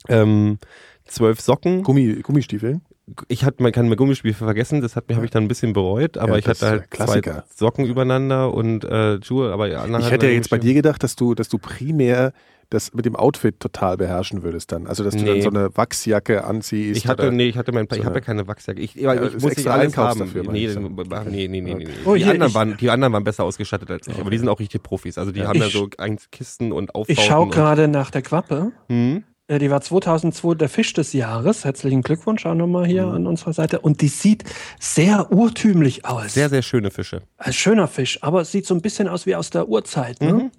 Ähm, zwölf Socken. Gummi, Gummistiefeln? Ich hatte, man kann mir Gummistiefel vergessen, das hat mir habe ich dann ein bisschen bereut, aber Ja, ich hatte halt Klassiker. zwei Socken übereinander und äh, Schuhe, aber ja, Ich hätte ja jetzt bei dir gedacht, dass du, dass du primär das mit dem Outfit total beherrschen würdest dann. Also dass du dann Nee. so eine Wachsjacke anziehst. Ich hatte, oder- nee, ich hatte mein, ich so habe ja eine- keine Wachsjacke. Ich, Ja, ich das ist muss nicht extra alles haben. dafür, nee, nee, nee, nee, nee, nee. Oh, die, hier, anderen ich- waren, die anderen waren besser ausgestattet als ich, aber die sind auch richtig Profis. Also die haben ja Ich- so ein Kisten und Aufbauten. Ich schaue gerade nach der Quappe. Hm? Äh, Die war 2002 der Fisch des Jahres. Herzlichen Glückwunsch auch nochmal hier Mhm. an unserer Seite. Und die sieht sehr urtümlich aus. Sehr, sehr schöne Fische. Ein schöner Fisch, aber es sieht so ein bisschen aus wie aus der Urzeit. Ne?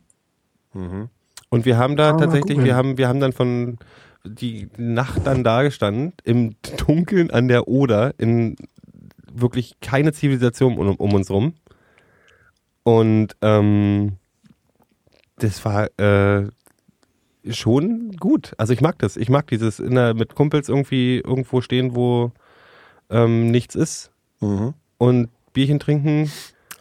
Mhm. Und wir haben da mal tatsächlich, wir haben, wir haben dann von die Nacht dann da gestanden, im Dunkeln an der Oder, in wirklich keine Zivilisation um, um uns rum. Und ähm, das war äh, schon gut. Also ich mag das. Ich mag dieses in der, mit Kumpels irgendwie irgendwo stehen, wo ähm, nichts ist Mhm. und Bierchen trinken.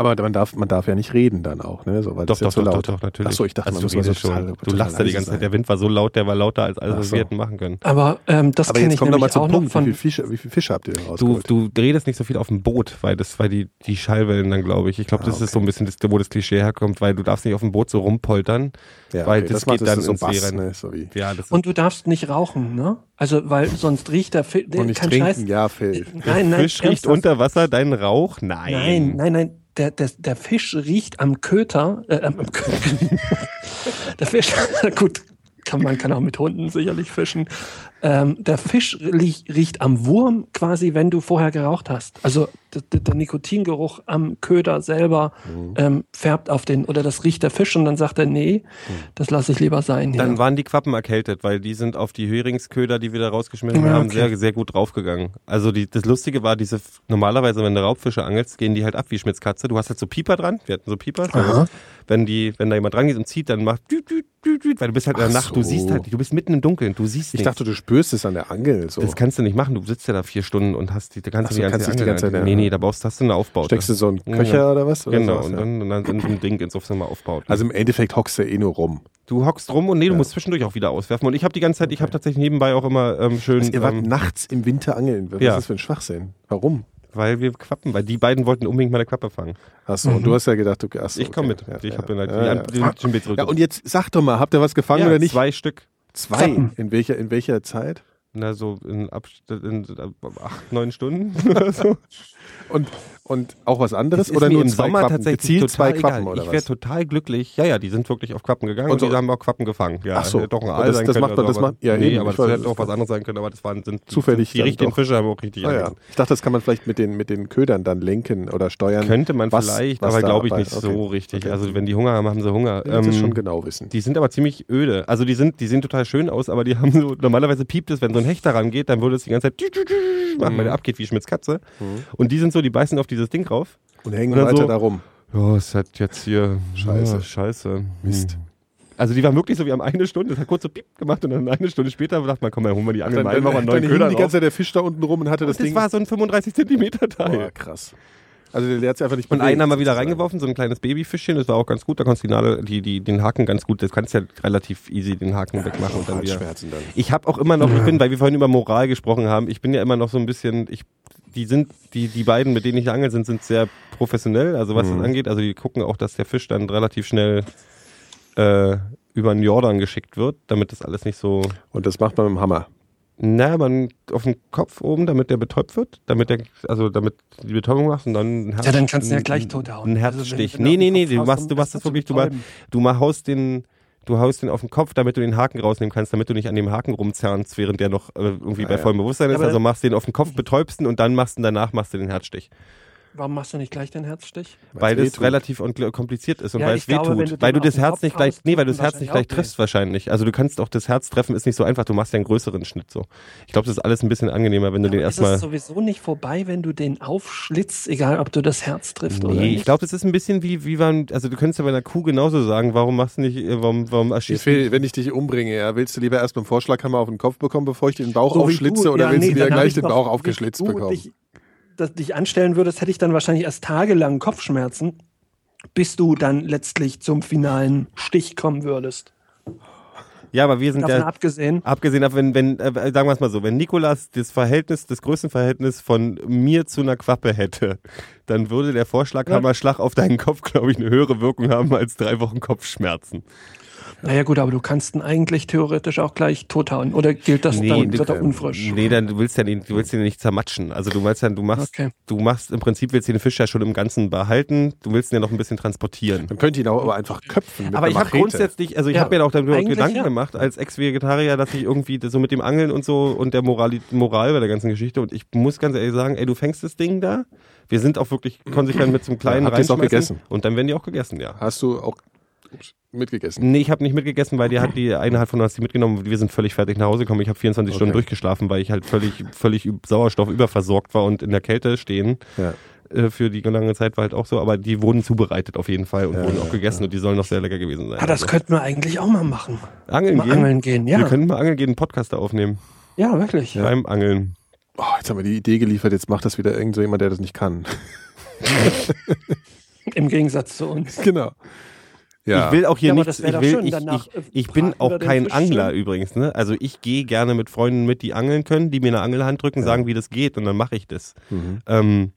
Aber man darf, man darf ja nicht reden dann auch, ne? So, weil das ist ja so laut. natürlich. Achso, ich dachte, also man du so redest schon. total, du total lachst ja die ganze Zeit. sein. Der Wind war so laut, der war lauter als alles, was so. wir hätten machen können. Aber ähm, das Aber kenne jetzt ich kommt nämlich auch noch Punkt. Wie von. viele Fische, wie viele Fische habt ihr denn Du, du redest nicht so viel auf dem Boot, weil das, weil die, die Schallwellen dann, glaube ich. Ich glaube, Ah, das ist okay. so ein bisschen, das, wo das Klischee herkommt, weil du darfst nicht auf dem Boot so rumpoltern. ja, weil okay, das macht geht dann so ins Bass, ne? so wie. Ja, das ist Und du darfst nicht rauchen, ne? Also, weil sonst riecht der Fisch. Und nicht trinken, ja, Phil. Nein, nein. Fisch riecht unter Wasser, dein Rauch? Nein. Nein, nein, nein. Der, der, der Fisch riecht am Köter. Äh, am Köter. der Fisch, gut, kann, man kann auch mit Hunden sicherlich fischen. Ähm, der Fisch riecht, am Wurm quasi, wenn du vorher geraucht hast. Also der, Nikotingeruch am Köder selber Mhm. ähm, färbt auf den, oder das riecht der Fisch und dann sagt er, nee, das lasse ich lieber sein. Dann Hier. waren die Quappen erkältet, weil die sind auf die Heringsköder, die wir da rausgeschmissen Ja, haben, okay. sehr, sehr gut draufgegangen. Also die, das Lustige war, diese normalerweise, wenn du Raubfische angelst, gehen die halt ab wie Schmitzkatze. Du hast halt so Pieper dran, wir hatten so Pieper. Wenn die, wenn da jemand dran geht und zieht, dann macht düt, düt, düt, weil du bist halt in der Ach Nacht, du so. siehst halt, du bist mitten im Dunkeln, du siehst Ich nichts. dachte, du spürst es an der Angel. So. Das kannst du nicht machen, du sitzt ja da vier Stunden und hast die, da kannst Ach du so, die ganze, kannst nicht die ganze Angel- Zeit, ja. Nee, nee, da brauchst, hast du eine Aufbaute. Steckst du so einen Ja. Köcher oder was? Oder Genau, sowas, und ja. dann, und dann so ein Ding ins Aufs mal aufbaut. Also im Endeffekt hockst du eh nur rum. du hockst rum und nee, du Ja. musst zwischendurch auch wieder auswerfen. Und ich habe die ganze Zeit, ich habe tatsächlich nebenbei auch immer ähm, schön. Also ihr wart ähm, nachts im Winter angeln. Was Ja. ist das für ein Schwachsinn? Warum? Weil wir Quappen, weil die beiden wollten unbedingt mal eine Quappe fangen. Achso, und du hast ja gedacht, du achso, Ich komme okay. mit. Ja, ich ja. habe mir ja, ja. die, die zurück. ja, und jetzt sag doch mal, habt ihr was gefangen Ja, oder nicht? Zwei Stück. Zwei. In welcher, in welcher Zeit? Na, so in, Abst in acht, neun Stunden oder so. Und, und auch was anderes Das oder nur im zwei Sommer Quappen? tatsächlich Gezielt zwei egal. Quappen oder Ich wäre total glücklich. Ja, ja, die sind wirklich auf Quappen gegangen Und und, so- die haben auch Quappen gefangen. Ja, Ach so. doch ein Und Aal das- sein das können macht man- das macht- ja, nee, eben, aber das hätte auch was anderes sein können, aber das waren sind Zufällig Die richtigen doch. Fische haben auch richtig Ah, ja. Ich dachte, das kann man vielleicht mit den, mit den Ködern dann lenken oder steuern. Könnte man was- vielleicht, was aber glaube ich nicht okay. so richtig. Okay. Also wenn die Hunger haben, haben sie Hunger. Das Ähm, schon genau wissen. Die sind aber ziemlich öde. Also die sind, die sehen total schön aus, aber die haben so, normalerweise piept es, wenn so ein Hecht daran geht, dann würde es die ganze Zeit machen, Mhm. weil der abgeht wie Schmitz Katze. Und die sind so, die beißen auf dieses Ding drauf. Und hängen oder weiter so. da rum. Ja, es hat jetzt hier Scheiße. Ja, scheiße. Mist. Hm. Also die waren wirklich so, wir haben eine Stunde, das hat kurz so piep gemacht und dann eine Stunde später dachte man, komm mal, holen wir die Angel mal, wir dann, einen neuen Köder die ganze Zeit der Fisch da unten rum und hatte das, Das Ding. war so ein 35 Zentimeter Teil. Boah, krass. Also der hat sich einfach nicht Und bewegt, einen haben wir wieder reingeworfen, so ein kleines Babyfischchen, das war auch ganz gut, da konntest du die Nadel, die, die, den Haken ganz gut, das kannst du ja relativ easy den Haken wegmachen und dann wieder. Dann. Ich habe auch immer noch, ich bin, weil wir vorhin über Moral gesprochen haben, ich bin ja immer noch so ein bisschen, ich, die sind, die, die beiden, mit denen ich angel sind, sind sehr professionell, also was Mhm. das angeht. Also die gucken auch, dass der Fisch dann relativ schnell äh, über den Jordan geschickt wird, damit das alles nicht so, Und das macht man mit dem Hammer. na, man auf den Kopf oben, damit der betäubt wird, damit der, also damit du die Betäubung machst und dann ein Herz, Ja, dann kannst du ja gleich tot hauen. Ein Also wenn- Herzstich. wenn du nee, nee, nee, du machst, du machst das wirklich, du, du haust den, du haust den auf den Kopf, damit du den Haken rausnehmen kannst, damit du nicht an dem Haken rumzernst, während der noch äh, irgendwie bei ja. vollem Bewusstsein Ja, ist. aber- Also machst den auf den Kopf, betäubst ihn und dann machst du danach machst du den Herzstich. Warum machst du nicht gleich den Herzstich? Weil wehtut. relativ und- kompliziert ist und Ja, weil es wehtut. du Weil den du das den Herz nicht gleich, nee, weil du das Herz nicht gleich triffst wahrscheinlich. Also du kannst auch das Herz treffen, ist nicht so einfach. Du machst ja einen größeren Schnitt so. Ich glaube, das ist alles ein bisschen angenehmer, wenn du den Aber ist erstmal. es sowieso nicht vorbei, wenn du den aufschlitzt, egal ob du das Herz triffst oder Nee, nicht? ich glaube, das ist ein bisschen wie, wie man, also du könntest ja bei einer Kuh genauso sagen, warum machst du nicht, äh, warum, warum erschießt fehlt, wenn ich dich umbringe, ja, willst du lieber erst mit dem Vorschlaghammer auf den Kopf bekommen, bevor ich dir den Bauch So aufschlitze, du- oder ja, willst nee, du dir gleich ich den Bauch aufgeschlitzt du bekommen? Dich, dass dich anstellen würdest, hätte ich dann wahrscheinlich erst tagelang Kopfschmerzen, bis du dann letztlich zum finalen Stich kommen würdest. Ja, aber wir sind Davon ja, abgesehen, abgesehen ab, wenn, wenn, äh, sagen wir es mal so, wenn Nikolas das Verhältnis, das Größenverhältnis von mir zu einer Quappe hätte, dann würde der Vorschlaghammerschlag auf deinen Kopf, glaube ich, eine höhere Wirkung haben als drei Wochen Kopfschmerzen. Naja gut, aber du kannst ihn eigentlich theoretisch auch gleich tothauen. Oder gilt das dann, du- wird er unfrisch? Nee, dann du willst ja den, du willst den nicht zermatschen. Also du meinst ja, du machst, Okay. du machst im Prinzip willst du den Fisch ja schon im Ganzen behalten. Du willst ihn ja noch ein bisschen transportieren. Man könnte ihn auch aber einfach köpfen. Mit Aber ich habe grundsätzlich, also ich Ja, habe mir auch darüber Gedanken ja. gemacht als Ex-Vegetarier, dass ich irgendwie das so mit dem Angeln und so und der Moral, Moral bei der ganzen Geschichte und ich muss ganz ehrlich sagen, ey, du fängst das Ding da. Wir sind auch wirklich konsequent mit so einem kleinen Ja, habt auch gegessen? und dann werden die auch gegessen, ja. Hast du auch mitgegessen? Nee, ich habe nicht mitgegessen, weil die hat die eine hat von uns die mitgenommen. Wir sind völlig fertig nach Hause gekommen. Ich habe 24 Stunden Okay. durchgeschlafen, weil ich halt völlig völlig Sauerstoff überversorgt war und in der Kälte stehen. Ja. Äh, Für die lange Zeit war halt auch so, aber die wurden zubereitet auf jeden Fall und Ja, wurden ja, auch gegessen und die sollen noch sehr lecker gewesen sein. Ah, das Also, könnten wir eigentlich auch mal machen. Angeln Mal gehen. angeln gehen, ja. Wir können mal angeln gehen, einen Podcast da aufnehmen. Ja, wirklich. Beim Angeln. Oh, jetzt haben wir die Idee geliefert, jetzt macht das wieder irgend so jemand, der das nicht kann. Im Gegensatz zu uns. genau. Ja. Ich will auch hier Ja, nichts, ich will, ich, ich, äh, ich bin auch kein Fisch Angler übrigens, ne? Also ich gehe gerne mit Freunden mit, die angeln können, die mir eine Angelhand drücken, sagen, wie das geht und dann mache ich das. Mhm. Ähm,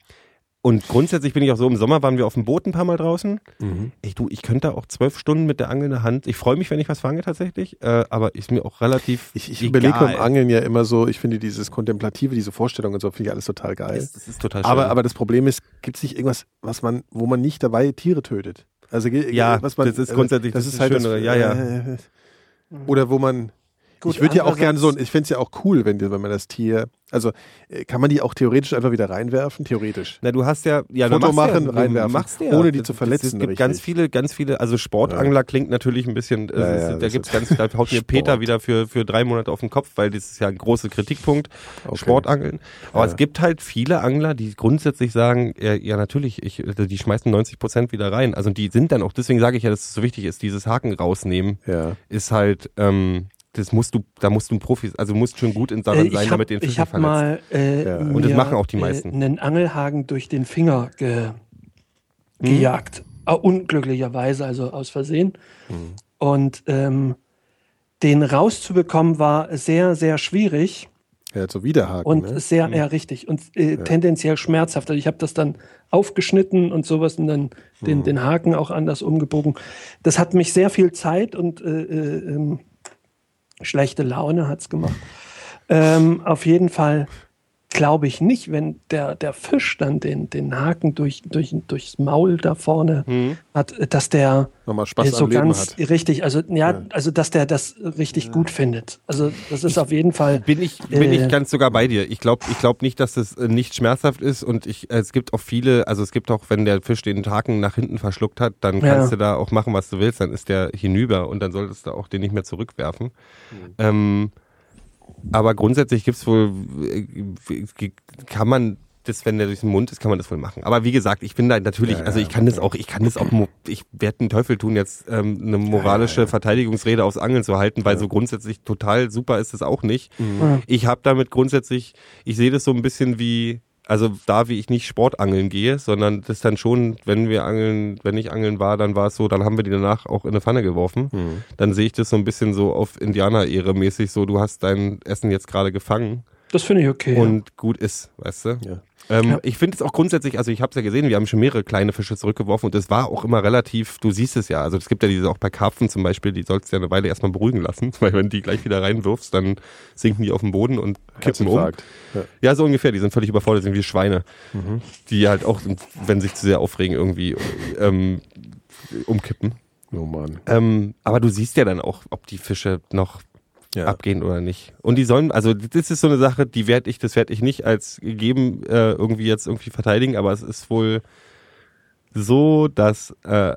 und grundsätzlich bin ich auch so, im Sommer waren wir auf dem Boot ein paar Mal draußen. Mhm. Ich, du, ich könnte auch zwölf Stunden mit der Angel in der Hand. Ich freue mich, wenn ich was fange tatsächlich, äh, aber ist mir auch relativ Ich, ich überlege beim Angeln ja immer so, ich finde dieses Kontemplative, diese Vorstellung und so, finde ich alles total geil. Das, das ist total schön. Aber, aber das Problem ist, gibt es nicht irgendwas, was man, wo man nicht dabei Tiere tötet? Also Ja, was man, das ist grundsätzlich das das ist halt das, Schönere, ja, ja. äh, Oder wo man Gut, ich würde ja auch gern so, ich finde es ja auch cool, wenn, die- wenn man das Tier, also äh, kann man die auch theoretisch einfach wieder reinwerfen? Theoretisch. Na, du hast ja, ja, Foto du machst machen, ja, reinwerfen, machst ja. ohne die Das- zu verletzen, Es gibt richtig. ganz viele, ganz viele, also Sportangler klingt natürlich ein bisschen, äh, Ja, es- ja, da gibt's ist- ganz, da haut mir. Peter wieder für, für drei Monate auf den Kopf, weil das ist ja ein großer Kritikpunkt, Okay. Sportangeln. Aber Ja. es gibt halt viele Angler, die grundsätzlich sagen, ja, ja natürlich, ich, also die schmeißen 90 Prozent wieder rein. Also die sind dann auch, deswegen sage ich ja, dass es so wichtig ist, dieses Haken rausnehmen, Ja. ist halt, ähm, das musst du, da musst du ein Profi, also du musst schon gut in darin Äh, sein, ich damit habe den Fisch hab verletzt. mal äh, Ja. Und das machen auch die meisten. Äh, einen Angelhaken durch den Finger ge Hm? gejagt. Äh, unglücklicherweise, also aus Versehen. Hm. Und ähm, den rauszubekommen war sehr, sehr schwierig. Ja, so Widerhaken. und ne? sehr, ja, richtig. Und äh, tendenziell schmerzhaft. Also ich habe das dann aufgeschnitten und sowas und dann den, Mhm. den Haken auch anders umgebogen. Das hat mich sehr viel Zeit und äh, äh, ähm, schlechte Laune hat's gemacht. Ähm, auf jeden Fall glaube ich nicht, wenn der, der Fisch dann den, den Haken durch, durch, durchs Maul da vorne hat, äh, dass der Nochmal Spaß so am Leben ganz hat. richtig, also ja, also dass der das richtig gut findet. Also das ist auf jeden Fall. Bin ich, bin Äh. ich ganz sogar bei dir. Ich glaube ich glaub nicht, dass es äh, nicht schmerzhaft ist und ich, es gibt auch viele, also es gibt auch, wenn der Fisch den Haken nach hinten verschluckt hat, dann Ja. kannst du da auch machen, was du willst, dann ist der hinüber und dann solltest du auch den nicht mehr zurückwerfen. Ähm, aber grundsätzlich gibt's wohl, äh, kann man das, wenn der durch den Mund ist, kann man das wohl machen. Aber wie gesagt, ich bin da natürlich, Ja, also ja, ich kann das auch, ich kann das auch, ich werde den Teufel tun, jetzt ähm, eine moralische Verteidigungsrede aufs Angeln zu halten, weil so grundsätzlich total super ist es auch nicht. Ich habe damit grundsätzlich, ich sehe das so ein bisschen wie, also da wie ich nicht Sportangeln gehe, sondern das dann schon, wenn wir angeln, wenn ich angeln war, dann war es so, dann haben wir die danach auch in eine Pfanne geworfen. Dann sehe ich das so ein bisschen so auf Indianer-Ehre mäßig, so du hast dein Essen jetzt gerade gefangen Das finde ich okay. und gut ist, weißt du? Ja. Ähm, Ja. Ich finde es auch grundsätzlich, also ich habe es ja gesehen, wir haben schon mehrere kleine Fische zurückgeworfen und es war auch immer relativ, du siehst es ja, also es gibt ja diese auch bei Karpfen zum Beispiel, die sollst du ja eine Weile erstmal beruhigen lassen, weil wenn die gleich wieder reinwirfst, dann sinken die auf den Boden und kippen um. Ja. Ja, so ungefähr, die sind völlig überfordert, sind wie Schweine, die halt auch, wenn sich zu sehr aufregen, irgendwie ähm, umkippen. Oh Mann. Ähm, aber du siehst ja dann auch, ob die Fische noch Ja. abgehen oder nicht. Und die sollen, also das ist so eine Sache, die werde ich, das werde ich nicht als gegeben äh, irgendwie jetzt irgendwie verteidigen, aber es ist wohl so, dass äh,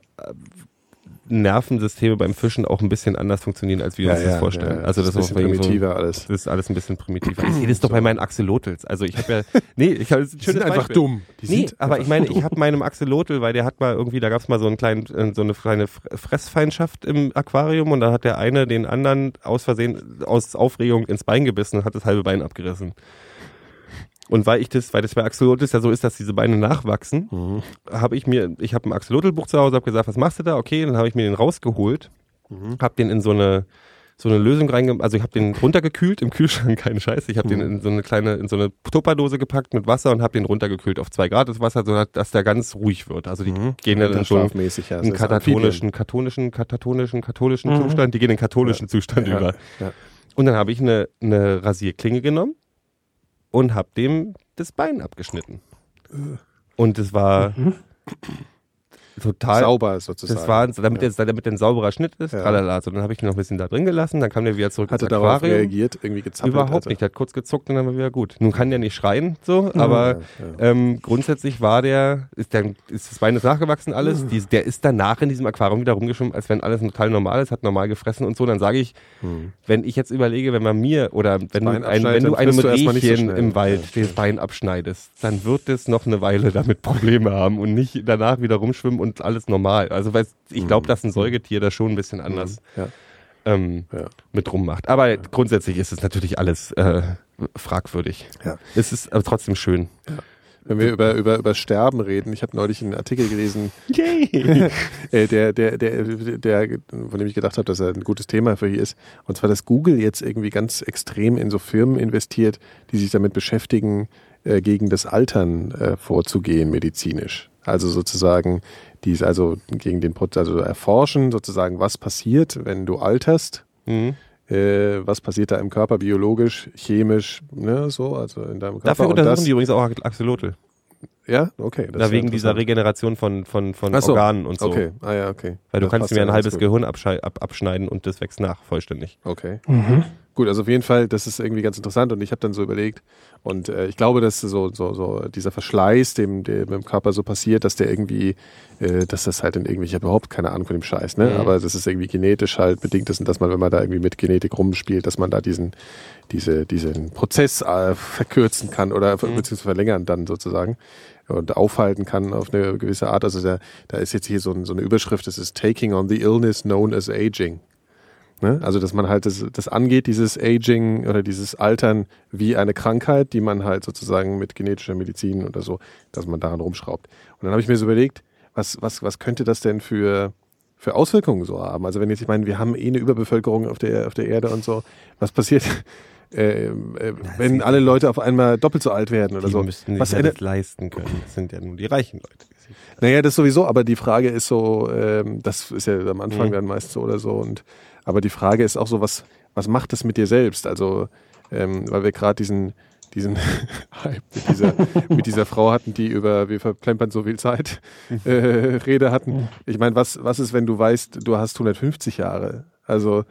Nervensysteme beim Fischen auch ein bisschen anders funktionieren, als wir uns das vorstellen. also das, ist ein ist irgendwie so, primitiver alles. das ist alles ein bisschen primitiver. Ich sehe das doch bei meinen Axolotls. Also ich habe ja, nee, ich habe ein Die schönes sind einfach Beispiel. dumm. Die Nee, sind aber einfach ich meine, dumm. ich habe meinem Axolotl, weil der hat mal irgendwie, da gab es mal so, einen kleinen, äh, so eine kleine Fr- Fressfeindschaft im Aquarium und da hat der eine den anderen aus Versehen, aus Aufregung ins Bein gebissen und hat das halbe Bein abgerissen. Und weil ich das, weil das bei Axolotls ja so ist, dass diese Beine nachwachsen, Mhm. habe ich mir, ich habe ein Axolotlbuch zu Hause, habe gesagt, was machst du da? Okay, dann habe ich mir den rausgeholt, Mhm. habe den in so eine so eine Lösung reingemacht, also ich habe den runtergekühlt im Kühlschrank, keinen Scheiß. Ich habe den Mhm. in so eine kleine, in so eine Tupperdose gepackt mit Wasser und habe den runtergekühlt auf zwei Grad das Wasser, so dass der ganz ruhig wird. Also die gehen dann in einen, Schlafmäßig, ja. Amphibien. katatonischen, katonischen, katatonischen, katholischen Zustand, die gehen in den katholischen Zustand Ja, über. ja. Und dann habe ich eine, eine Rasierklinge genommen und habe dem das Bein abgeschnitten. Und das war total Sauber sozusagen. das war, damit, der, damit der ein sauberer Schnitt ist, Ja. tralala. So, dann habe ich den noch ein bisschen da drin gelassen, dann kam der wieder zurück Hat er darauf Aquarium. reagiert, irgendwie gezappelt? Überhaupt also. nicht, der hat kurz gezuckt und dann war wieder gut. Nun kann der nicht schreien, so, aber Ähm, grundsätzlich war der, ist, der, ist das Bein ist nachgewachsen alles, Mhm. die, der ist danach in diesem Aquarium wieder rumgeschwommen, als wenn alles total normal ist, hat normal gefressen und so. Dann sage ich, wenn ich jetzt überlege, wenn man mir oder wenn du, Mhm. Ein, wenn du einem so Rehchen schnell. im Wald Ja, das Bein abschneidest, dann wird es noch eine Weile damit Probleme haben und nicht danach wieder rumschwimmen und alles normal. Also weil ich glaube, dass ein Säugetier da schon ein bisschen anders Mhm. Ja. ähm, Ja. mit rummacht. Aber grundsätzlich ist es natürlich alles äh, fragwürdig. Ja. Es ist aber trotzdem schön. Wenn wir über, über, über Sterben reden, ich habe neulich einen Artikel gelesen, Yay! äh, der, der, der, der, von dem ich gedacht habe, dass er ein gutes Thema für hier ist. Und zwar, dass Google jetzt irgendwie ganz extrem in so Firmen investiert, die sich damit beschäftigen, äh, gegen das Altern äh, vorzugehen, medizinisch. Also sozusagen, die es also gegen den Prozess, also erforschen sozusagen, was passiert, wenn du alterst. Mhm. Äh, was passiert da im Körper biologisch, chemisch, ne, so, also in deinem Körper. Dafür untersuchen das, die übrigens auch Axolotl. Ja, okay. das Da ist wegen dieser. Regeneration von, von, von so, Organen und so. Okay, ah ja, okay. Weil du Das kannst mir ja ein halbes. Gehirn abschneiden und das wächst nach, vollständig. Okay. Mhm. Gut, also auf jeden Fall, das ist irgendwie ganz interessant und ich habe dann so überlegt und äh, ich glaube, dass so, so, so dieser Verschleiß, dem, dem im Körper so passiert, dass der irgendwie, äh, dass das halt in irgendwie, ich habe überhaupt keine Ahnung von dem Scheiß, ne? Mhm. Aber dass es irgendwie genetisch halt bedingt ist und dass man, wenn man da irgendwie mit Genetik rumspielt, dass man da diesen, diese, diesen Prozess äh, verkürzen kann oder Mhm. beziehungsweise verlängern dann sozusagen und aufhalten kann auf eine gewisse Art. Also da, da ist jetzt hier so, ein, so eine Überschrift, das ist Taking on the Illness Known as Aging. Ne? Also, dass man halt das, das angeht, dieses Aging oder dieses Altern wie eine Krankheit, die man halt sozusagen mit genetischer Medizin oder so, dass man daran rumschraubt. Und dann habe ich mir so überlegt, was, was, was könnte das denn für, für Auswirkungen so haben? Also, wenn jetzt, ich meine, wir haben eh eine Überbevölkerung auf der, auf der Erde und so, was passiert, äh, äh, wenn alle Leute auf einmal doppelt so alt werden oder Die so. müssten sich Was ja das leisten können. Das sind ja nur die reichen Leute. naja, das sowieso, aber die Frage ist so, ähm, das ist ja am Anfang Mhm. dann meist so oder so. Und aber die Frage ist auch so, was, was macht das mit dir selbst? Also, ähm, weil wir gerade diesen, diesen Hype mit dieser, mit dieser Frau hatten, die über wir verplempern so viel Zeit äh, Rede hatten. Ich meine, was, was ist, wenn du weißt, du hast 150 Jahre? Also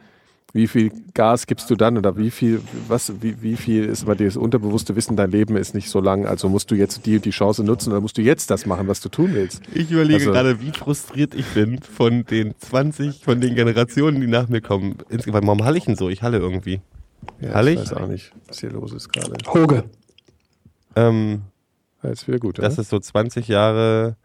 wie viel Gas gibst du dann oder wie viel, was, wie, wie viel ist immer das unterbewusste Wissen, dein Leben ist nicht so lang, also musst du jetzt die die Chance nutzen oder musst du jetzt das machen, was du tun willst? Ich überlege Also- gerade, wie frustriert ich bin von den 20, von den Generationen, die nach mir kommen. Insgesamt, warum halle ich denn so? Ich halle irgendwie. Ja, Hallig? Ich weiß auch nicht, was hier los ist gerade. Hoge. Ähm, Ja, ist wieder gut, das oder? ist so 20 Jahre.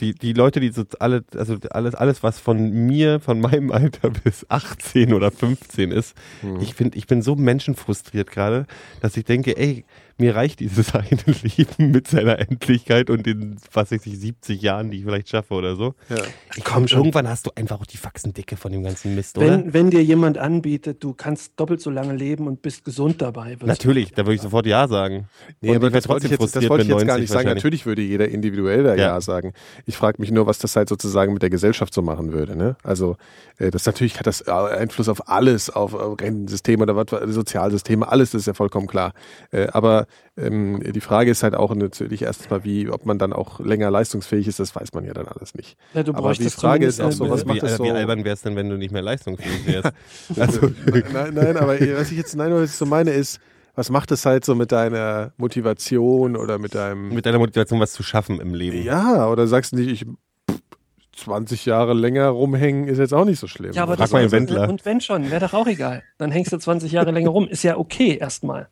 Die, die Leute, die so alle, also alles, alles, was von mir, von meinem Alter bis 18 oder 15 ist, Hm. ich finde, ich bin so menschenfrustriert gerade, dass ich denke, ey, mir reicht dieses eine Leben mit seiner Endlichkeit und den, was weiß ich, 70 Jahren, die ich vielleicht schaffe oder so. Ja. Ich komm, irgendwann hast du einfach auch die Faxendicke von dem ganzen Mist, oder? Wenn, wenn dir jemand anbietet, du kannst doppelt so lange leben und bist gesund dabei. Natürlich, da würde ich sofort Ja sagen. Nee, Und aber das wollte ich jetzt, das wollte ich jetzt gar 90 nicht sagen. Natürlich würde jeder individuell da ja. Ja. sagen. Ich frage mich nur, was das halt sozusagen mit der Gesellschaft so machen würde. Ne? Also äh, das natürlich hat das äh, Einfluss auf alles, auf, Rentensysteme oder was, Sozialsysteme, alles das ist ja vollkommen klar. Äh, aber ähm, die Frage ist halt auch natürlich erstens mal, wie, ob man dann auch länger leistungsfähig ist, das weiß man ja dann alles nicht. Ja, du Aber die Frage ist auch so, was macht wie, das so? wie albern wär's denn, wenn du nicht mehr leistungsfähig wärst? Also, nein, nein, aber was ich jetzt, nein, was ich so meine ist, was macht es halt so mit deiner Motivation oder mit deinem mit deiner Motivation was zu schaffen im Leben. Ja, oder sagst du nicht, ich 20 Jahre länger rumhängen ist jetzt auch nicht so schlimm. Ja, aber Frag das mal den Wendler. Und wenn schon, wäre doch auch egal. Dann hängst du 20 Jahre länger rum. Ist ja okay erstmal.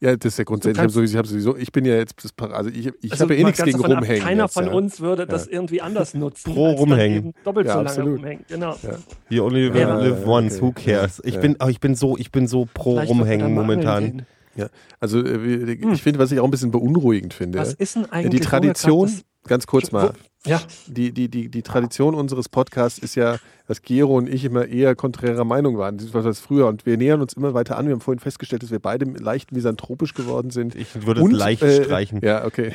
Ja, das ist ja grundsätzlich. Ich, sowieso, ich, hab sowieso, ich bin ja jetzt, das Par- also ich, ich Also habe ja eh nichts gegen davon ab, rumhängen. Keiner jetzt, von ja. uns würde das irgendwie anders nutzen. Pro als dann rumhängen. eben Doppelt Ja, so lange absolut. rumhängen. Genau. Ja. You only live, once, okay. who cares? Ich Ja. bin, oh, ich bin so, ich bin so pro Vielleicht rumhängen momentan. Ja, also äh, wie- ich finde, was ich auch ein bisschen beunruhigend finde, Was ist denn eigentlich die Tradition, ganz kurz mal, Ja, die, die, die, die Tradition unseres Podcasts ist ja, dass Gero und ich immer eher konträrer Meinung waren. Das früher. Und wir nähern uns immer weiter an. Wir haben vorhin festgestellt, dass wir beide leicht misanthropisch geworden sind. Ich würde es Und, leicht äh, streichen. Ja, okay.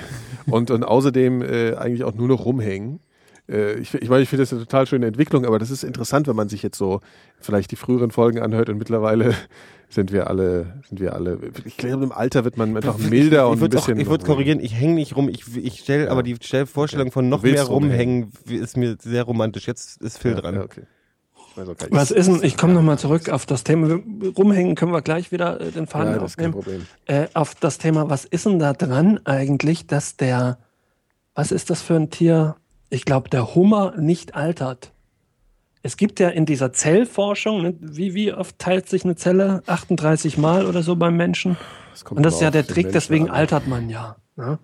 Und, und außerdem äh, eigentlich auch nur noch rumhängen. Äh, ich ich meine, ich finde das eine total schöne Entwicklung, aber das ist interessant, wenn man sich jetzt so vielleicht die früheren Folgen anhört und mittlerweile sind wir alle, sind wir alle, ich glaube, im Alter wird man einfach milder und ich ein würde bisschen. ich würd korrigieren, ich hänge nicht rum, ich, ich stelle, aber die Stell Vorstellung von noch mehr rumhängen ist mir sehr romantisch. Jetzt ist Phil Ja, dran. ja, okay. Ich auch nicht. was ist denn, ich komme nochmal zurück auf das Thema, rumhängen können wir gleich wieder äh, den Faden Ja, das ist kein aufnehmen. Problem. Äh, auf das Thema, was ist denn da dran eigentlich, dass der, was ist das für ein Tier? Ich glaube, der Hummer nicht altert. Es gibt ja in dieser Zellforschung, ne, wie, wie oft teilt sich eine Zelle? 38 Mal oder so beim Menschen. Das kommt Und das ist ja der Trick, Menschen deswegen an. altert man ja. Ne?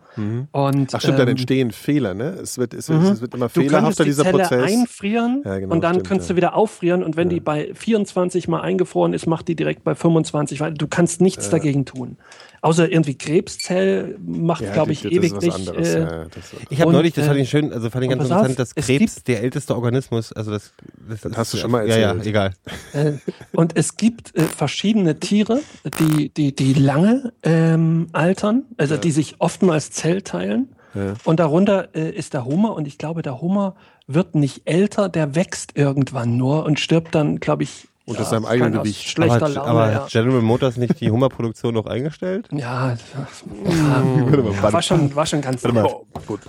Und, Ach stimmt, dann ähm, entstehen Fehler, ne? Es wird, es, Mhm. es wird immer fehlerhafter, die dieser Zelle Prozess. einfrieren Ja, genau, und dann stimmt, kannst ja. du wieder auffrieren und wenn Ja. die bei 24 mal eingefroren ist, macht die direkt bei 25 weiter. Du kannst nichts dagegen tun. Außer irgendwie Krebszell macht, Ja, glaube ich, das ist ewig was nicht. anderes, Äh, ja, das- Ich habe neulich, das äh, fand ich schön, also fand ich ganz pass auf, interessant, dass Krebs der älteste Organismus, also das, das, Das ist- hast du schon mal Ja, ja, erzählt. egal. Äh, und es gibt äh, verschiedene Tiere, die, die, die lange ähm, altern, also die sich oftmals Zell teilen. Ja. Und darunter äh, ist der Hummer. Und ich glaube, der Hummer wird nicht älter, der wächst irgendwann nur und stirbt dann, glaube ich, Und aus seinem eigenen Gewicht. Schlechter aber, Laune. aber ja. hat General Motors nicht die Hummerproduktion noch eingestellt? Ja, ja, war, schon, war schon ganz Warte mal. Oh, gut.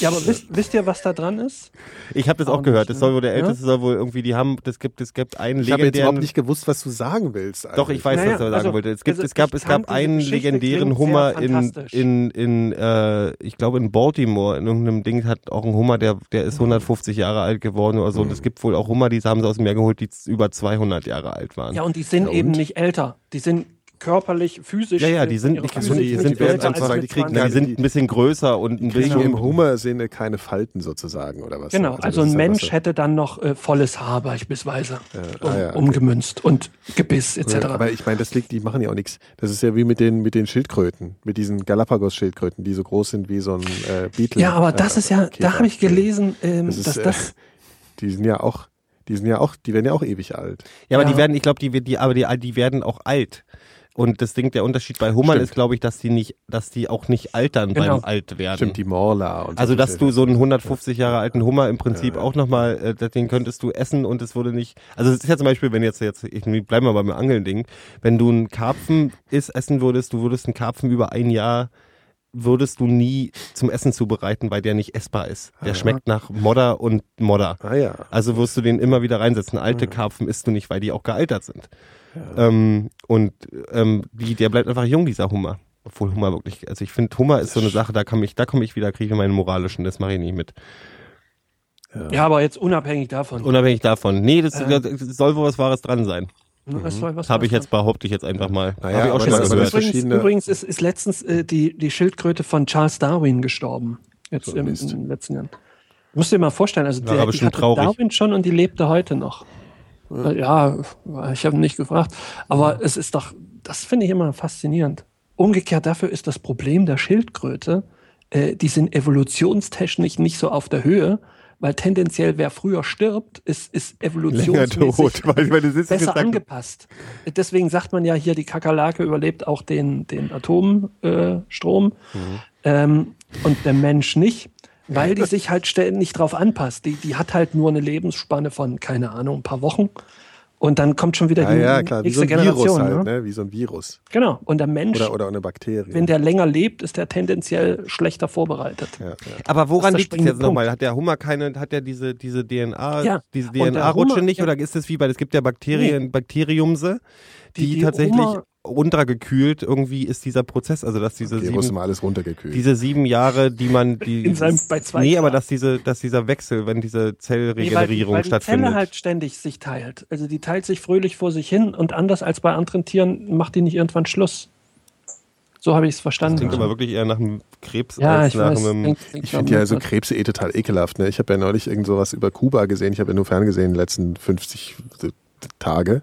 Ja, aber wisst, wisst ihr, was da dran ist? Ich habe das auch Auch gehört. nicht, Das soll wohl der ne? älteste soll wohl irgendwie, die haben, das gibt, es gibt einen Ich habe jetzt überhaupt legendären. nicht gewusst, was du sagen willst. Doch, ich weiß, Naja, was er sagen also, wollte. Es gibt, also es gab, ich es gab einen Geschichte, legendären Hummer in, in, in, äh, ich glaube in Baltimore, in irgendeinem Ding hat auch ein Hummer, der, der ist 150 Jahre alt geworden oder so. Und es gibt wohl auch Hummer, die haben sie aus dem Meer geholt, die über 200 Jahre alt waren. Ja, und die sind Ja, eben und? nicht älter. Die sind körperlich, physisch. Ja, ja, die äh, sind nicht- Physik die- nicht die werden einfach- die kriegen 20. Na, die sind ein bisschen größer und ein Kriegen bisschen. im Hummer-Sinne keine Falten sozusagen, oder was? Genau, also, das ein Mensch einfach hätte dann noch äh, volles Haar beispielsweise um, ah ja, okay. umgemünzt und Gebiss so. etc. Aber ich meine, das liegt, die machen ja auch nichts. Das ist ja wie mit den, mit den Schildkröten, mit diesen Galapagos-Schildkröten, die so groß sind wie so ein äh, Beetle. ja, aber das äh, ist ja, Käfer. da habe ich gelesen, ähm, Das ist, dass äh, das Die sind ja auch, Die sind ja auch, die werden ja auch ewig alt. Ja, aber Ja. die werden, ich glaube, die, die, aber die, die werden auch alt. Und das Ding, der Unterschied bei Hummern Stimmt. ist, glaube ich, dass die nicht, dass die auch nicht altern Genau. beim alt werden. Stimmt, die Morla und Also, dass solche- du so einen 150 Jahre alten Hummer im Prinzip auch nochmal, äh, den könntest du essen und es würde nicht, also es ist ja zum Beispiel, wenn jetzt, jetzt, ich bleiben wir beim Angeln-Ding, wenn du einen Karpfen isst, essen würdest, du würdest einen Karpfen über ein Jahr, würdest du nie zum Essen zubereiten, weil der nicht essbar ist. Der schmeckt nach Modder und Modder. Ah ja. Also wirst du den immer wieder reinsetzen. Alte Karpfen isst du nicht, weil die auch gealtert sind. Ähm, und ähm, die, der bleibt einfach jung, dieser Hummer. Obwohl Hummer wirklich, also ich finde, Hummer ist so eine Sache, da komme ich, da komme ich wieder, kriege ich meinen moralischen, das mache ich nicht mit. Ja, aber jetzt unabhängig davon. Unabhängig davon. Nee, das, Äh. das soll wohl was Wahres dran sein. Was Das habe ich jetzt, behaupte ich jetzt einfach mal. Naja, habe ich auch schon das mal ist- gehört. Übrigens, übrigens ist, ist letztens äh, die, die Schildkröte von Charles Darwin gestorben. Jetzt So im, in den letzten Jahren. Du musst dir mal vorstellen, also War der, die schon hatte traurig. Darwin schon und die lebte heute noch. Äh, Ja, ich habe nicht gefragt. Aber es ist doch, das finde ich immer faszinierend. Umgekehrt dafür ist das Problem der Schildkröte, äh, die sind evolutionstechnisch nicht so auf der Höhe, weil tendenziell wer früher stirbt, ist, ist evolutionsmäßig tot, weil, weil besser gesagt, angepasst. Deswegen sagt man ja hier, die Kakerlake überlebt auch den, den Atomstrom äh, Strom, ähm, und der Mensch nicht, weil die sich halt ständig drauf anpasst. Die, die hat halt nur eine Lebensspanne von, keine Ahnung, ein paar Wochen. Und dann kommt schon wieder Ja, die ja, klar, wie so nächste ein Virus Generation. halt, ne? ne? Wie so ein Virus. Genau. Und der Mensch, Oder, oder eine Bakterie. wenn der länger lebt, ist der tendenziell schlechter vorbereitet. ja, ja. Aber woran Das liegt es springende jetzt nochmal? Hat der Hummer keine, hat der diese, diese DNA, Ja, diese DNA-Rutsche nicht? ja. Oder ist es wie bei, es gibt ja Bakterien, Bakteriumse, die, Die- die tatsächlich Hummer- runtergekühlt irgendwie ist dieser Prozess, also dass diese Virus sieben, alles runtergekühlt. diese sieben Jahre, die man, die, In seinem- bei zwei nee, aber Grad. dass diese, dass dieser Wechsel, wenn diese Nee, weil, die- Zellregenerierung weil die stattfindet. Zelle halt ständig sich teilt. Also die teilt sich fröhlich vor sich hin und anders als bei anderen Tieren macht die nicht irgendwann Schluss. So habe ich es verstanden. Klingt aber wirklich eher nach einem Krebs ja, als ich nach weiß. einem. Klingt- klingt Ich finde ja so Krebse eh total ekelhaft. Ne? Ich habe ja neulich irgend sowas über Kuba gesehen. Ich habe ja nur ferngesehen in den letzten 50 Tage.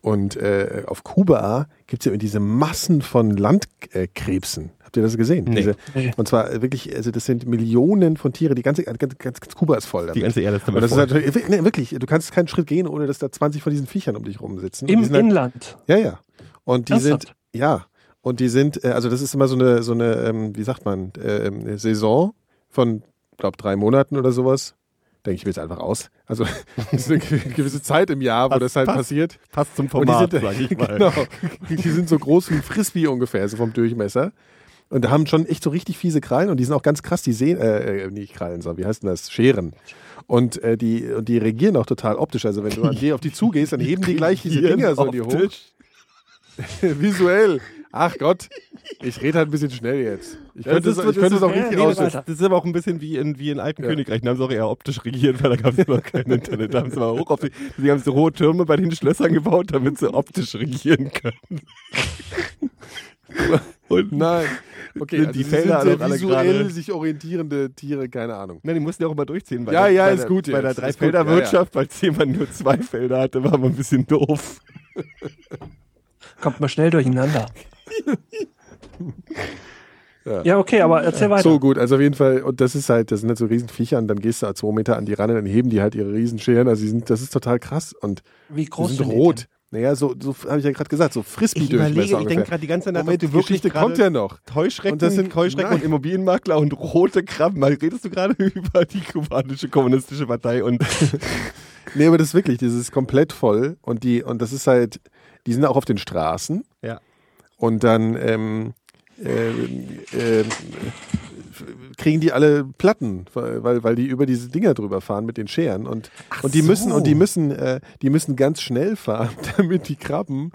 Und äh, auf Kuba gibt es ja diese Massen von Landkrebsen. Habt ihr das gesehen? Nee. Diese. Und zwar wirklich, also das sind Millionen von Tiere. Die ganze, ganz, ganz, ganz Kuba ist voll damit. Die ganze Erde ist und damit das ist voll. natürlich, nee, wirklich, du kannst keinen Schritt gehen, ohne dass da 20 von diesen Viechern um dich rumsitzen. Und die Im halt- Inland. ja, ja. Und die Ernsthaft? sind, ja. Und die sind, äh, also das ist immer so eine, so eine, ähm, wie sagt man, ähm, eine Saison von, glaube drei Monaten oder sowas. Denke ich mir jetzt einfach aus. Also es ist eine gewisse Zeit im Jahr, wo Passt- das halt passt. passiert. Passt zum Format, sind, sag ich mal. genau, die sind so groß wie ein Frisbee ungefähr, so vom Durchmesser. Und da haben schon echt so richtig fiese Krallen und die sind auch ganz krass, die sehen, äh, äh, nicht Krallen, sondern wie heißt denn das? Scheren. Und, äh, die, und die reagieren auch total optisch. Also wenn du an die auf die zugehst, dann heben die gleich diese Dinger so in die hoch. Visuell. Ach Gott, ich rede halt ein bisschen schnell jetzt. Ich Ja, könnte, das es, ist- ich könnte es auch richtig ja, weiter. Das ist aber auch ein bisschen wie in, wie in alten Ja. Königreichen. Da haben sie auch eher optisch regiert, weil da gab es noch kein Internet. Da haben sie mal hoch auf die, sie haben so hohe Türme bei den Schlössern gebaut, damit sie optisch regieren können. Und Nein. Okay, Sind also die Felder sind auch sehr alle visuell gerade- sich orientierende Tiere, keine Ahnung. Nein, die mussten ja auch immer durchziehen. Bei Ja, der, ja, bei ist der, gut Bei jetzt. der Ist gut, Dreifelderwirtschaft, falls jemand nur zwei Felder hatte, war man ein bisschen doof. Kommt mal schnell durcheinander. Ja. Ja, okay, aber erzähl weiter. So gut, also auf jeden Fall, und das ist halt, das sind halt so Riesenviecher und dann gehst du halt zwei Meter an die ran und dann heben die halt ihre Riesenscheren. Also die sind, das ist total krass und Wie die groß sind sind die rot. denn? Naja, so, so habe ich ja gerade gesagt, so Ich überlege, Frisbee-Durchmesser ich denke gerade die ganze Zeit Moment, die Geschichte kommt ja noch. Heuschrecken, Und das sind- Heuschrecken nein. und Immobilienmakler und rote Krabben. Mal redest du gerade über die kubanische kommunistische Partei und Nee, aber das ist wirklich, das ist komplett voll und die, und das ist halt, die sind auch auf den Straßen ja. und dann ähm, äh, äh, kriegen die alle Platten, weil, weil die über diese Dinger drüber fahren mit den Scheren und, und die so. müssen und die müssen äh, die müssen ganz schnell fahren, damit die Krabben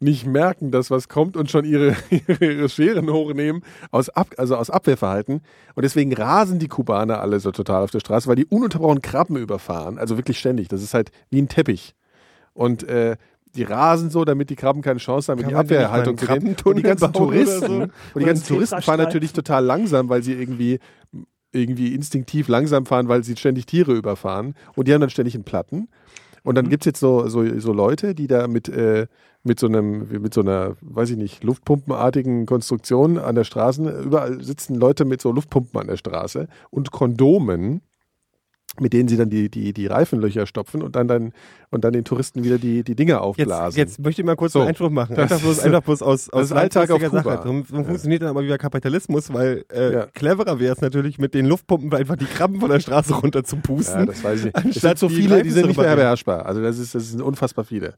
nicht merken, dass was kommt und schon ihre, ihre, ihre Scheren hochnehmen aus, Ab, also aus Abwehrverhalten. Und deswegen rasen die Kubaner alle so total auf der Straße, weil die ununterbrochen Krabben überfahren. Also wirklich ständig. Das ist halt wie ein Teppich. Und äh, die rasen so, damit die Krabben keine Chance haben, in die Abwehrhaltung zu gehen. Und die ganzen Touristen, so? und die ganzen Touristen fahren natürlich total langsam, weil sie irgendwie irgendwie instinktiv langsam fahren, weil sie ständig Tiere überfahren. Und die haben dann ständig einen Platten. Und dann gibt es jetzt so, so, so Leute, die da mit, äh, mit so einem, mit so einer, weiß ich nicht, Luftpumpenartigen Konstruktion an der Straße, überall sitzen Leute mit so Luftpumpen an der Straße und Kondomen mit denen sie dann die, die, die Reifenlöcher stopfen und dann, dann, und dann den Touristen wieder die, die Dinge Jetzt, aufblasen. jetzt möchte ich mal kurz So. einen Einspruch machen. Das Einfach bloß, einfach bloß aus, aus Alltag auf Kuba. Sache. Darum, darum funktioniert dann aber wieder Kapitalismus, weil äh, Ja. cleverer wäre es natürlich, mit den Luftpumpen einfach die Krabben von der Straße runter zu pusten. Ja, das weiß ich nicht. Es Anstatt sind so die viele, die sind Reifen nicht mehr beherrschbar. Also das ist, das sind unfassbar viele.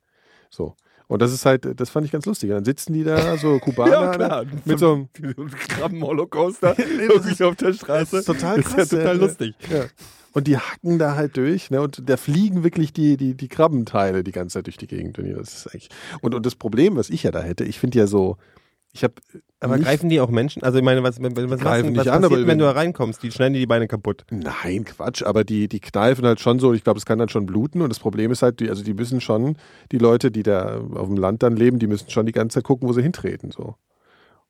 So. Und das ist halt, das fand ich ganz lustig. Dann sitzen die da, so Kubaner, Ja, klar. mit so einem Krabben-Holocauster irgendwie auf der Straße. Das ist total Das ist krass, ja total lustig. Ja. Und die hacken da halt durch, ne? Und da fliegen wirklich die, die, die Krabbenteile die ganze Zeit durch die Gegend. Und das ist eigentlich. Und, und das Problem, was ich ja da hätte, ich finde ja so, ich habe. Aber greifen die auch Menschen? Also ich meine, was, was, was, Greifen was, nicht was an, passiert, wenn- du da reinkommst? Die schneiden dir die Beine kaputt. Nein, Quatsch, aber die, die kneifen halt schon so, ich glaube, es kann dann schon bluten und das Problem ist halt, die, also die müssen schon, die Leute, die da auf dem Land dann leben, die müssen schon die ganze Zeit gucken, wo sie hintreten. So.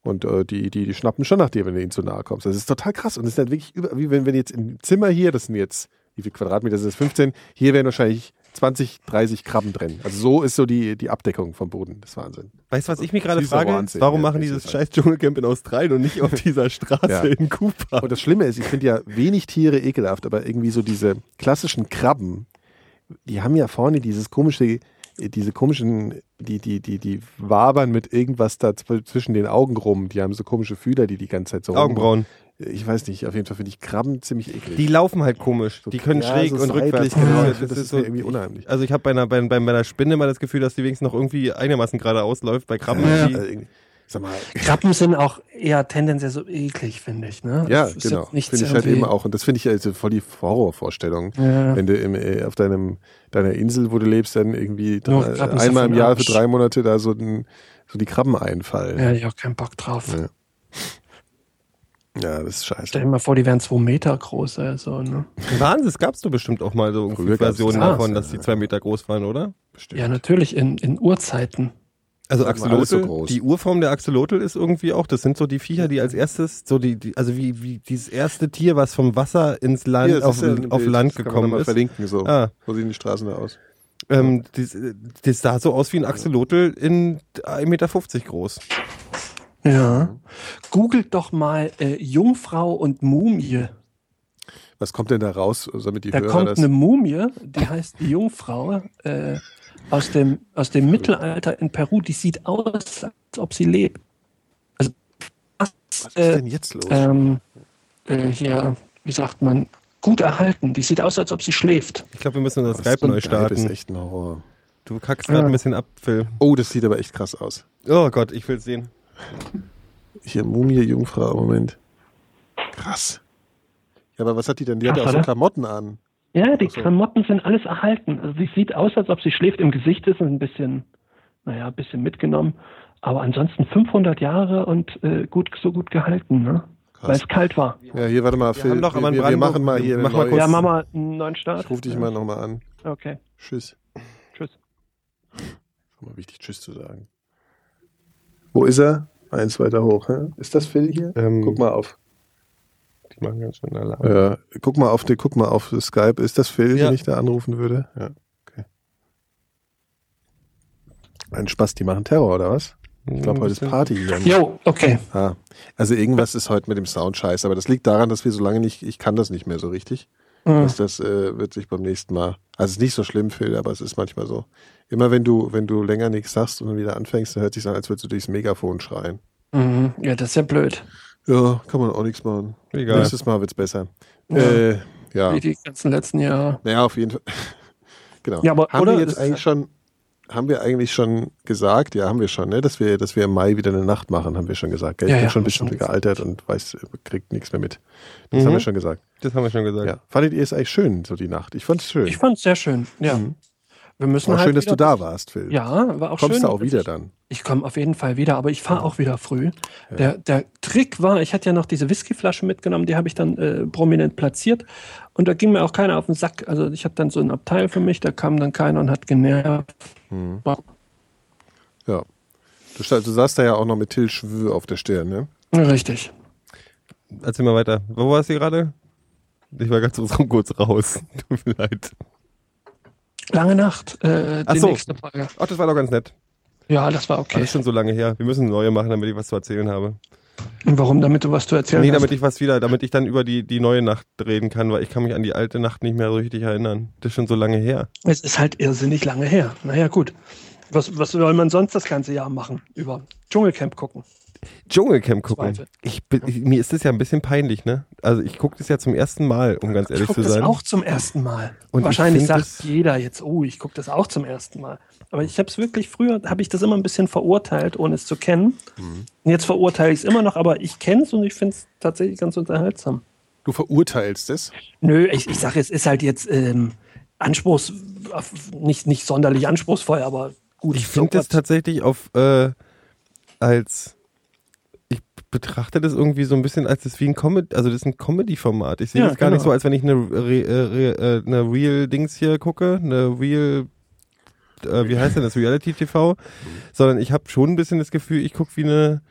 Und äh, die, die, die schnappen schon nach dir, wenn du ihnen zu nahe kommst. Das ist total krass. Und es ist halt wirklich über, wie wenn, wenn jetzt im Zimmer hier, das sind jetzt, wie viel Quadratmeter sind das? 15, hier wären wahrscheinlich 20, 30 Krabben drin. Also so ist so die, die Abdeckung vom Boden. Das ist Wahnsinn. Weißt du, was ich mich gerade frage? Wahnsinn, Warum ja, machen das dieses ist scheiß Dschungelcamp in Australien und nicht auf dieser Straße Ja. in Kuba? Und das Schlimme ist, ich finde ja wenig Tiere ekelhaft, aber irgendwie so diese klassischen Krabben, die haben ja vorne dieses komische, diese komischen, die, die, die, die wabern mit irgendwas da zw- zwischen den Augen rum. Die haben so komische Fühler, die die ganze Zeit so rum- Augenbrauen. Ich weiß nicht, auf jeden Fall finde ich Krabben ziemlich eklig. Die laufen halt komisch. So- die können ja, schräg so und rückwärts. genau. Ja, finde, das ist mir irgendwie unheimlich. Also ich habe bei einer, bei, bei einer Spinne mal das Gefühl, dass die wenigstens noch irgendwie einigermaßen geradeaus läuft. Bei Krabben, Ja. die, Also Sag mal, Krabben sind auch eher tendenziell so eklig, finde ich. Ne? ja, Das ist genau. Finde ich halt eben auch. Und das finde ich also voll die Horrorvorstellung. Ja. Wenn du im, äh, auf deinem, deiner Insel, wo du lebst, dann irgendwie drei, ist einmal ja im Jahr für drei Monate da so, den, so die Krabben einfallen. Ja, ich auch keinen Bock drauf. Ja. Ja, das ist scheiße. Stell dir mal vor, die wären zwei Meter groß. Also, ne? Wahnsinn, das gab's doch bestimmt auch mal so Versionen das. davon, dass die zwei Meter groß waren, oder? Bestimmt. Ja, natürlich, in, in Urzeiten. Also so Axolotl, groß. die Urform der Axolotl ist irgendwie auch, das sind so die Viecher, die als erstes, so die, die also wie, wie dieses erste Tier, was vom Wasser ins Land, Hier, auf, ist ja auf Bild, Land das kann man gekommen mal ist. verlinken, so. Ah, Wo sehen die Straßen da aus? ähm, das, das sah so aus wie ein Axolotl in 1,50 Meter groß. Ja. Googelt doch mal äh, Jungfrau und Mumie. Was kommt denn da raus, damit die Da Hörer kommt das... eine Mumie, die heißt die Jungfrau, äh, aus, dem, aus dem Mittelalter in Peru. Die sieht aus, als ob sie lebt. Also, Was ist äh, denn jetzt los? ähm, äh, hier, wie sagt man, gut erhalten. Die sieht aus, als ob sie schläft. Ich glaube, wir müssen Das Skype neu Skype ist starten. echt ein Horror. Du kackst gerade Ja. ein bisschen ab, Phil. Oh, das sieht aber echt krass aus. Oh Gott, ich will sehen. Hier, Mumie, Jungfrau, Moment. Krass. Ja, aber was hat die denn? Die hat ja auch so? Klamotten an. Ja, die Ach so. Klamotten sind alles erhalten. Also sie sieht aus, als ob sie schläft. Im Gesicht ist ein bisschen, naja, ein bisschen mitgenommen. Aber ansonsten 500 Jahre und äh, gut, so gut gehalten, ne? Weil es kalt war. Ja, hier, warte mal, Wir Phil. wir, wir, wir Brandenburg- machen mal hier mach mal kurz- Ja, machen wir einen neuen Start. Ich rufe dich ja. mal nochmal an. Okay, Tschüss. tschüss. Ist mal wichtig, Tschüss zu sagen. Wo ist er? Eins weiter hoch. Hä? Ist das Phil hier? Ähm, Guck mal auf. Die machen ganz schön Alarm. Ja, guck mal auf die, guck mal auf Skype. Ist das Phil, Ja. den ich da anrufen würde? Ja, okay. Ein Spaß, die machen Terror, oder was? Ich glaube, heute ist Party hier. Jo, okay. Ah, also irgendwas ist heute mit dem Sound scheiße, aber das liegt daran, dass wir so lange nicht, ich kann das nicht mehr so richtig. Mhm. Das, das äh, wird sich beim nächsten Mal. Also es ist nicht so schlimm, Phil, aber es ist manchmal so. Immer wenn du, wenn du länger nichts sagst und dann wieder anfängst, dann hört sich an, als würdest du durchs Megafon schreien. Mhm. Ja, das ist ja blöd. Ja, kann man auch nichts machen. Egal. Nächstes Mal wird's besser. Ja. Äh, ja. Wie die ganzen letzten Jahre. Naja, auf jeden Fall. genau. Ja, aber- haben oder wir jetzt eigentlich schon, haben wir eigentlich schon gesagt, ja, haben wir schon, ne, dass wir, dass wir im Mai wieder eine Nacht machen, haben wir schon gesagt. Gell? Ich Ja, bin ja, schon ein bisschen schon gealtert und weiß, kriegt nichts mehr mit. Das Mhm. haben wir schon gesagt. Das haben wir schon gesagt. Ja. Fandet ihr es eigentlich schön, so die Nacht? Ich fand es schön. Ich fand es sehr schön. Ja. Mhm. Wir müssen War halt schön, dass du da warst, Phil. Ja, war auch Kommst schön. du auch wieder Ich- dann? Ich komme auf jeden Fall wieder, aber ich fahre auch wieder früh. Der, der Trick war, ich hatte ja noch diese Whiskyflasche mitgenommen, die habe ich dann äh, prominent platziert und da ging mir auch keiner auf den Sack. Also ich hatte dann so ein Abteil für mich, da kam dann keiner und hat genervt. Mhm. Ja. Du, du saßt da ja auch noch mit Till Schwö auf der Stirn, ne? Richtig. Erzähl mal weiter. Wo warst du gerade? Ich war ganz kurz raus. Tut mir leid. Lange Nacht, äh, Ach die so. nächste Folge. Ach, das war doch ganz nett. Ja, das war Das okay. ist schon so lange her. Wir müssen eine neue machen, damit ich was zu erzählen habe. Und warum? Damit du was zu erzählen Nee, hast. damit ich was wieder, damit ich dann über die, die neue Nacht reden kann, weil ich kann mich an die alte Nacht nicht mehr so richtig erinnern. Das ist schon so lange her. Es ist halt irrsinnig lange her. Naja, gut. Was, was soll man sonst das ganze Jahr machen? Über Dschungelcamp gucken. Dschungelcamp gucken. Zweite. Ich, bin- ich, mir ist das ja ein bisschen peinlich, ne? Also ich gucke das ja zum ersten Mal, um ganz Ich ehrlich gucke zu das sein. auch zum ersten Mal. Und ich Wahrscheinlich sagt das- jeder jetzt, oh, ich gucke das auch zum ersten Mal. Aber ich habe es wirklich früher, habe ich das immer ein bisschen verurteilt, ohne es zu kennen. Mhm. Und jetzt verurteile ich es immer noch, aber ich kenne es und ich finde es tatsächlich ganz unterhaltsam. Du verurteilst es. Nö, ich, ich sage, es ist halt jetzt ähm, anspruchs, nicht, nicht sonderlich anspruchsvoll, aber gut. Ich finde das so tatsächlich auf äh, als ich betrachte das irgendwie so ein bisschen als das wie ein Comedy, also das ist ein Comedy-Format. Ich sehe Ja, das gar nicht genau. so, als wenn ich eine, Re, äh, äh, eine Real Dings hier gucke, eine Real äh, wie heißt denn das, Reality TV, sondern ich habe schon ein bisschen das Gefühl, ich gucke wie eine,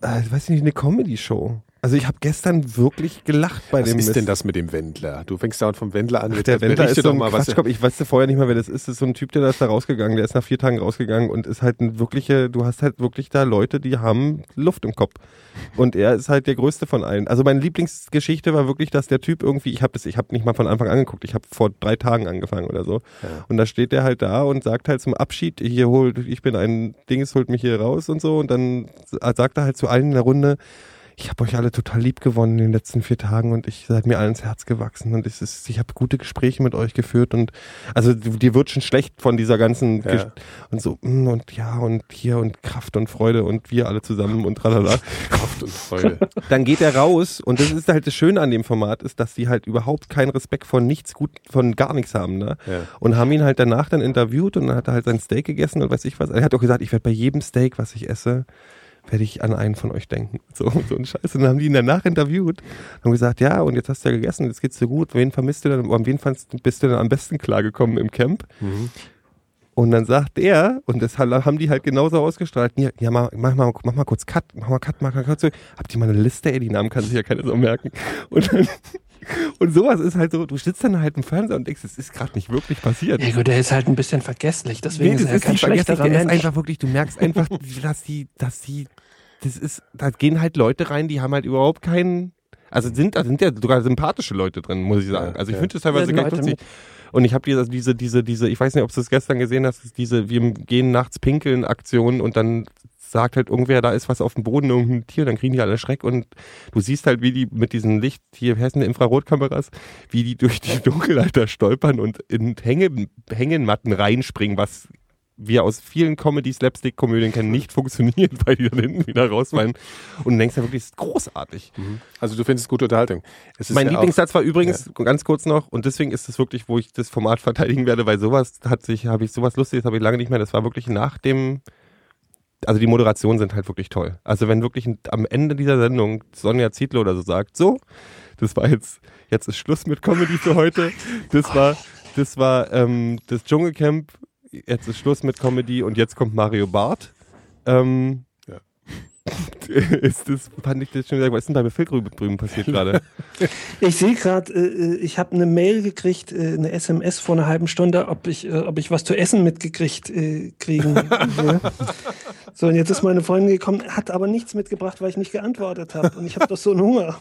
äh, weiß ich nicht, eine Comedy-Show. Also ich habe gestern wirklich gelacht bei Was dem ist Mist. denn das mit dem Wendler? Du fängst dauernd vom Wendler an. Ach, Jetzt der Wendler ist so doch ein mal, was Quatschkopf. Ich weiß vorher nicht mal, wer das ist. Das ist so ein Typ, der da ist da rausgegangen. Der ist nach vier Tagen rausgegangen und ist halt ein wirkliche, du hast halt wirklich da Leute, die haben Luft im Kopf. Und er ist halt der größte von allen. Also meine Lieblingsgeschichte war wirklich, dass der Typ irgendwie, ich habe das, ich habe nicht mal von Anfang an geguckt, ich habe vor drei Tagen angefangen oder so. Und da steht der halt da und sagt halt zum Abschied, hier holt, ich bin ein Dinges, holt mich hier raus und so. Und dann sagt er halt zu allen in der Runde, ich habe euch alle total lieb gewonnen in den letzten vier Tagen und ich seid mir allen ins Herz gewachsen und es ist, ich habe gute Gespräche mit euch geführt und also dir wird schon schlecht von dieser ganzen Ja. Gesch- und so mm, und ja und hier und Kraft und Freude und wir alle zusammen und tralala. Kraft und Freude. Dann geht er raus und das ist halt das Schöne an dem Format ist, dass die halt überhaupt keinen Respekt von nichts gut von gar nichts haben, ne? Ja. Und haben ihn halt danach dann interviewt und dann hat er halt sein Steak gegessen und weiß ich was. Er hat auch gesagt, ich werde bei jedem Steak, was ich esse, werde ich an einen von euch denken. So, so ein Scheiß. Und dann haben die ihn danach interviewt und haben gesagt, ja, und jetzt hast du ja gegessen, jetzt geht's dir gut. Wen vermisst du denn? An wen fandst, bist du denn am besten klargekommen im Camp? Und dann sagt er, und das haben die halt genauso ausgestrahlt, ja, ja mach, mach, mal, mach mal kurz Cut, mach mal Cut, mach mal kurz. Habt ihr mal eine Liste? Ey, die Namen kann sich ja keiner so merken. Und dann, und sowas ist halt so, du sitzt dann halt im Fernseher und denkst, es ist gerade nicht wirklich passiert. Ja gut, der ist halt ein bisschen vergesslich, deswegen Nee, ist er kein nicht vergesslich, schlechterer der ist Mensch. einfach wirklich, du merkst einfach, dass die, dass die, das ist, da gehen halt Leute rein, die haben halt überhaupt keinen, also sind, da sind ja sogar sympathische Leute drin, muss ich sagen. Also ich ja. finde das teilweise Ja, ganz lustig. Und ich habe diese, diese, diese, diese, ich weiß nicht, ob du es gestern gesehen hast, diese, wir gehen nachts pinkeln Aktion und dann sagt halt irgendwer, da ist was auf dem Boden, irgendein Tier, dann kriegen die alle Schreck und du siehst halt, wie die mit diesen Licht, hier, heißen die Infrarotkameras, wie die durch die Dunkelheit da stolpern und in Hänge, Hängematten reinspringen, was wir aus vielen Comedy-Slapstick-Komödien kennen, nicht funktioniert, weil die dann hinten wieder rausfallen. Und du denkst ja wirklich, das ist großartig. Also du findest gute Unterhaltung. Es Mein ja Lieblingssatz war übrigens, ganz kurz noch, und deswegen ist es wirklich, wo ich das Format verteidigen werde, weil sowas hat sich, habe ich sowas Lustiges, habe ich lange nicht mehr. Das war wirklich nach dem, also die Moderationen sind halt wirklich toll. Also wenn wirklich am Ende dieser Sendung Sonja Zietlow oder so sagt, so, das war jetzt, jetzt ist Schluss mit Comedy für heute. Das war, das war ähm, das Dschungelcamp, jetzt ist Schluss mit Comedy und jetzt kommt Mario Barth. Ähm. ist das, fand ich das schon sehr, was ist denn bei Phil drüben passiert gerade? Ich sehe gerade, äh, ich habe eine Mail gekriegt, äh, eine SMS vor einer halben Stunde, ob ich, äh, ob ich was zu essen mitgekriegt äh, kriegen will. so, und jetzt ist meine Freundin gekommen, hat aber nichts mitgebracht, weil ich nicht geantwortet habe. Und ich habe doch so einen Hunger.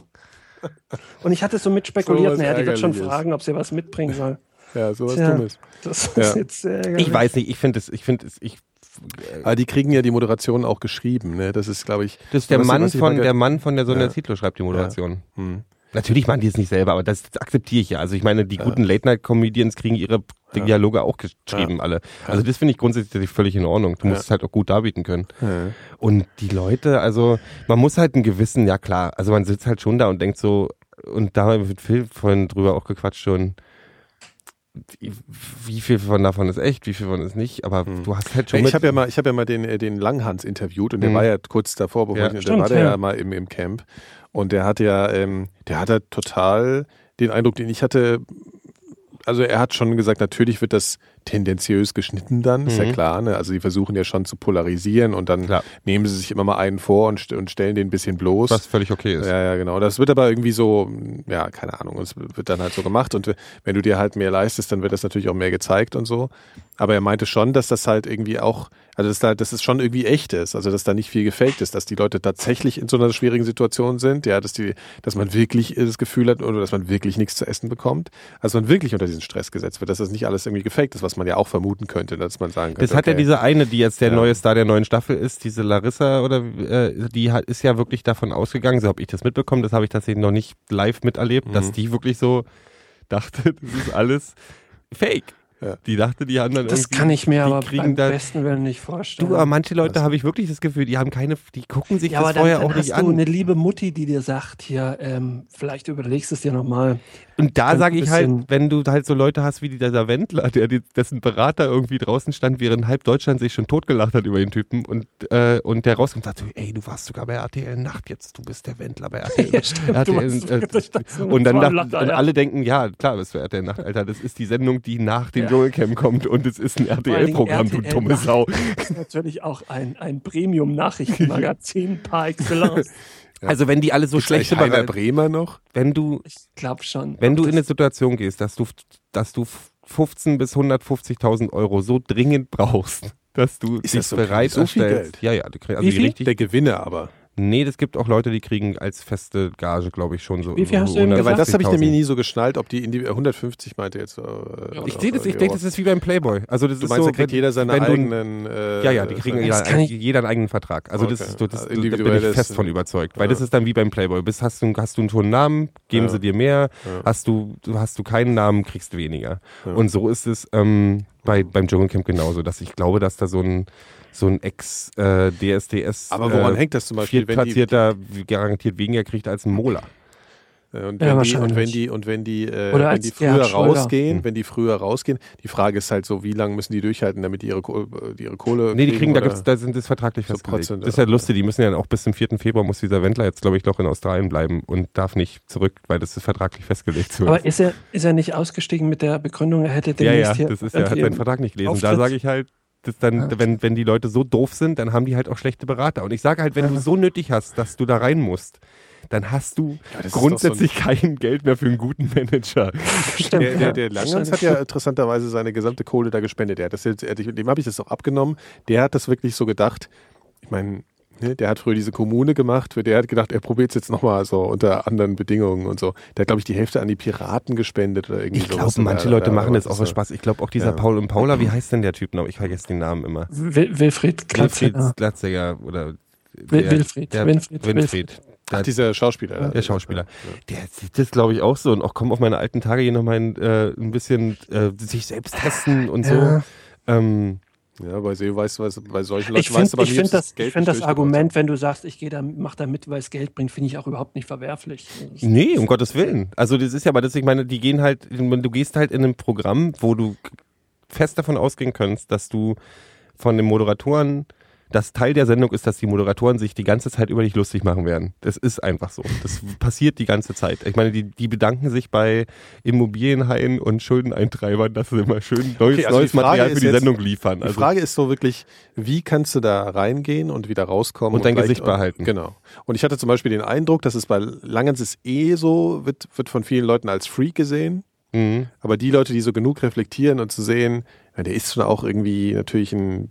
Und ich hatte so mit spekuliert, was naja, die wird schon fragen, ob sie was mitbringen soll. Ja, sowas Tja. Dummes. Das ist Ja. jetzt sehr ärgerlich. Ich weiß nicht, ich finde es, ich finde es, ich, Aber die kriegen ja die Moderation auch geschrieben. Ne? Das ist, glaube ich. das ist der Mann ich von, der Mann von der Sonja Ja. Zietlow schreibt die Moderation. Hm. Natürlich machen die es nicht selber, aber das, das akzeptiere ich ja. Also ich meine, die guten Late-Night-Comedians kriegen ihre Dialoge auch geschrieben, alle. Also das finde ich grundsätzlich völlig in Ordnung. Du musst Ja. es halt auch gut darbieten können. Ja. Und die Leute, also man muss halt einen gewissen, ja klar, also man sitzt halt schon da und denkt so, und da haben wir mit Phil vorhin drüber auch gequatscht schon, wie viel von davon ist echt, wie viel von ist nicht, aber du hast halt schon Ich habe ja mal, ich habe ja mal den, äh, den Langhans interviewt und der Mhm. war ja kurz davor, bevor Ja. ich, Stimmt, war der ja. ja. mal im, im Camp und der hat ja, ähm, der hat halt total den Eindruck, den ich hatte. Also er hat schon gesagt, natürlich wird das tendenziös geschnitten dann, ist ja Mhm. klar. Ne? Also die versuchen ja schon zu polarisieren und dann Klar. nehmen sie sich immer mal einen vor und, st und stellen den ein bisschen bloß. Was völlig okay ist. Ja, ja, genau. Das wird aber irgendwie so, ja, keine Ahnung, es wird dann halt so gemacht und wenn du dir halt mehr leistest, dann wird das natürlich auch mehr gezeigt und so. Aber er meinte schon, dass das halt irgendwie auch, also dass, da, dass es schon irgendwie echt ist, also dass da nicht viel gefaked ist, dass die Leute tatsächlich in so einer schwierigen Situation sind, ja, dass die, dass man wirklich das Gefühl hat oder dass man wirklich nichts zu essen bekommt, also man wirklich unter diesen Stress gesetzt wird, dass das nicht alles irgendwie gefaked ist, was man ja auch vermuten könnte, dass man sagen könnte. Das hat ja okay, diese eine, die jetzt der Ja. neue Star der neuen Staffel ist, diese Larissa oder äh, die hat, ist ja wirklich davon ausgegangen, so habe ich das mitbekommen, das habe ich tatsächlich noch nicht live miterlebt, dass Mhm. die wirklich so dachte, das ist alles Fake. Ja. Die dachte, die dann Das kann ich mir aber beim da, besten Willen nicht vorstellen. Du, aber manche Leute habe ich wirklich das Gefühl, die haben keine, die gucken sich ja, aber das dann, vorher dann auch hast nicht du an. eine liebe Mutti, die dir sagt, hier, ähm, vielleicht überlegst du es dir nochmal. Und da sage ich halt, wenn du halt so Leute hast wie dieser Wendler, der dessen Berater irgendwie draußen stand, während halb Deutschland sich schon totgelacht hat über den Typen und, äh, und der rauskommt und sagt, so, ey, du warst sogar bei RTL Nacht, jetzt du bist der Wendler bei RTL. Ja, stimmt, du RTL äh, und dann ein dacht, Lacher, und alle denken, ja, klar, bist du RTL Nacht, Alter, das ist die Sendung, die nach dem Ja. Dschungelcamp kommt und es ist ein RTL-Programm, du dumme. Sau. Das ist natürlich auch ein, ein Premium-Nachrichtenmagazin par excellence. Also wenn die alle so Gibt's eigentlich Heiner Berater, Bremer noch? wenn du Ich glaube schon. Wenn du in eine Situation gehst, dass du, dass du 15 bis 150.000 Euro so dringend brauchst, dass du Ist dich das so bereit viel? So viel. Geld? Ja, ja, die kriegen, also Wie die viel? richtig. Der Gewinner aber. Nee, das gibt auch Leute, die kriegen als feste Gage, glaube ich, schon so. Wie viel hast du eben Ja, weil das habe ich 150.000. nämlich nie so geschnallt, ob die Indi 150 meinte jetzt. Äh, Ich sehe das, ich denke, das ist wie beim Playboy. Also das Du ist meinst, so, da kriegt jeder seine wenn du- eigenen. Äh, Ja, ja, die kriegen Das jeder, kann ich- jeder einen eigenen Vertrag. Also das Okay. ist so, das, Also da bin ich fest von überzeugt. Weil Ja. das ist dann wie beim Playboy. Bis hast du, hast du einen Namen, geben Ja. sie dir mehr. Ja. Hast du, hast du keinen Namen, kriegst du weniger. Ja. Und so ist es ähm, bei, beim Dschungelcamp genauso, dass ich glaube, dass da so ein so ein Ex-DSDS Aber woran äh, hängt das zum Beispiel, wenn die, Viertplatzierter garantiert weniger kriegt als ein Mola. äh, und Ja, wenn die wahrscheinlich. und wenn die und wenn die, äh, wenn die früher rausgehen, Hm. wenn die früher rausgehen, die Frage ist halt so, wie lange müssen die durchhalten, damit die ihre, Kohle- die ihre Kohle Nee, die kriegen, da, gibt's, da sind das vertraglich So festgelegt. Prozent, Das ist ja oder? lustig, die müssen ja auch bis zum 4. Februar muss dieser Wendler jetzt, glaube ich, noch in Australien bleiben und darf nicht zurück, weil das ist vertraglich festgelegt. So. Aber ist er, ist er nicht ausgestiegen mit der Begründung, er hätte ja, demnächst ja, hier das ist ja, hat seinen Vertrag nicht gelesen. Da Auftritt? sage ich halt, das dann, Ah. wenn, wenn die Leute so doof sind, dann haben die halt auch schlechte Berater. Und ich sage halt, wenn du Ja. so nötig hast, dass du da rein musst, dann hast du Ja, grundsätzlich kein Geld mehr für einen guten Manager. Stimmt, Der, ja. der, der Langens hat ja interessanterweise seine gesamte Kohle da gespendet. Der hat das jetzt, er- dem habe ich das auch abgenommen. Der hat das wirklich so gedacht. Ich meine, ne, der hat früher diese Kommune gemacht. Der hat gedacht, er probiert es jetzt nochmal so unter anderen Bedingungen und so. Der hat, glaube ich, die Hälfte an die Piraten gespendet oder irgendwie Ich glaube, manche Leute oder machen das auch aus so. Spaß. Ich glaube auch dieser Ja. Paul und Paula, wie heißt denn der Typ noch? Ich vergesse den Namen immer. Wil Wilfried Klatze. Wilfried. Glatziger oder der- Wilfried, der, Winfried, Winfried. Ach, dieser Schauspieler. Der Schauspieler. Der sieht das, glaube ich, auch so. Und auch komm auf meine alten Tage hier nochmal ein, äh, ein bisschen äh, sich selbst testen und so. Ja. Ähm, Ja, bei See weißt du, was- bei solchen Leuten Ich finde weißt du aber ich nie, find ob das, Geld ich find das Argument, wenn du sagst, ich gehe da, mach da mit, weil es Geld bringt, finde ich auch überhaupt nicht verwerflich. nee, um Gottes Willen. Also das ist ja, aber das, ich meine, die gehen halt, du gehst halt in einem Programm, wo du fest davon ausgehen kannst, dass du von den Moderatoren, das Teil der Sendung ist, dass die Moderatoren sich die ganze Zeit über dich lustig machen werden. Das ist einfach so. Das passiert die ganze Zeit. Ich meine, die, die bedanken sich bei Immobilienhaien und Schuldeneintreibern, dass sie immer schön neues, Okay, also neues die Material für die jetzt- Sendung liefern. Die Also, Frage ist so wirklich, wie kannst du da reingehen und wieder rauskommen? Und dein gleich- Gesicht behalten. Genau. Und ich hatte zum Beispiel den Eindruck, dass es bei Langens ist eh so, wird, wird von vielen Leuten als Freak gesehen. mhm. Aber die Leute, die so genug reflektieren und zu sehen, ja, der ist schon auch irgendwie natürlich ein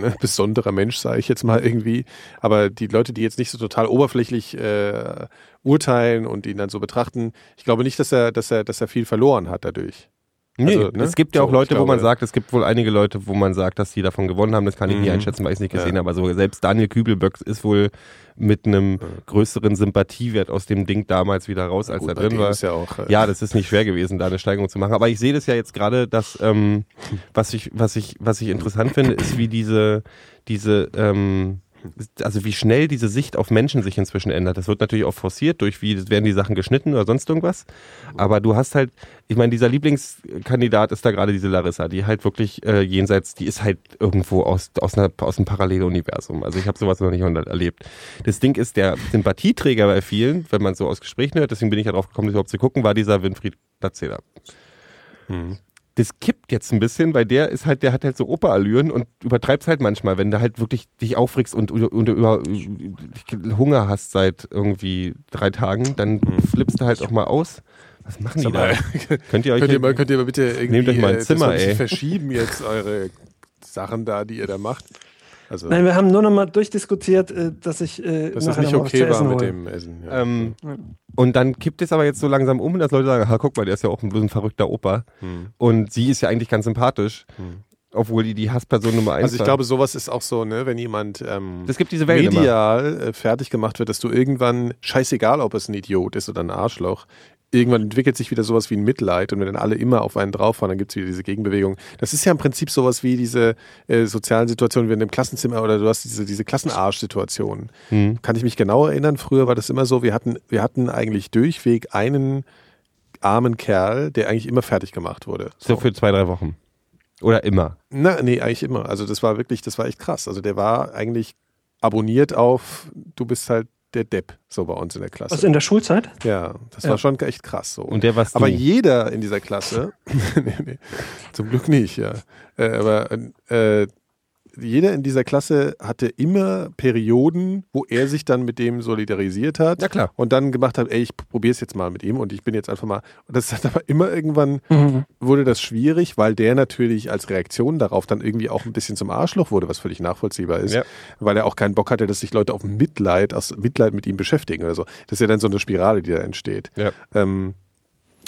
ne, besonderer Mensch, sage ich jetzt mal irgendwie. Aber die Leute, die jetzt nicht so total oberflächlich äh, urteilen und ihn dann so betrachten, ich glaube nicht, dass er, dass er, dass er viel verloren hat dadurch. Nee, Also, ne? es gibt ja So, auch Leute, ich wo man glaube- sagt, es gibt wohl einige Leute, wo man sagt, dass die davon gewonnen haben. Das kann ich nie Mhm. einschätzen, weil ich es nicht gesehen Ja. habe. Aber so selbst Daniel Kübelböck ist wohl mit einem größeren Sympathiewert aus dem Ding damals wieder raus, als Gut, er drin war. Ist ja, auch, äh, Ja, das ist nicht schwer gewesen, da eine Steigerung zu machen. Aber ich sehe das ja jetzt gerade, dass ähm, was ich, was ich, was ich interessant finde, ist, wie diese, diese, ähm, also wie schnell diese Sicht auf Menschen sich inzwischen ändert. Das wird natürlich auch forciert durch wie werden die Sachen geschnitten oder sonst irgendwas. Aber du hast halt, ich meine, dieser Lieblingskandidat ist da gerade diese Larissa, die halt wirklich äh, jenseits, die ist halt irgendwo aus aus, einer, aus einem Paralleluniversum. Also ich habe sowas noch nicht erlebt. Das Ding ist, der Sympathieträger bei vielen, wenn man so aus Gesprächen hört, deswegen bin ich ja drauf gekommen, das überhaupt zu gucken, war dieser Winfried Platzeder. Das kippt jetzt ein bisschen, weil der ist halt, der hat halt so Operallüren und übertreibst halt manchmal, wenn du halt wirklich dich aufregst und, und, und über, Hunger hast seit irgendwie drei Tagen, dann flippst du halt auch mal aus. Was machen die Sag da? mal, Könnt ihr euch Könnt ihr, mal, könnt ihr mal bitte irgendwie Nehmt euch mal ein äh, Zimmer, mal ey. verschieben jetzt eure Sachen da, die ihr da macht? Also, Nein, wir haben nur noch mal durchdiskutiert, äh, dass ich äh, dass das nachher nicht okay war mit dem Essen. Ja. Ähm, und dann kippt es aber jetzt so langsam um, dass Leute sagen, ha, guck mal, der ist ja auch ein, bloß ein verrückter Opa. Hm. Und sie ist ja eigentlich ganz sympathisch, obwohl die die Hassperson Nummer eins Also ich war. glaube, sowas ist auch so, ne, wenn jemand ähm, es gibt diese Wellen immer. medial äh, fertig gemacht wird, dass du irgendwann, scheißegal, ob es ein Idiot ist oder ein Arschloch, irgendwann entwickelt sich wieder sowas wie ein Mitleid und wenn dann alle immer auf einen drauffahren, dann gibt es wieder diese Gegenbewegung. Das ist ja im Prinzip sowas wie diese äh, sozialen Situationen wie in dem Klassenzimmer oder du hast diese, diese Klassenarsch-Situationen. Hm. Kann ich mich genau erinnern, früher war das immer so, wir hatten, wir hatten eigentlich durchweg einen armen Kerl, der eigentlich immer fertig gemacht wurde. So für zwei, drei Wochen. Oder immer. Na, nee, eigentlich immer. Also das war wirklich, das war echt krass. Also der war eigentlich abonniert auf, du bist halt der Depp, so bei uns in der Klasse. Was in der Schulzeit? ja, das Ja. war schon echt krass so. Und der warst aber du. jeder in dieser Klasse, nee, nee, zum Glück nicht, ja. Äh, aber äh, jeder in dieser Klasse hatte immer Perioden, wo er sich dann mit dem solidarisiert hat Ja, klar. und dann gemacht hat, ey, ich probiere es jetzt mal mit ihm und ich bin jetzt einfach mal. Und das hat aber immer irgendwann Mhm. wurde das schwierig, weil der natürlich als Reaktion darauf dann irgendwie auch ein bisschen zum Arschloch wurde, was völlig nachvollziehbar ist, Ja. weil er auch keinen Bock hatte, dass sich Leute auf Mitleid, aus Mitleid mit ihm beschäftigen oder so. Das ist ja dann so eine Spirale, die da entsteht. Ja. Ähm,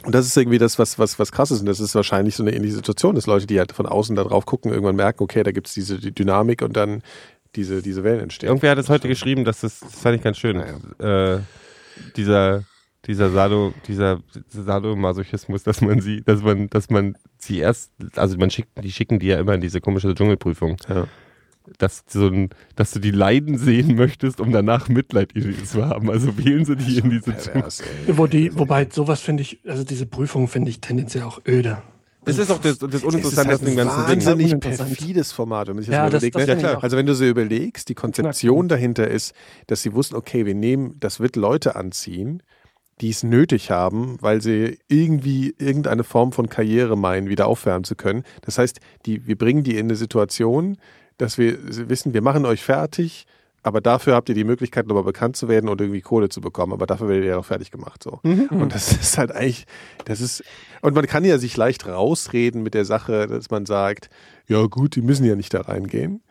und das ist irgendwie das, was, was, was krass ist. Und das ist wahrscheinlich so eine ähnliche Situation, dass Leute, die halt von außen da drauf gucken, irgendwann merken, okay, da gibt es diese die Dynamik und dann diese, diese Wellen entstehen. Irgendwer hat es heute geschrieben, dass das, das fand ich ganz schön. Äh, dieser dieser Sado, dieser Sadomasochismus, dass man sie, dass man, dass man sie erst, also man schickt, die schicken die ja immer in diese komische Dschungelprüfung. Ja. Dass, so ein, dass du die Leiden sehen möchtest, um danach Mitleid zu haben. Also wählen sie die in diese. Pervers. Wo die, wobei sowas finde ich, also diese Prüfung finde ich tendenziell auch öde. Das ist auch das, das Es ist Uninteressante halt an dem ein ganzen Ding. wahnsinnig Uninteressant. perfides Format, wenn man sich das Ja, mal das- überlegt. das ne? ich auch. Also wenn du so überlegst, die Konzeption dahinter ist, dass sie wussten, okay, wir nehmen, das wird Leute anziehen, die es nötig haben, weil sie irgendwie irgendeine Form von Karriere meinen, wieder aufwärmen zu können. Das heißt, die, wir bringen die in eine Situation, dass wir wissen, wir machen euch fertig, aber dafür habt ihr die Möglichkeit, nochmal bekannt zu werden und irgendwie Kohle zu bekommen. Aber dafür werdet ihr ja auch fertig gemacht. So. Und das ist halt eigentlich, das ist, und man kann ja sich leicht rausreden mit der Sache, dass man sagt, ja gut, die müssen ja nicht da reingehen.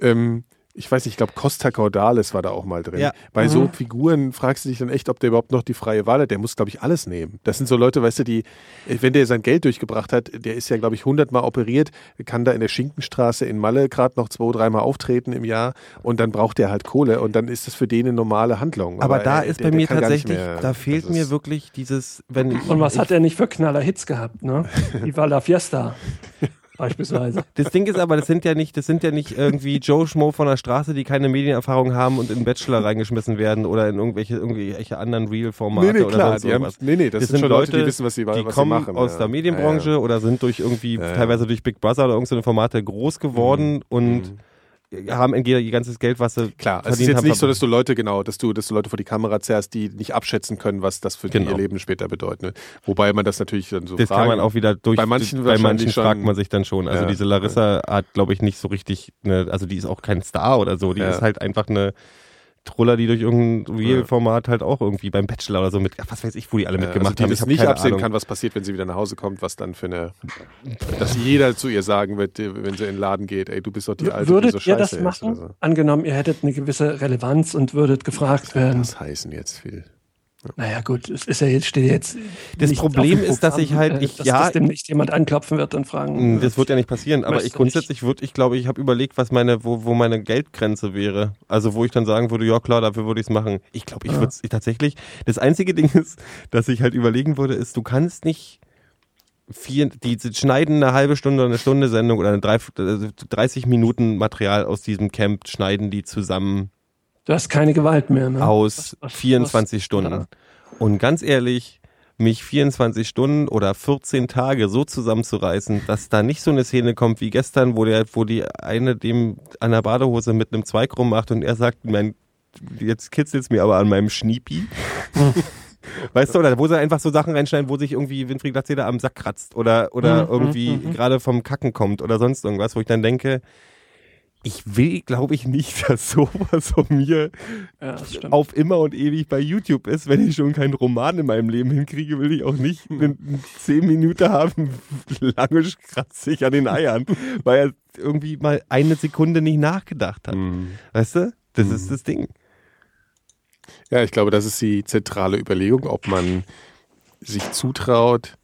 Ähm, ich weiß nicht, ich glaube, Costa Caudales war da auch mal drin. Ja. Bei so Figuren fragst du dich dann echt, ob der überhaupt noch die freie Wahl hat. Der muss, glaube ich, alles nehmen. Das sind so Leute, weißt du, die, wenn der sein Geld durchgebracht hat, der ist ja, glaube ich, hundertmal operiert, kann da in der Schinkenstraße in Malle gerade noch zwei, dreimal auftreten im Jahr und dann braucht der halt Kohle und dann ist das für den eine normale Handlung. Aber da äh, ist der- bei der mir tatsächlich, mehr- da fehlt mir wirklich dieses, wenn ich. Und was ich, hat er nicht für knaller Hits gehabt, ne? Viva la Fiesta. Beispielsweise. Das Ding ist aber, das sind ja nicht, das sind ja nicht irgendwie Joe Schmo von der Straße, die keine Medienerfahrung haben und in Bachelor reingeschmissen werden oder in irgendwelche, irgendwelche anderen Real-Formate Nee, nee, oder klar. sonst Die haben, irgendwas. nee, nee, das, Das sind sind schon Leute, die wissen, was sie, die was kommen sie machen. aus ja. der Medienbranche Ja, oder sind durch irgendwie Ja, ja. teilweise durch Big Brother oder irgendeine Formate groß geworden Mhm. und haben entweder ihr ganzes Geld, was sie Klar, es ist jetzt haben, nicht so, dass du Leute, genau, dass du, dass du Leute vor die Kamera zerrst, die nicht abschätzen können, was das für Genau. ihr Leben später bedeutet. Ne? Wobei man das natürlich dann so Das fragen, kann man auch wieder durch. Bei manchen bei manchen schon- fragt man sich dann schon. Also Ja. diese Larissa hat, glaube ich, nicht so richtig, eine, also die ist auch kein Star oder so. Die Ja. ist halt einfach eine Truller, die durch irgendein Real-Format halt auch irgendwie beim Bachelor oder so mit, ach, was weiß ich, wo die alle mitgemacht also die haben. das Ich nicht keine absehen Ahnung. kann, was passiert, wenn sie wieder nach Hause kommt, was dann für eine, dass jeder zu ihr sagen wird, wenn sie in den Laden geht, ey, du bist doch die Alte, Würdet die so ihr scheiße das ist. machen? So. Angenommen, ihr hättet eine gewisse Relevanz und würdet gefragt werden. Das heißen jetzt viel. Naja, gut, es ist ja jetzt, steht jetzt. Das Problem dem ist, dass ich Programm, halt- äh, ich- dass, ja- dass demnächst jemand anklopfen wird und fragen. Mm, Das wird ja nicht passieren, aber ich grundsätzlich würde, ich glaube, ich habe überlegt, was meine, wo, wo meine Geldgrenze wäre. Also wo ich dann sagen würde, ja klar, dafür würde ich es machen. Ich glaube, ich Ja. würde es tatsächlich. Das einzige Ding ist, dass ich halt überlegen würde, ist, du kannst nicht vier, die schneiden eine halbe Stunde oder eine Stunde Sendung oder eine drei, also 30 Minuten Material aus diesem Camp, schneiden die zusammen Du hast keine Gewalt mehr. Ne? aus Was- was- 24 was- Stunden. Und ganz ehrlich, mich 24 Stunden oder 14 Tage so zusammenzureißen, dass da nicht so eine Szene kommt wie gestern, wo der, wo die eine dem an der Badehose mit einem Zweig rummacht und er sagt, mein, jetzt kitzelt's mir aber an meinem Schniepi. Weißt du, oder wo sie einfach so Sachen reinschneiden, wo sich irgendwie Winfried Glatzeder am Sack kratzt oder, oder Mhm, irgendwie mhm, mhm. gerade vom Kacken kommt oder sonst irgendwas, wo ich dann denke, ich will, glaube ich, nicht, dass sowas von mir Ja, auf immer und ewig bei YouTube ist. Wenn ich schon keinen Roman in meinem Leben hinkriege, will ich auch nicht eine 10 Minuten haben, lange kratze ich an den Eiern, weil er irgendwie mal eine Sekunde nicht nachgedacht hat. Mhm. Weißt du? Das ist das Ding. Ja, ich glaube, das ist die zentrale Überlegung, ob man sich zutraut,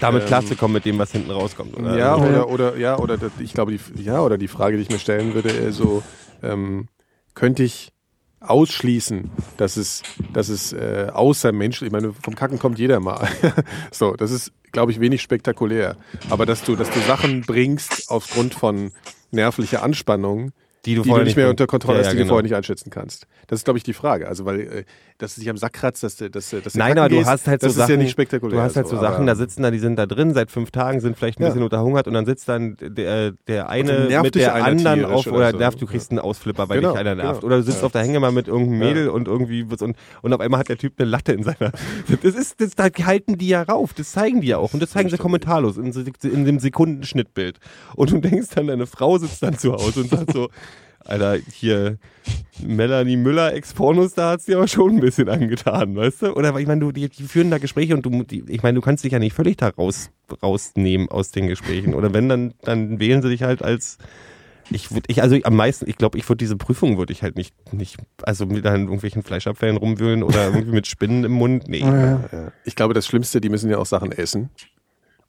Damit Ähm, klarzukommen mit dem, was hinten rauskommt. Oder? Ja, Ja. oder, oder, ja, oder das- ich glaube, die, ja, oder die Frage, die ich mir stellen würde, so, ähm, könnte ich ausschließen, dass es, dass es äh, außermenschlich, ich meine, vom Kacken kommt jeder mal. so, das ist, glaube ich, wenig spektakulär. Aber dass du, dass du Sachen bringst aufgrund von nervlicher Anspannung, die du die du nicht mehr unter Kontrolle Ja, hast, ja, die genau. du vorher nicht einschätzen kannst. Das ist, glaube ich, die Frage. Also, weil, äh, dass du dich am Sack kratzt, dass dass, dass du Nein, kacken aber du hast halt das so ist Sachen, ja nicht spektakulär. Du hast halt so, Sachen, da sitzen da, die sind da drin seit fünf Tagen, sind vielleicht ein bisschen unterhungert und dann sitzt dann der, der eine mit der anderen auf oder oder nervt, du kriegst einen Ausflipper, weil Genau, dich einer nervt. genau. Oder du sitzt auf der Hängematte mit irgendeinem. Mädel und irgendwie und, und auf einmal hat der Typ eine Latte in seiner. Das ist, das, da halten die ja rauf, das zeigen die ja auch und das zeigen sie kommentarlos in, in dem Sekundenschnittbild. Und du denkst dann, deine Frau sitzt dann zu Hause und sagt so, Alter, hier Melanie Müller Ex-Pornos, da hat's dir aber schon ein bisschen angetan, weißt du? Oder ich meine, du, die, die führen da Gespräche und du, die, ich meine, du kannst dich ja nicht völlig da raus, rausnehmen aus den Gesprächen. Oder wenn, dann, dann wählen sie dich halt als ich würde, ich, also am meisten, ich glaube, ich würde diese Prüfung würde ich halt nicht, nicht, also mit dann irgendwelchen Fleischabfällen rumwühlen oder irgendwie mit Spinnen im Mund. Nee. Ich glaube, das Schlimmste, die müssen ja auch Sachen essen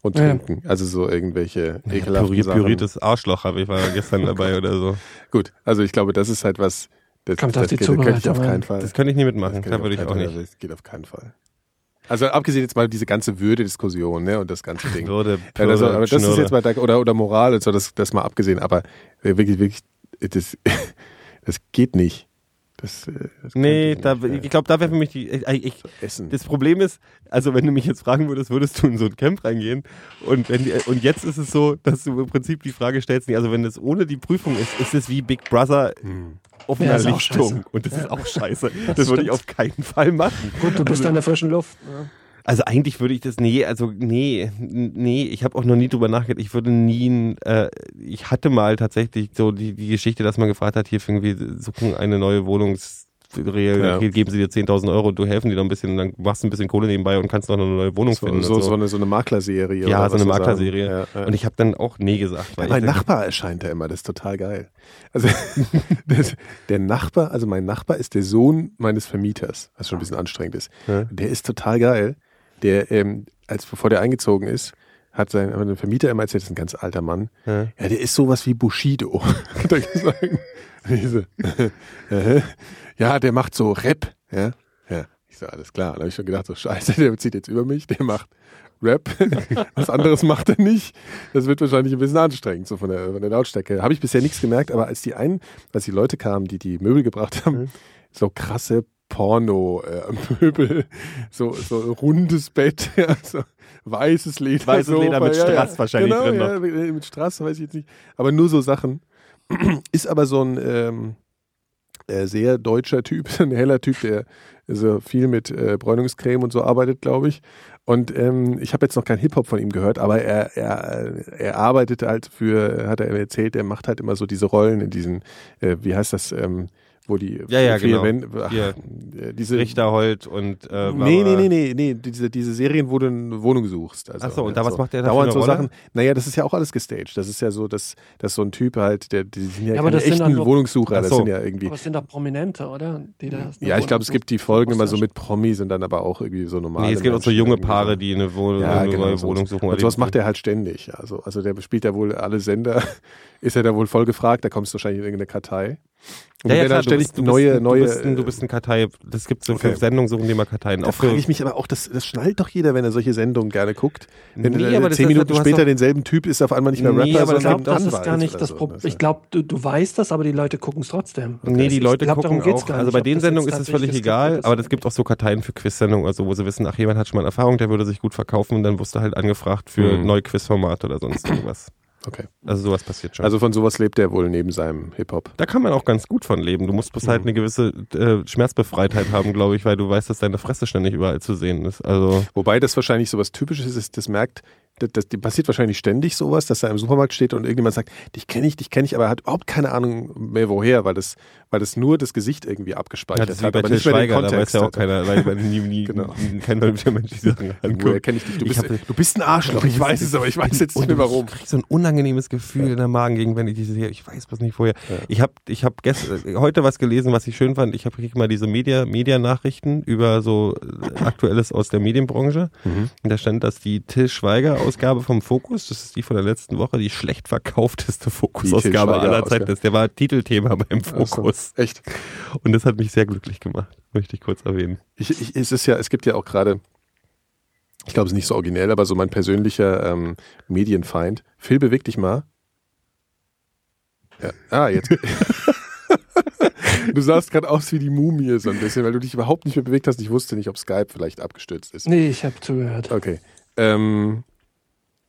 und Ja. trinken. Also so irgendwelche ekelhaften Pürier, Sachen. püriertes Arschloch habe ich war gestern dabei oder so. Gut, also ich glaube, das ist halt was, das, Kommt das, auf die das könnte ich auf keinen. Fall. Das könnte ich nie Das mitmachen. könnte Da würde ich auch nicht. Das geht auf keinen Fall. Also abgesehen jetzt mal diese ganze Würde-Diskussion ne, und das ganze Ding. Würde, Ja, das, aber das ist jetzt mal, da- oder, oder Moral und so, das, das mal abgesehen, aber wirklich, wirklich, das, das geht nicht. Das, äh, das Nee, könnte da, ich nicht, ich glaube, da wäre für mich die. Ich, ich, äh, Essen. das Problem ist, also wenn du mich jetzt fragen würdest, würdest du in so ein Camp reingehen und wenn die, und jetzt ist es so, dass du im Prinzip die Frage stellst, nee, also wenn das ohne die Prüfung ist, ist es wie Big Brother Hm. auf Ja, Lichtung und das ist auch scheiße. Das, Das würde ich auf keinen Fall machen. Gut, du bist an der frischen Luft. Ja. Also eigentlich würde ich das, nee, also nee, nee, ich habe auch noch nie drüber nachgedacht. Ich würde nie, äh, ich hatte mal tatsächlich so die, die Geschichte, dass man gefragt hat, hier irgendwie suchen eine neue Wohnungs Ja. geben sie dir 10.000 Euro und du helfen dir noch ein bisschen und dann machst du ein bisschen Kohle nebenbei und kannst noch eine neue Wohnung So, finden. so, und so, eine, so eine Maklerserie. ja, so eine. Maklerserie. Ja, ja. Und ich habe dann auch nee gesagt. Weil mein Nachbar erscheint da immer, das ist total geil. Also das, der Nachbar, also mein Nachbar ist der Sohn meines Vermieters, was schon ein bisschen anstrengend ist. Der ist total geil. Der, ähm, als bevor der eingezogen ist, hat sein hat Vermieter immer erzählt, das ist ein ganz alter Mann. Ja. Ja, der ist sowas wie Bushido, hat er gesagt. Ja, der macht so Rap. Ja, ja. Ich so, alles klar. Da habe ich schon gedacht, so scheiße, der zieht jetzt über mich, der macht Rap. Was anderes macht er nicht. Das wird wahrscheinlich ein bisschen anstrengend, so von der, von der Lautstärke. Habe ich bisher nichts gemerkt, aber als die einen, als die Leute kamen, die die Möbel gebracht haben, so krasse Porno-Möbel, so, so rundes Bett, ja, so weißes Leder. Weißes Leder mit Strass ja. wahrscheinlich genau, drin noch. Ja, mit, Strass, weiß ich jetzt nicht. Aber nur so Sachen. Ist aber so ein ähm, äh, sehr deutscher Typ, ein heller Typ, der so viel mit äh, Bräunungscreme und so arbeitet, glaube ich. Und ähm, ich habe jetzt noch kein Hip-Hop von ihm gehört, aber er, er, er arbeitet halt für, hat er erzählt, er macht halt immer so diese Rollen in diesen, äh, wie heißt das, ähm, wo die Ja, ja, vier genau. Ach, Hier. äh, diese Richterholt und äh, Nee, nee, nee, nee, nee, diese, diese Serien, wo du eine Wohnung suchst. Also, Ach so, und ja, da was macht der da Dauernd so Rolle? Sachen. Naja, das ist ja auch alles gestaged. Das ist ja so, dass, dass so ein Typ halt, der, die sind ja, Ja, aber keine das sind echten nur- Wohnungssucher, Ach das so. sind ja irgendwie. Aber es sind doch Prominente, oder? Die da Ja, ich glaube, es gibt die Folgen immer so mit Promis und dann aber auch irgendwie so normale Nee, es gibt auch so Menschen junge Paare, so. die eine, Wohn ja, eine genau, neue so. Wohnung suchen. Und sowas macht er halt ständig. Also, also der spielt ja wohl alle Sender, ist er da wohl voll gefragt, da kommst du wahrscheinlich in irgendeine Kartei. Und Ja, ja, klar, dann du bist, neue. Du bist, ein, du bist ein Kartei. Das gibt so Okay. für Sendungen, suchen die mal Karteien. Da frage ich mich aber auch, das, das schnallt doch jeder, wenn er solche Sendungen gerne guckt. Wenn Nee, du aber zehn ist- Minuten hast später denselben Typ ist auf einmal nicht mehr Nee, Rapper, aber Ich sondern glaube, das ist gar nicht das so. Problem. Das Ich glaube, du, du weißt das, aber die Leute gucken es trotzdem. Nee, die Ich Leute glaub, darum gucken auch. gar Also nicht, bei ob den Sendungen ist es völlig egal, aber ist. es gibt auch so Karteien für Quiz-Sendungen, also wo sie wissen, ach, jemand hat schon mal Erfahrung, der würde sich gut verkaufen und dann wirst du halt angefragt für Mhm. neue Quizformate oder sonst irgendwas. Okay. Also sowas passiert schon. Also von sowas lebt er wohl neben seinem Hip-Hop. da kann man auch ganz gut von leben. Du musst bloß halt eine gewisse äh, Schmerzbefreitheit haben, glaube ich, weil du weißt, dass deine Fresse ständig überall zu sehen ist. Also Wobei das wahrscheinlich sowas Typisches ist, das merkt, das, das die passiert wahrscheinlich ständig sowas, dass er im Supermarkt steht und irgendjemand sagt, dich kenne ich, dich kenne ich, aber er hat überhaupt keine Ahnung mehr woher, weil das, weil das nur das Gesicht irgendwie ja, abgespeichert wie hat, bei aber nicht mehr den Schweiger, da Kontext. weiß ja auch keiner, weil, weil nie, nie, Genau. kein vernünftiger Mensch die Sachen Woher anguckt. kenne ich dich? Du bist, hab- du bist ein Arschloch, ich weiß es, aber ich weiß jetzt nicht mehr warum. Ich krieg so ein unangenehmes Gefühl in der Magen gegen, wenn ich diese sehe. Ich weiß was nicht vorher. Ich habe ich hab gest- äh, heute was gelesen, was ich schön fand. Ich habe krieg mal diese Media Media-Nachrichten über so äh, Aktuelles aus der Medienbranche. Mhm. Und da stand, dass die Till Schweiger-Ausgabe vom Fokus, das ist die von der letzten Woche, die schlecht verkaufteste Fokus-Ausgabe aller. Zeiten ist. Der war Titelthema beim Fokus. Echt. Und das hat mich sehr glücklich gemacht. Möchte ich kurz erwähnen. Ich, ich, es ist ja, es gibt ja auch gerade, ich glaube, es ist nicht so originell, aber so mein persönlicher ähm, Medienfeind. Phil, beweg dich mal. Ja. Ah, jetzt. du sahst gerade aus wie die Mumie so ein bisschen, weil du dich überhaupt nicht mehr bewegt hast. Ich wusste nicht, ob Skype vielleicht abgestürzt ist. Nee, ich habe zugehört. Okay. Ähm,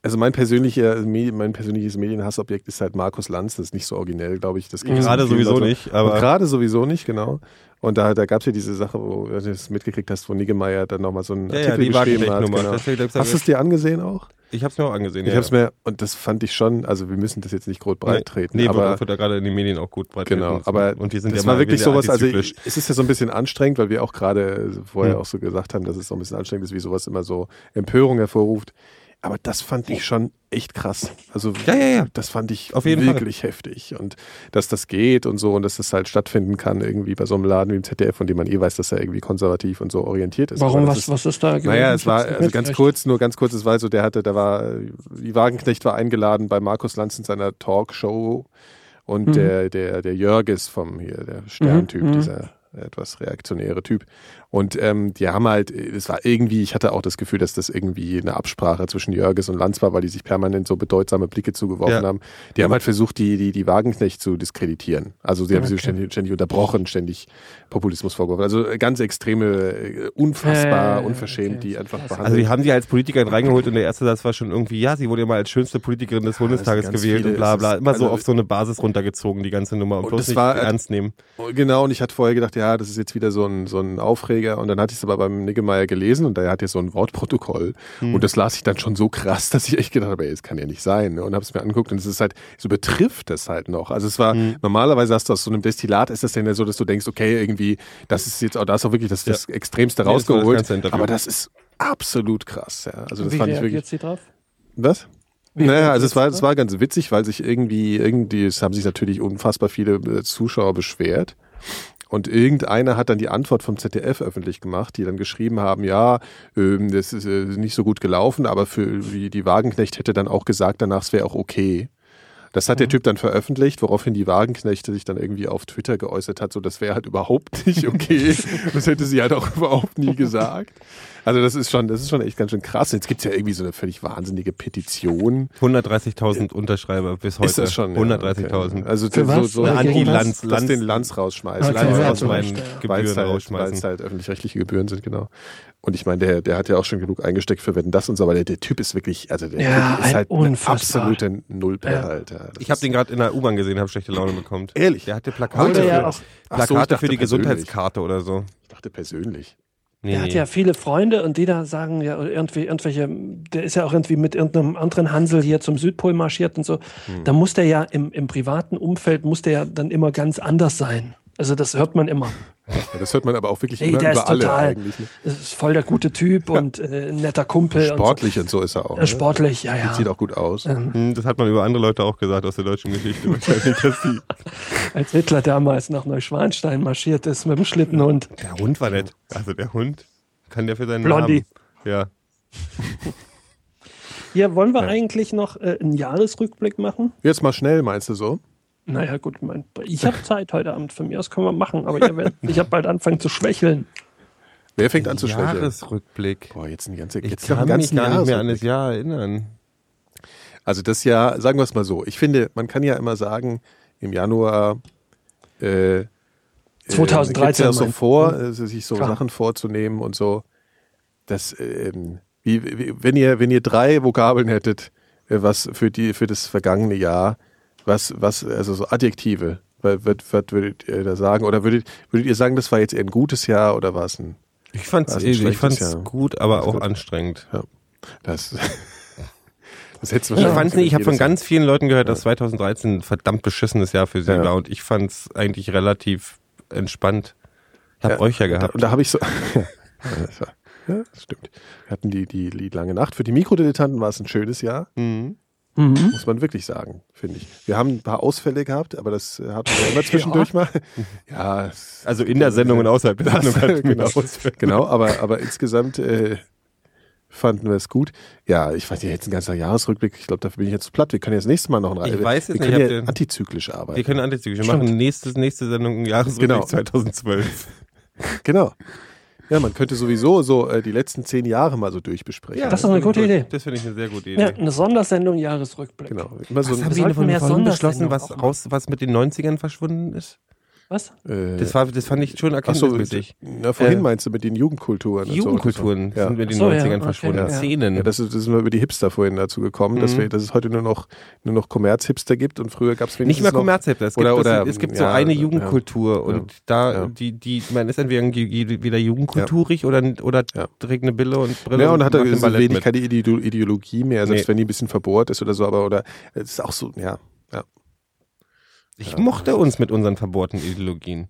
also mein persönlicher, mein persönliches Medienhassobjekt ist halt Markus Lanz. Das ist nicht so originell, glaube ich. Das geht Gerade sowieso Leuten. nicht, aber- Und gerade sowieso nicht, genau. Und da, da gab es ja diese Sache, wo du das mitgekriegt hast, wo Niggemeier dann nochmal so einen Ja, ja, Artikel die geschrieben hat. Genau. Du, Hast du es dir angesehen auch? Ich habe es mir auch angesehen. Ich ja, habe es ja. mir, und das fand ich schon, also wir müssen das jetzt nicht groß breit treten, Nee, aber wird, wird da gerade in den Medien auch gut breit Genau, treten. aber und die sind das ja war wirklich sowas, also antizyklisch. es ist ja so ein bisschen anstrengend, weil wir auch gerade vorher Hm. auch so gesagt haben, dass es so ein bisschen anstrengend ist, wie sowas immer so Empörung hervorruft. Aber das fand ich schon echt krass. Also Ja, ja, ja. das fand ich Auf jeden Fall. wirklich heftig. Und dass das geht und so und dass das halt stattfinden kann, irgendwie bei so einem Laden wie im ZDF, von dem man eh weiß, dass er irgendwie konservativ und so orientiert ist. Warum, was, ist, was ist da gewesen? naja, es war also ganz kurz, nur ganz kurz, es war so, der hatte, da war, die Wagenknecht war eingeladen bei Markus Lanz in seiner Talkshow und Mhm. der, der, der Jörges vom hier, der Sterntyp, Mhm. dieser etwas reaktionäre Typ. Und ähm, die haben halt, es war irgendwie, ich hatte auch das Gefühl, dass das irgendwie eine Absprache zwischen Jörges und Lanz war, weil die sich permanent so bedeutsame Blicke zugeworfen Ja. haben. Die haben halt versucht, die, die, die Wagenknecht zu diskreditieren. Also sie haben sie Okay. ständig, ständig unterbrochen, ständig Populismus vorgeworfen. Also ganz extreme, äh, unfassbar, Äh, unverschämt, okay. die einfach behandelt. Also die haben sie als Politikerin reingeholt und der erste Satz war schon irgendwie, ja, sie wurde ja mal als schönste Politikerin des Bundestages gewählt viele, und bla bla. Immer so also- auf so eine Basis runtergezogen, die ganze Nummer. Und, Und bloß das nicht war- ernst nehmen. Genau, und ich hatte vorher gedacht, ja, das ist jetzt wieder so ein, so ein Aufreger. Und dann hatte ich es aber beim Niggemeier gelesen und der hat ja so ein Wortprotokoll. Hm. Und das las ich dann schon so krass, dass ich echt gedacht habe, ey, das kann ja nicht sein. ne? Und habe es mir angeguckt und es ist halt, so betrifft das halt noch. Also es war, Hm. normalerweise hast du aus so einem Destillat, ist das dann ja so, dass du denkst, okay, irgendwie, das ist jetzt, auch da ist auch wirklich das, das Extremste Nee, das das rausgeholt. ganze Interview. aber das ist absolut krass, ja. Also das Wie fand ich wirklich. sie drauf? Was? Wie naja, also es war, es war ganz witzig, weil sich irgendwie, irgendwie, es haben sich natürlich unfassbar viele äh, Zuschauer beschwert. Und irgendeiner hat dann die Antwort vom ZDF öffentlich gemacht, die dann geschrieben haben, ja, ähm, das ist äh, nicht so gut gelaufen, aber für die Wagenknecht hätte dann auch gesagt, danach es wäre auch okay. Das hat der Typ dann veröffentlicht, woraufhin die Wagenknechte sich dann irgendwie auf Twitter geäußert hat, so das wäre halt überhaupt nicht okay. das hätte sie halt auch überhaupt nie gesagt. Also das ist schon, das ist schon echt ganz schön krass. Jetzt gibt's ja irgendwie so eine völlig wahnsinnige Petition. 130.000 Unterschreiber bis heute. Ist das schon? ja, 130.000. okay. Also so, was? so Eine Anti Anti-Lanz- Lanz, den Lanz rausschmeißen. Okay, Lanz zu meinen Recht, ja. weil Gebühren es halt, rausschmeißen. halt öffentlich-rechtliche Gebühren sind, genau. Und ich meine, der, der hat ja auch schon genug eingesteckt für Wetten das und so, aber der, der Typ ist wirklich, also der Ja, Typ ist halt eine unfassbar. absolute Nullper Ja. Ich habe den gerade in der U-Bahn gesehen, habe schlechte Laune bekommen. Ehrlich? Der hatte Plakate, ja für, so, Plakate dachte für die persönlich. Gesundheitskarte oder so. Ich dachte persönlich. Nee, Der hat ja viele Freunde und die da sagen ja irgendwie irgendwelche, der ist ja auch irgendwie mit irgendeinem anderen Hansel hier zum Südpol marschiert und so. Hm. Da muss der ja im, im privaten Umfeld muss der ja dann immer ganz anders sein. Also das hört man immer. Ja, das hört man aber auch wirklich Ey, immer der über ist alle total- eigentlich. Ne? Das ist voll der gute Typ und äh, ein netter Kumpel. Sportlich und so ist er auch. Und so. Ne? Äh, sportlich, ja, ja. Sieht auch gut aus. Hm, Das hat man über andere Leute auch gesagt aus der deutschen Geschichte. Als Hitler damals nach Neuschwanstein marschiert ist mit dem Schlittenhund. der Hund war nett. Also der Hund kann der für seinen Blondie. Namen. Ja. Hier, wollen wir Ja. eigentlich noch äh, einen Jahresrückblick machen? Jetzt mal schnell, meinst du so? Naja, gut, ich mein, ich habe Zeit heute Abend. Von mir aus können wir machen, aber ihr werdet, ich habe bald anfangen zu schwächeln. Wer fängt an zu schwächeln? Jahresrückblick. Boah, jetzt ein ganzer, Ich jetzt kann mich gar nicht mehr an das. Jahr erinnern. Also das Jahr, sagen wir es mal so, ich finde, man kann ja immer sagen, im Januar äh, 2013 gibt ja so vor, äh, sich so Klar. Sachen vorzunehmen und so. Das, ähm, wie, wie, wenn ihr, wenn ihr drei Vokabeln hättet, äh, was für die für das vergangene Jahr, was was also so Adjektive, was, was, würdet ihr da sagen oder würdet würdet ihr sagen, das war jetzt eher ein gutes Jahr oder war es ein Ich fand's, Also ein ich fand's Jahr. gut, aber auch gut. anstrengend. das das hättest du Ich wahrscheinlich fand's nicht, ich habe von ganz vielen Leuten gehört, dass 2013 ein verdammt beschissenes Jahr für sie Ja. war und ich fand's eigentlich relativ entspannt. Ich habe Ja, euch ja Da, gehabt. und da habe ich so. ja, ja, stimmt. Wir hatten die, die, die lange Nacht. Für die Mikrodilettanten war es ein schönes Jahr, Mhm. Mhm. muss man wirklich sagen, finde ich. Wir haben ein paar Ausfälle gehabt, aber das äh, hatten wir immer zwischendurch mal. Ja, Also in der Sendung und außerhalb der Sendung hatten wir genau. Ausfälle. genau, aber, aber insgesamt äh, fanden wir es gut. Ja, ich weiß nicht, jetzt ein ganzer Jahresrückblick. Ich glaube, dafür bin ich jetzt zu platt. Wir können jetzt nächstes Mal noch ein Ich weiß jetzt Wir nicht, können ja antizyklisch arbeiten. Wir können antizyklisch Stimmt. machen. Nächstes, nächste Sendung im Jahresrückblick Genau. 2012. Genau. Ja, man könnte sowieso so äh, die letzten zehn Jahre mal so durchbesprechen. Das ist eine gute gut. Idee. Das finde ich eine sehr gute Idee. Ja, eine Sondersendung Jahresrückblick. Genau. Immer so Was ein, haben Wir von mehr vorhin beschlossen, was raus, was mit den 90ern verschwunden ist? Was? äh, Das, war, das fand ich schon Ach so, erkenntnismäßig. na, vorhin Äh, meinst du mit den Jugendkulturen. und so. Jugendkulturen war- sind mit den Ach so, ja, 90ern okay, verschwunden. ja. Szenen. Ja, das ist, das sind wir über die Hipster vorhin dazu gekommen, dass, Mhm. wir, dass es heute nur noch, nur noch Kommerz-Hipster gibt und früher gab es Nicht mehr Kommerzhändler. Es gibt, Oder- es gibt so ja, eine ja. Jugendkultur und da, Ja. die, die, man ist entweder wieder jugendkulturig oder, oder Ja. trägt eine Bille und Brille Ja, und hat er ein so Ballett wenig keine Ideo- Ideologie mehr, selbst Nee. wenn die ein bisschen verbohrt ist oder so, aber oder es ist auch so, ja, ja. Ich mochte uns mit unseren verbohrten Ideologien.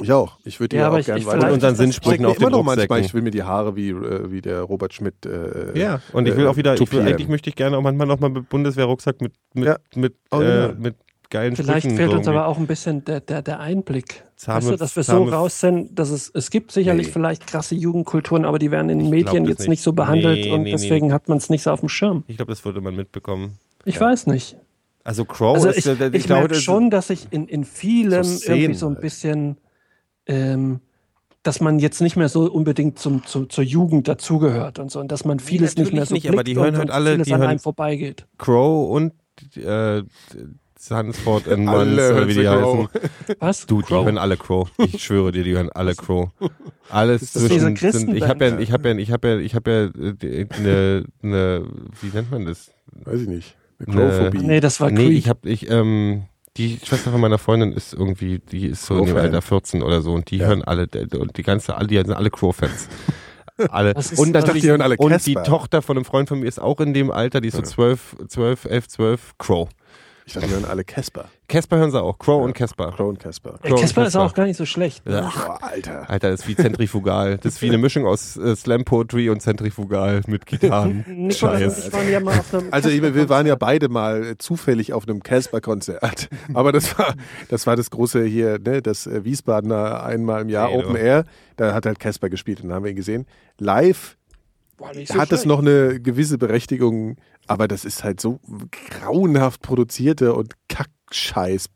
Ich auch. Ich würde die Ja, ja, aber auch gerne weiter. Und unseren Sinnsprüchen auf den immer noch manchmal, ich will mir die Haare wie, äh, wie der Robert Schmidt. Äh, Ja, und ich will äh, auch wieder, ich will, eigentlich möchte ich gerne auch manchmal noch mal mit Bundeswehrrucksack mit, mit, Ja. mit, Oh, äh, ja. mit geilen Vielleicht Sprüchen. fehlt so uns aber auch ein bisschen der, der, der Einblick. Zahme- weißt du, dass wir so zahme- raus sind, dass es, es gibt sicherlich Nee. vielleicht krasse Jugendkulturen, aber die werden in den Medien jetzt nicht. nicht so behandelt Nee, und nee, nee. deswegen hat man es nicht so auf dem Schirm. Ich glaube, das würde man mitbekommen. Ich weiß nicht. Also Crow Also ist, ich, äh, ich, glaube, schon, dass ich in, in vielem So Szenen irgendwie so ein halt. bisschen, ähm, dass man jetzt nicht mehr so unbedingt zum, zu, zur Jugend dazugehört und so und dass man vieles nicht mehr so natürlich nicht, aber die hören und, halt und alle- vieles die an hören- einem vorbeigeht. Crow und äh, Sunspot and Alle Mons oder hören wie die Crow. heißen. Was? Du, die hören alle Crow. Ich schwöre dir, die hören alle Crow. Alles das diese zwischen. Sind, ich habe ja, ich habe ja, ich habe ja, ich habe ja äh, eine, eine, wie nennt man das? Weiß ich nicht. Eine Ne. Crowphobie. Nee, das war Nee, Creed. ich habe, ich, ähm, die Schwester von meiner Freundin ist irgendwie, die ist so in dem. Alter 14 oder so und die Ja. hören alle, und die ganze, alle, die sind alle Crow-Fans. Alle. Das ist- Und dachte, die hören alle und die Tochter von einem Freund von mir ist auch in dem Alter, die ist so 12, 12, 11, 12, Crow. Ich dachte, die hören alle Casper. Casper hören sie auch, Crow und Casper. Crow und Casper. Casper ist auch gar nicht so schlecht. ne? Ja. Oh, Alter. Alter, das ist wie zentrifugal. Das ist wie eine Mischung aus äh, Slam Poetry und zentrifugal mit Gitarren. Scheiß. ja mal auf einem Also wir, waren ja beide mal äh, zufällig auf einem Casper-Konzert. Aber das war, das war das große hier, ne, das äh, Wiesbadener einmal im Jahr Hey, du. Open Air. Da hat halt Casper gespielt und dann haben wir ihn gesehen. Live Boah, so hat es noch eine gewisse Berechtigung, aber das ist halt so grauenhaft produzierte und Kackscheiß,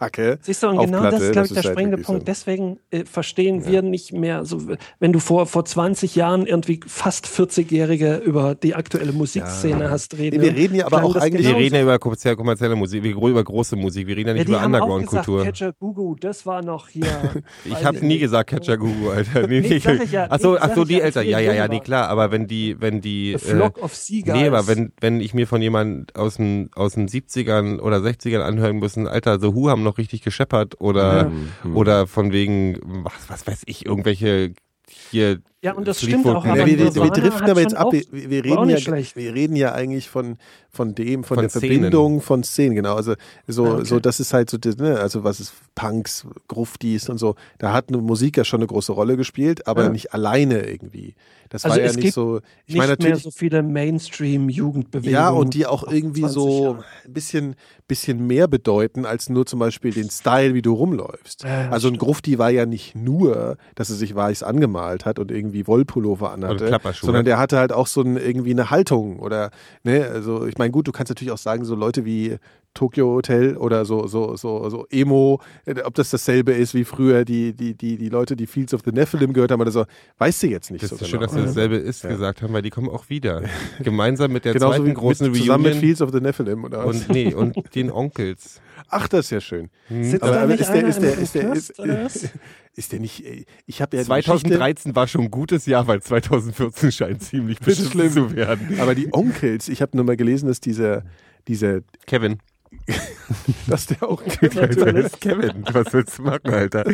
Kommerzkacke. Siehst du, und genau Platte, das ist, glaube ich, der halt springende Punkt. so. Deswegen äh, verstehen wir nicht mehr, so, wenn du vor, vor 20 Jahren irgendwie fast 40-Jährige über die aktuelle Musikszene hast reden. Nee, wir reden ja aber auch eigentlich- Wir reden ja über kommerzielle, kommerzielle Musik, wir reden über große Musik, wir reden ja ja, nicht die über Underground-Kultur. Catcher Gugu, das war noch hier. Ich habe nie gesagt Catcher Gugu, Alter. Nee, Nee, sag ich ja. ach so, Nee, ach sag so, ich die ja, Eltern. Ja, ja, ja, nee, klar. Aber wenn die, wenn die, The Flock of Seagulls. nee, aber wenn, wenn ich mir von jemandem aus den, aus den 70ern oder 60ern anhören müssen, Alter, The Who haben noch richtig gescheppert oder, oder von wegen, was, was weiß ich, irgendwelche hier. Ja, und das Fleetwood stimmt auch, aber wir, wir, wir driften aber jetzt ab. Wir, wir, reden ja, schlecht. wir reden ja eigentlich von, von dem, von, Von der Szenen. Verbindung von Szenen, genau. Also so, Ah, okay. so das ist halt so, das, ne, also was ist Punks, Gruftis und so. Da hat eine Musik ja schon eine große Rolle gespielt, aber Ja. nicht alleine irgendwie. Das Also war ja nicht gibt so. Ich nicht meine mehr natürlich. so viele Mainstream-Jugendbewegungen. Ja, und die auch irgendwie 20 so Jahre. ein bisschen, bisschen mehr bedeuten als nur zum Beispiel den Style, wie du rumläufst. Ja, ja, also ein stimmt. Grufti war ja nicht nur, dass er sich weiß angemalt hat und irgendwie Wollpullover anhatte, sondern der hatte halt auch so ein, irgendwie eine Haltung oder, ne, also ich meine, gut, du kannst natürlich auch sagen, so Leute wie Tokyo Hotel oder so, so, so, so Emo, äh, ob das dasselbe ist wie früher die, die, die, die Leute, die Fields of the Nephilim gehört haben oder so, weißt du jetzt nicht Das so ist schön, genau. dass wir dasselbe ist Ja. gesagt haben, weil die kommen auch wieder. Gemeinsam mit der Genauso zweiten wie großen mit, zusammen mit Reunion Fields of the Nephilim oder was? und, nee, und den Onkels. Ach, das ist ja schön. Sitzt Aber, da aber nicht ist der, ist der, ist der, ist? ist der nicht, äh, ich habe ja die Geschichte- 2013 war schon ein gutes Jahr, weil 2014 scheint ziemlich beschissen zu werden. aber die Onkels, ich habe nur mal gelesen, dass dieser, dieser, Kevin. Dass der auch Der ist Kevin. Was willst du machen, Alter?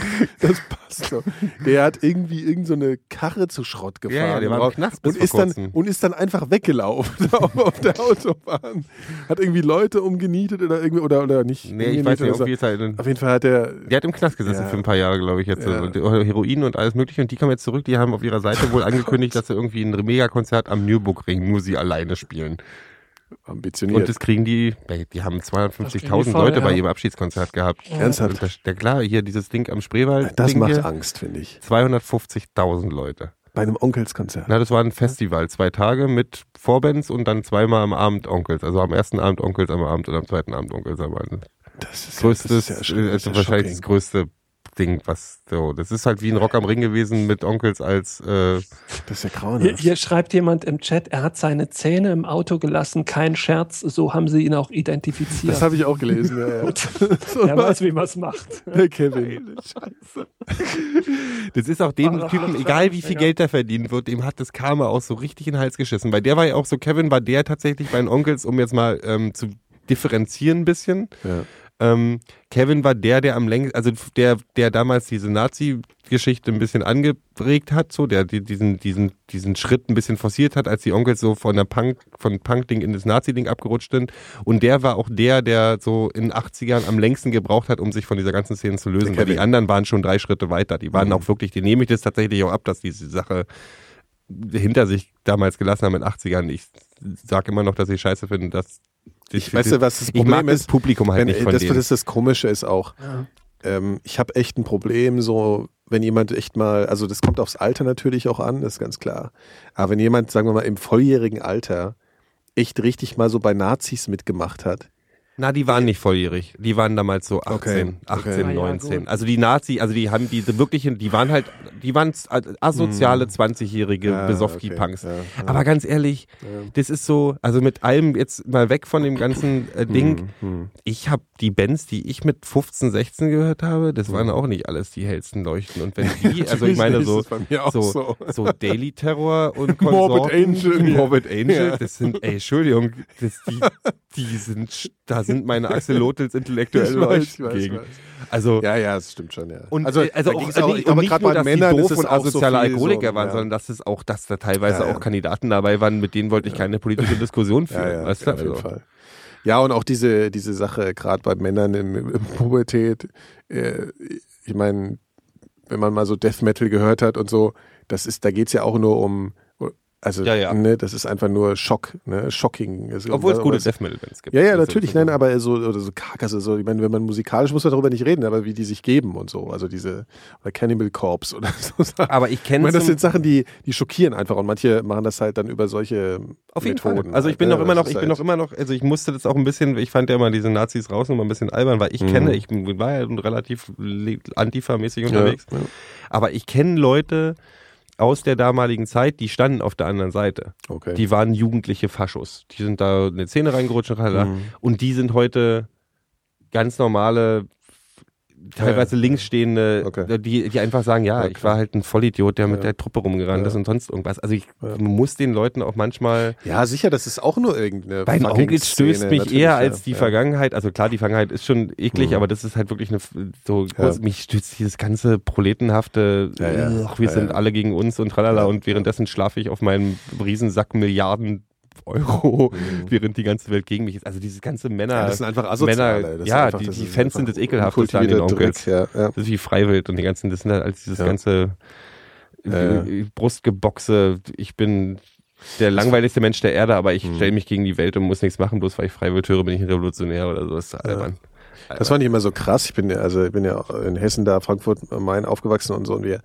Das passt so. Der hat irgendwie irgend so eine Karre zu Schrott gefahren. Ja, ja, der war im Knast bis und ist dann und ist dann einfach weggelaufen auf, der Autobahn. Hat irgendwie Leute umgenietet oder irgendwie oder oder nicht. Nee, ich weiß nicht, umgenietet auf jeden Fall. Auf jeden Fall hat er Der hat im Knast gesessen Ja. für ein paar Jahre, glaube ich, jetzt. Ja. Und Heroin und alles mögliche. Und die kommen jetzt zurück. Die haben auf ihrer Seite wohl angekündigt, dass sie irgendwie ein Megakonzert am Nürburgring nur sie alleine spielen. Ambitioniert. Und das kriegen die, die haben Das kriegen die 250.000 voll, Leute bei ja. ihrem Abschiedskonzert gehabt. Ernsthaft? Und das, der, klar, hier dieses Ding am Spreewald. das Ding macht hier, Angst, finde ich. 250.000 Leute. Bei einem Onkelskonzert. Na, das war ein Festival, zwei Tage mit Vorbands und dann zweimal am Abend Onkels. Also am ersten Abend Onkels am Abend und am zweiten Abend Onkels am Abend. Das ist Größtes, das ist ja das ist ja wahrscheinlich das größte Ding, was so. Das ist halt wie ein Rock am Ring gewesen mit Onkels als äh, Das ist ja Hier, grauenhaft. hier schreibt jemand im Chat, er hat seine Zähne im Auto gelassen, kein Scherz, so haben sie ihn auch identifiziert. Das habe ich auch gelesen. Ja, ja. Er weiß, wie man es macht. Der Kevin. Das ist auch dem Ach, Typen, egal wie viel ja. Geld er verdient wird, dem hat das Karma auch so richtig in den Hals geschissen. Weil der war ja auch so, Kevin war der tatsächlich bei den Onkels, um jetzt mal ähm, zu differenzieren ein bisschen. Ja. Ähm, Kevin war der, der am längsten, also der, der damals diese Nazi-Geschichte ein bisschen angeregt hat, so, der die, diesen, diesen, diesen Schritt ein bisschen forciert hat, als die Onkels so von der Punk, von Punk-Ding in das Nazi-Ding abgerutscht sind. Und der war auch der, der so in den 80ern am längsten gebraucht hat, um sich von dieser ganzen Szene zu lösen. Weil die anderen waren schon drei Schritte weiter. Die waren Mhm. auch wirklich, die nehme ich das tatsächlich auch ab, dass diese Sache hinter sich damals gelassen haben in den 80ern. Ich sage immer noch, dass ich scheiße finde, dass ich, Weißt du, was das ich Problem mag das ist? Publikum halt Wenn, nicht von das, denen. das, das Komische ist auch, Ja. ähm, ich habe echt ein Problem, so, wenn jemand echt mal, also das kommt aufs Alter natürlich auch an, das ist ganz klar. Aber wenn jemand, sagen wir mal, im volljährigen Alter echt richtig mal so bei Nazis mitgemacht hat, Na, die waren nicht volljährig. Die waren damals so 18, Okay, 18, okay. Ah, ja, 19. gut. Also die Nazi, also die haben diese wirklichen, die waren halt, die waren asoziale 20-jährige Ja, Besowski-Punks. okay, ja, ja. Aber ganz ehrlich, das ist so, also mit allem jetzt mal weg von dem ganzen äh, Ding. Hm, Ich habe die Bands, die ich mit 15, 16 gehört habe, das waren auch nicht alles die hellsten Leuchten. Und wenn die, also ich meine so, Ist bei mir auch so, so. so Daily Terror und Morbid Angel. Morbid Angel, Ja. das sind, ey, Entschuldigung, das, die, die sind, da sind meine Axolotls intellektuell Ich weiß, ich weiß, gegen. weiß. Also, Ja, ja, das stimmt schon, ja. und also, also da auch, äh, auch, nicht, ich glaube, gerade nur, bei dass Männern die ist doof es und asoziale Alkoholiker so, waren, ja. sondern dass es auch, dass da teilweise Ja, ja. auch Kandidaten dabei waren, mit denen wollte ich keine politische Diskussion führen. Ja, ja, weißt du? auf jeden Also, Fall. Ja, und auch diese, diese Sache, gerade bei Männern in, in Pubertät, äh, ich meine, wenn man mal so Death Metal gehört hat und so, das ist, da geht's ja auch nur um, also, Ja, ja. Ne, das ist einfach nur Schock, ne, shocking. Es- Obwohl es gute Death Metal Bands gibt. Ja, ja, natürlich, nein, aber so, oder so Karkasse, so, ich meine, wenn man musikalisch muss man darüber nicht reden, aber wie die sich geben und so, also diese, oder Cannibal Corpse oder so. Aber ich Ich kenne meine, das sind Sachen, die, die schockieren einfach und manche machen das halt dann über solche Auf jeden Methoden. Fall. Also ich halt, bin ne? noch immer noch, ich bin halt- noch immer noch, also ich musste das auch ein bisschen, ich fand ja immer diese Nazis raus mal ein bisschen albern, weil ich Mhm. kenne, ich war ja relativ Antifa-mäßig unterwegs, Ja, ja. aber ich kenne Leute aus der damaligen Zeit, die standen auf der anderen Seite. Okay. Die waren jugendliche Faschos. Die sind da in eine Szene reingerutscht. Mhm. und die sind heute ganz normale, teilweise Ja, ja. linksstehende, Okay. die, die einfach sagen, ja, Okay. ich war halt ein Vollidiot, der mit der Truppe rumgerannt ist und sonst irgendwas. Also ich muss den Leuten auch manchmal Ja, sicher, das ist auch nur irgendeine. bei Onkels stößt mich eher als die. Vergangenheit. Also klar, die Vergangenheit ist schon eklig, Mhm. aber das ist halt wirklich eine so Ja. mich stützt dieses ganze proletenhafte. Ach, wir sind alle gegen uns und tralala und währenddessen schlafe ich auf meinem Riesensack Milliarden Euro, Mhm. während die ganze Welt gegen mich ist. Also dieses ganze Männer, Ja, das sind einfach Asoziale. Männer, Das ja, einfach- die, die Fans sind das ekelhafteste an den Onkels. Dreck, Ja, ja. Das ist wie Freiwild und die ganzen, das sind halt als dieses ganze äh, Brustgeboxe. Ich bin der langweiligste Mensch der Erde, aber ich Mhm. stelle mich gegen die Welt und muss nichts machen, bloß weil ich Freiwild höre, bin ich ein Revolutionär oder so. Das ist albern. Das fand ich immer so krass. Ich bin ja, also ich bin ja in Hessen da, Frankfurt Main aufgewachsen und so. Und wir,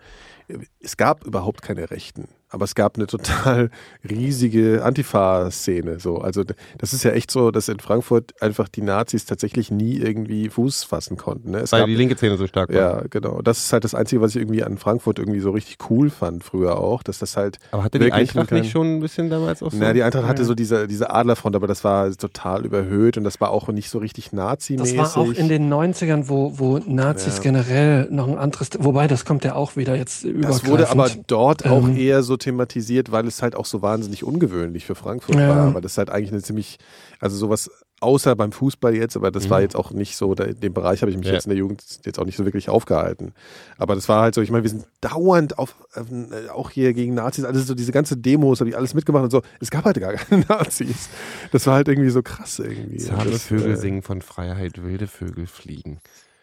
es gab überhaupt keine Rechten, aber es gab eine total riesige Antifa-Szene. So. Also das ist ja echt so, dass in Frankfurt einfach die Nazis tatsächlich nie irgendwie Fuß fassen konnten. Ne? Es Weil gab, die linke Szene so stark war. ja, genau. Das ist halt das Einzige, was ich irgendwie an Frankfurt irgendwie so richtig cool fand früher auch, dass das halt Aber hatte die wirklich Eintracht kein- nicht schon ein bisschen damals auch so? na, die Eintracht hatte so diese, diese Adlerfront, aber das war total überhöht und das war auch nicht so richtig Das nazimäßig. war auch in den 90ern, wo, wo Nazis Ja. generell noch ein anderes, wobei das kommt ja auch wieder jetzt Das wurde aber dort auch Ähm. eher so thematisiert, weil es halt auch so wahnsinnig ungewöhnlich für Frankfurt Ja. war. Aber das ist halt eigentlich eine ziemlich, also sowas, außer beim Fußball jetzt, aber das war jetzt auch nicht so, da, in dem Bereich habe ich mich Ja. jetzt in der Jugend jetzt auch nicht so wirklich aufgehalten. Aber das war halt so, ich meine, wir sind dauernd auf, auf äh, auch hier gegen Nazis, also so diese ganze Demos, habe ich alles mitgemacht und so. Es gab halt gar keine Nazis. Das war halt irgendwie so krass irgendwie. Zahme das, Vögel äh, singen von Freiheit, wilde Vögel fliegen.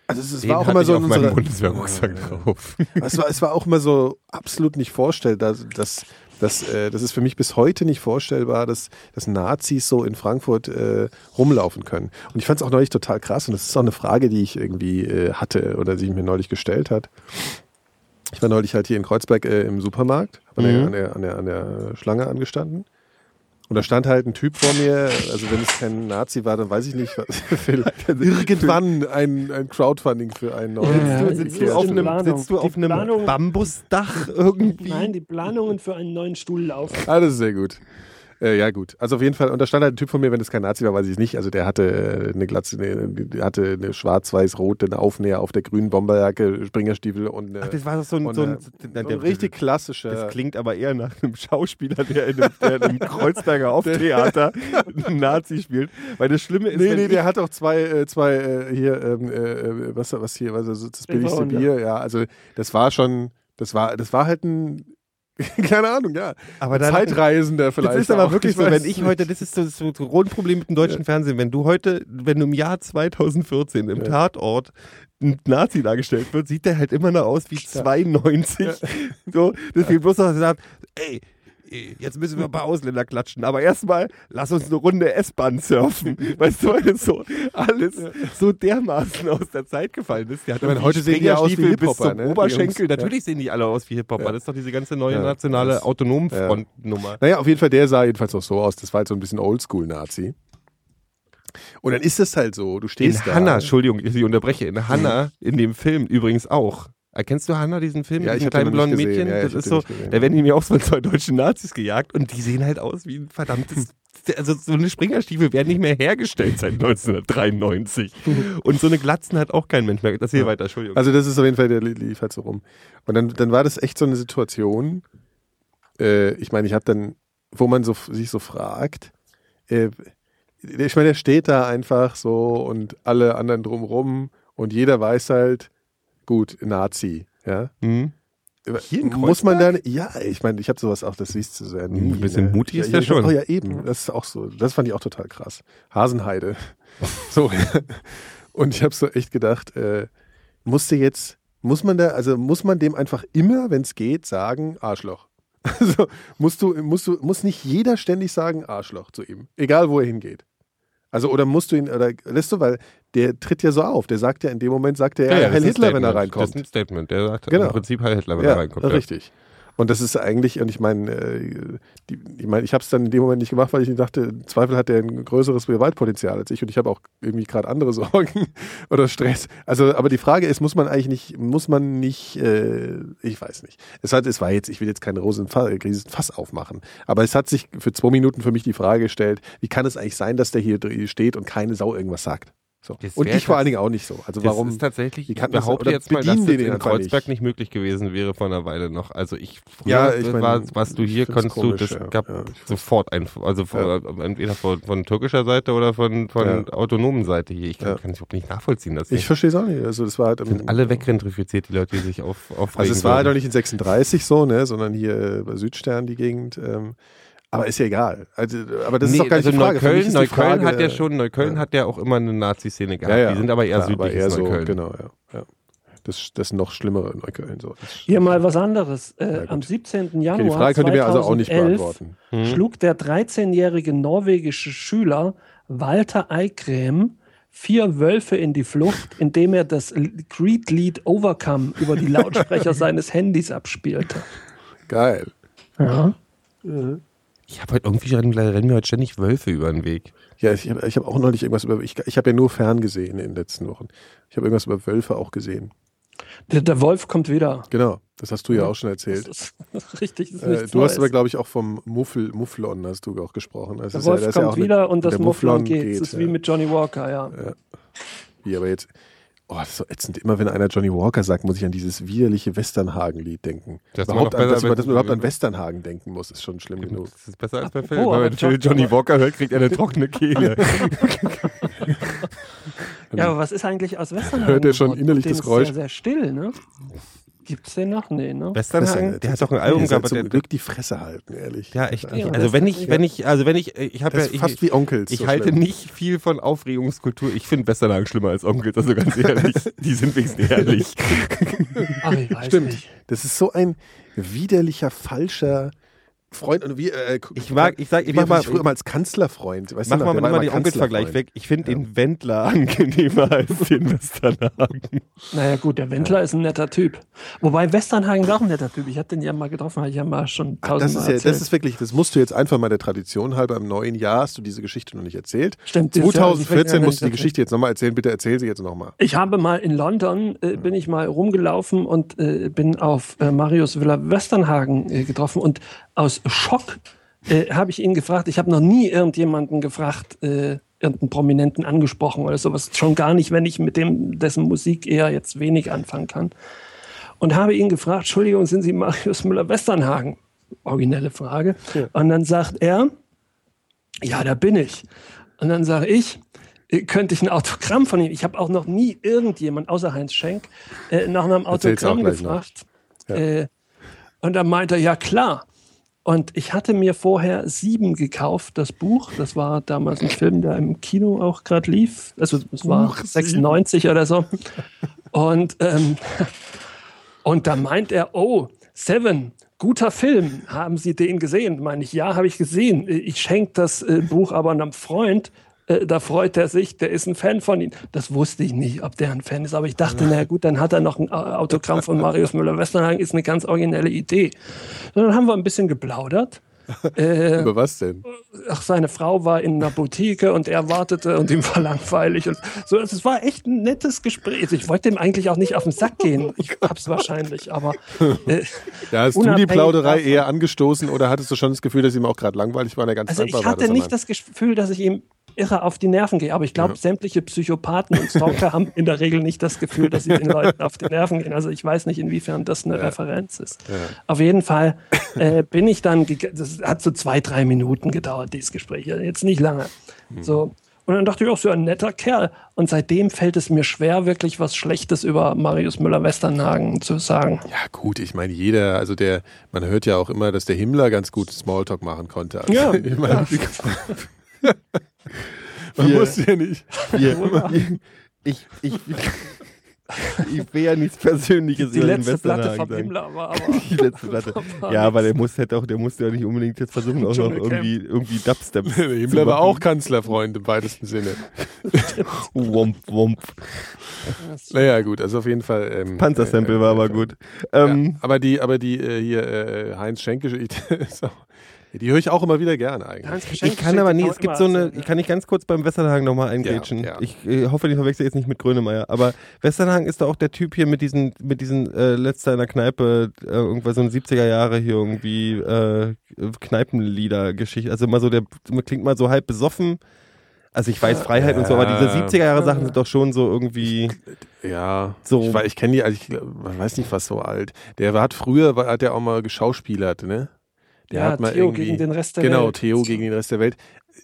Also es, es war auch immer ich so in unserer, Bundeswehrrucksack drauf. es, war, es war auch immer so absolut nicht vorstellbar, dass, dass, äh, das ist für mich bis heute nicht vorstellbar, dass, dass Nazis so in Frankfurt äh, rumlaufen können. Und ich fand es auch neulich total krass und das ist auch eine Frage, die ich irgendwie äh, hatte oder die sich mir neulich gestellt hat. Ich war neulich halt hier in Kreuzberg äh, im Supermarkt, hab an, der, Mhm. an, der, an, der, an der Schlange angestanden. Und da stand halt ein Typ vor mir, also wenn es kein Nazi war, dann weiß ich nicht, was irgendwann ein, ein Crowdfunding für einen neuen. Ja, Sitzt du, ja, sitzt du auf einem, sitzt du auf einem Planung- Bambusdach irgendwie? Nein, die Planungen für einen neuen Stuhl laufen. Ah, ist sehr gut. Äh, ja, gut. Also auf jeden Fall, und da stand halt ein Typ von mir, wenn es kein Nazi war, weiß ich es nicht. Also der hatte äh, eine Glatze, eine, der hatte eine schwarz-weiß-rote, eine Aufnäher auf der grünen Bomberjacke, Springerstiefel und eine, Ach, das war doch so ein, so ein, so ein richtig klassischer. Das klingt aber eher nach einem Schauspieler, der in einem, der in einem Kreuzberger Auftheater einen Nazi spielt. Weil das Schlimme ist, Nee, nee, der hat auch zwei, äh, zwei äh, hier, ähm, äh, was, was hier, was das billigste. Bier, ja, also das war schon, das war, das war halt ein, keine Ahnung, ja, aber dann, Zeitreisender vielleicht. Das ist aber auch, wirklich so, wenn ich heute, das ist so das Grundproblem mit dem deutschen Fernsehen, wenn du heute, wenn du im Jahr 2014 im Ja. Tatort ein Nazi dargestellt wird, sieht der halt immer noch aus wie 92. So, deswegen bloß noch dass er sagt, ey, jetzt müssen wir ein paar Ausländer klatschen, aber erstmal lass uns eine Runde S-Bahn surfen. Weißt du, weil so alles so dermaßen aus der Zeit gefallen ist. Der hat Ich meine, heute sehen die ja aus wie bis zum ne, die Oberschenkel. Natürlich sehen die alle aus wie Hip-Hopper. Ja. Das ist doch diese ganze neue Ja, nationale das- Autonomfront-Nummer. Naja, auf jeden Fall, der sah jedenfalls auch so aus. Das war halt so ein bisschen Oldschool-Nazi. Und dann ist es halt so, du In stehst da. Hanna, Entschuldigung, ich unterbreche, in Hanna, in dem Film übrigens auch. Erkennst du Hanna, diesen Film? Ja, mit diesem kleinen blonden gesehen. Mädchen? Ja, das ist so, gesehen. da werden nämlich auch von zwei deutschen Nazis gejagt und die sehen halt aus wie ein verdammtes. Also so eine Springerstiefel werden nicht mehr hergestellt seit 1993. und so eine Glatzen hat auch kein Mensch mehr. Das hier weiter, Entschuldigung. Also das ist auf jeden Fall, der li- lief halt so rum. Und dann, dann war das echt so eine Situation, äh, ich meine, ich habe dann, wo man so, sich so fragt, äh, ich meine, der steht da einfach so und alle anderen drumrum und jeder weiß halt, gut, Nazi, ja. Hm? Hier in Muss man dann, ja, ich meine, ich habe sowas auch, das siehst du sehr nie. Ein bisschen ne? mutig ja, ist der ja, schon. Oh ja, eben, das ist auch so, das fand ich auch total krass. Hasenheide. so, und ich habe so echt gedacht, äh, musste jetzt, muss man da, also muss man dem einfach immer, wenn es geht, sagen, Arschloch. Also musst du, musst du, muss nicht jeder ständig sagen Arschloch zu ihm, egal wo er hingeht. Also oder musst du ihn, oder lässt du, weil der tritt ja so auf, der sagt ja in dem Moment, sagt er ja, das Heil Hitler, wenn er reinkommt. Das ist ein Statement. Der sagt Genau. im Prinzip Heil Hitler, wenn ja, er reinkommt. ja. richtig. Und das ist eigentlich, und ich meine, äh, ich meine, ich habe es dann in dem Moment nicht gemacht, weil ich dachte, im Zweifel hat der ein größeres Gewaltpotenzial als ich und ich habe auch irgendwie gerade andere Sorgen oder Stress. Also, aber die Frage ist, muss man eigentlich nicht, muss man nicht, äh, ich weiß nicht. Es hat, es war jetzt, ich will jetzt keine Rosenfass aufmachen, aber es hat sich für zwei Minuten für mich die Frage gestellt, wie kann es eigentlich sein, dass der hier steht und keine Sau irgendwas sagt? So. Das Und ich vor allen Dingen auch nicht so. Also Das warum? ist tatsächlich, ich das- behaupte jetzt mal, dass das in Kreuzberg nicht? nicht. möglich gewesen wäre vor einer Weile noch. Also ich, früher Ja, ich mein, war, warst du ich hier, konntest komisch, du, das ja. gab Ja, ich sofort ein, also von, entweder von, von türkischer Seite oder von, von autonomen Seite hier. Ich kann, es überhaupt nicht nachvollziehen. Das Ich verstehe es auch nicht. Also das war halt sind alle wegrentrifiziert, die Leute, die sich auf, aufregen. Also es war halt auch nicht in 36 so, ne, sondern hier äh, bei Südstern die Gegend. Ähm, aber ist ja egal. Also, aber das nee, ist doch gar nicht also die Frage. Neukölln, Neukölln Frage, hat ja schon, Neukölln ja. hat ja auch immer eine Nazi-Szene gehabt. Ja, ja, Die sind aber eher klar, südliches eher so, Neukölln. Genau, ja. ja. Das, das noch schlimmere Neukölln. So. Hier mal was anderes. Äh, Ja, am 17. okay, Januar die Frage könnt ihr mir also auch nicht 2011 beantworten. Hm? schlug der 13-jährige norwegische Schüler Walter Eikrem vier Wölfe in die Flucht, indem er das Creed-Lied Overcome über die Lautsprecher seines Handys abspielte. Geil. Ja. Ich habe heute irgendwie rennen, rennen mir heute ständig Wölfe über den Weg. Ja, ich habe ich hab auch neulich irgendwas über. Ich, ich habe ja nur fern gesehen in den letzten Wochen. Ich habe irgendwas über Wölfe auch gesehen. Der, der Wolf kommt wieder. Genau, das hast du ja auch schon erzählt. Das ist richtig, das ist Äh, du hast aber, glaube ich, auch vom Muffel, Mufflon hast du auch gesprochen. Das Der ist ja- Wolf ja kommt eine- wieder und das der Mufflon geht. Das ist ja. wie mit Johnny Walker, ja. Wie, aber jetzt, oh, das ist so ätzend. Immer wenn einer Johnny Walker sagt, muss ich an dieses widerliche Westernhagen-Lied denken. Das überhaupt an, dass, man, dass man überhaupt an Westernhagen denken muss, ist schon schlimm genug. Das ist besser als bei Phil. Weil aber wenn Phil Jo- Johnny Walker hört, kriegt er eine trockene Kehle. Ja, aber was ist eigentlich aus Westernhagen? Hört er schon innerlich das ist Geräusch? Sehr, sehr still, ne? Gibt's den noch? Nee, ne? Westernhagen, der hat doch ein Album Der gehabt. zum Der, Glück die Fresse halten, ehrlich. ja, echt. Ja, also wenn ich, das- wenn ich, also wenn ich, ich habe Das ja, ist fast ich, wie Onkels. ich so halte schlimm. nicht viel von Aufregungskultur. Ich finde Westernhagen schlimmer als Onkels, also ganz ehrlich. Die sind wenigstens ehrlich. Ach, ich weiß Stimmt. nicht. Das ist so ein widerlicher, falscher Freund. Und wie, äh, Ich mag, ich sag, ich mach mal, ich früher mal als Kanzlerfreund. Weißt mach du noch, mal immer Onkels-Vergleich Kanzlerfreund. weg. Ich finde den Wendler angenehmer als den Westernhagen. Naja, gut, der Wendler ist ein netter Typ. Wobei Westernhagen ist auch ein netter Typ. Ich hatte den ja mal getroffen, habe ich ja mal schon Das tausendmal ist, ja, erzählt. das ist wirklich, das musst du jetzt einfach mal der Tradition halber im neuen Jahr, hast du diese Geschichte noch nicht erzählt. Stimmt, dieses Jahr ist 2014 wirklich- musst du die Geschichte jetzt nochmal erzählen. Bitte erzähl sie jetzt nochmal. Ich habe mal in London, äh, bin ich mal rumgelaufen und äh, bin auf äh, Marius Villa Westernhagen äh, getroffen und aus Schock äh, habe ich ihn gefragt, ich habe noch nie irgendjemanden gefragt, äh, irgendeinen Prominenten angesprochen oder sowas, schon gar nicht, wenn ich mit dem, dessen Musik eher jetzt wenig anfangen kann. Und habe ihn gefragt, Entschuldigung, sind Sie Marius Müller-Westernhagen? Originelle Frage. Und dann sagt er, ja, da bin ich. Und dann sage ich, äh, könnte ich ein Autogramm von ihm? Ich habe auch noch nie irgendjemand, außer Heinz Schenk, äh, nach einem Autogramm gefragt. Äh, und dann meinte er, ja klar. Und ich hatte mir vorher sieben gekauft, das Buch. Das war damals ein Film, der im Kino auch gerade lief. Also es war Buch sieben? 96 oder so. Und, ähm, und da meint er, oh, Seven, guter Film. Haben Sie den gesehen? Meine ich, ja, habe ich gesehen. Ich schenke das äh, Buch aber einem Freund. Äh, da freut er sich, der ist ein Fan von ihm. Das wusste ich nicht, ob der ein Fan ist. Aber ich dachte, na gut, dann hat er noch ein Au- Autogramm von Marius Müller-Westernhagen. Ist eine ganz originelle Idee. Und dann haben wir ein bisschen geplaudert. Äh, Über was denn? ach, seine Frau war in einer Boutique und er wartete und ihm war langweilig. Und so, es war echt ein nettes Gespräch. Also ich wollte ihm eigentlich auch nicht auf den Sack gehen. Ich hab's wahrscheinlich, aber äh, Ja, hast du die Plauderei davon- eher angestoßen oder hattest du schon das Gefühl, dass ihm auch gerade langweilig war und er ganz also dankbar ich war, hatte er nicht das Gefühl, dass ich ihm irre auf die Nerven gehe. Aber ich glaube, sämtliche Psychopathen und Stalker haben in der Regel nicht das Gefühl, dass sie den Leuten auf die Nerven gehen. Also ich weiß nicht, inwiefern das eine Referenz ist. Auf jeden Fall äh, bin ich dann, das hat so zwei, drei Minuten gedauert, dieses Gespräch. Jetzt nicht lange. Hm. So. Und dann dachte ich auch, so ein netter Kerl. Und seitdem fällt es mir schwer, wirklich was Schlechtes über Marius Müller-Westernhagen zu sagen. Ja, gut, ich meine, jeder, also der, man hört ja auch immer, dass der Himmler ganz gut Smalltalk machen konnte. Also, Ja, ich meine, man Wir- muss ja nicht. Wir, ich, ich, ich will ja nichts Persönliches Die über den letzte Platte sagen. Himmler war aber. Die letzte Platte. Ja, aber der muss halt auch, der musste ja nicht unbedingt jetzt versuchen, auch noch irgendwie, irgendwie Dubstep Himmler war auch Kanzlerfreund im weitesten Sinne. Womp, womp. Naja, gut, also auf jeden Fall. Ähm, Panzersample äh, war äh, aber gut. Ähm, ja, aber die, aber die äh, hier äh, Heinz Schenk-Geschichte, ist auch- die höre ich auch immer wieder gerne eigentlich. Ich kann aber nie, es gibt so eine, ich kann nicht ganz kurz beim Westernhagen nochmal eingrätschen. Ja, ja. Ich äh, hoffe, ich verwechsel jetzt nicht mit Grönemeyer, aber Westernhagen ist da auch der Typ hier mit diesen, mit diesen äh, letzter in der Kneipe, äh, irgendwas so ein 70er Jahre hier irgendwie äh, Kneipenlieder-Geschichte. Also mal so, der klingt mal so halb besoffen. Also ich weiß Freiheit und so, aber diese 70er Jahre Sachen sind doch schon so irgendwie. Ja, So. ich, ich kenne die, also ich man weiß nicht, was so alt. Der hat früher, hat der auch mal geschauspielert, ne? Der Ja, hat mal Theo gegen den Rest der genau, Welt. Theo gegen den Rest der Welt.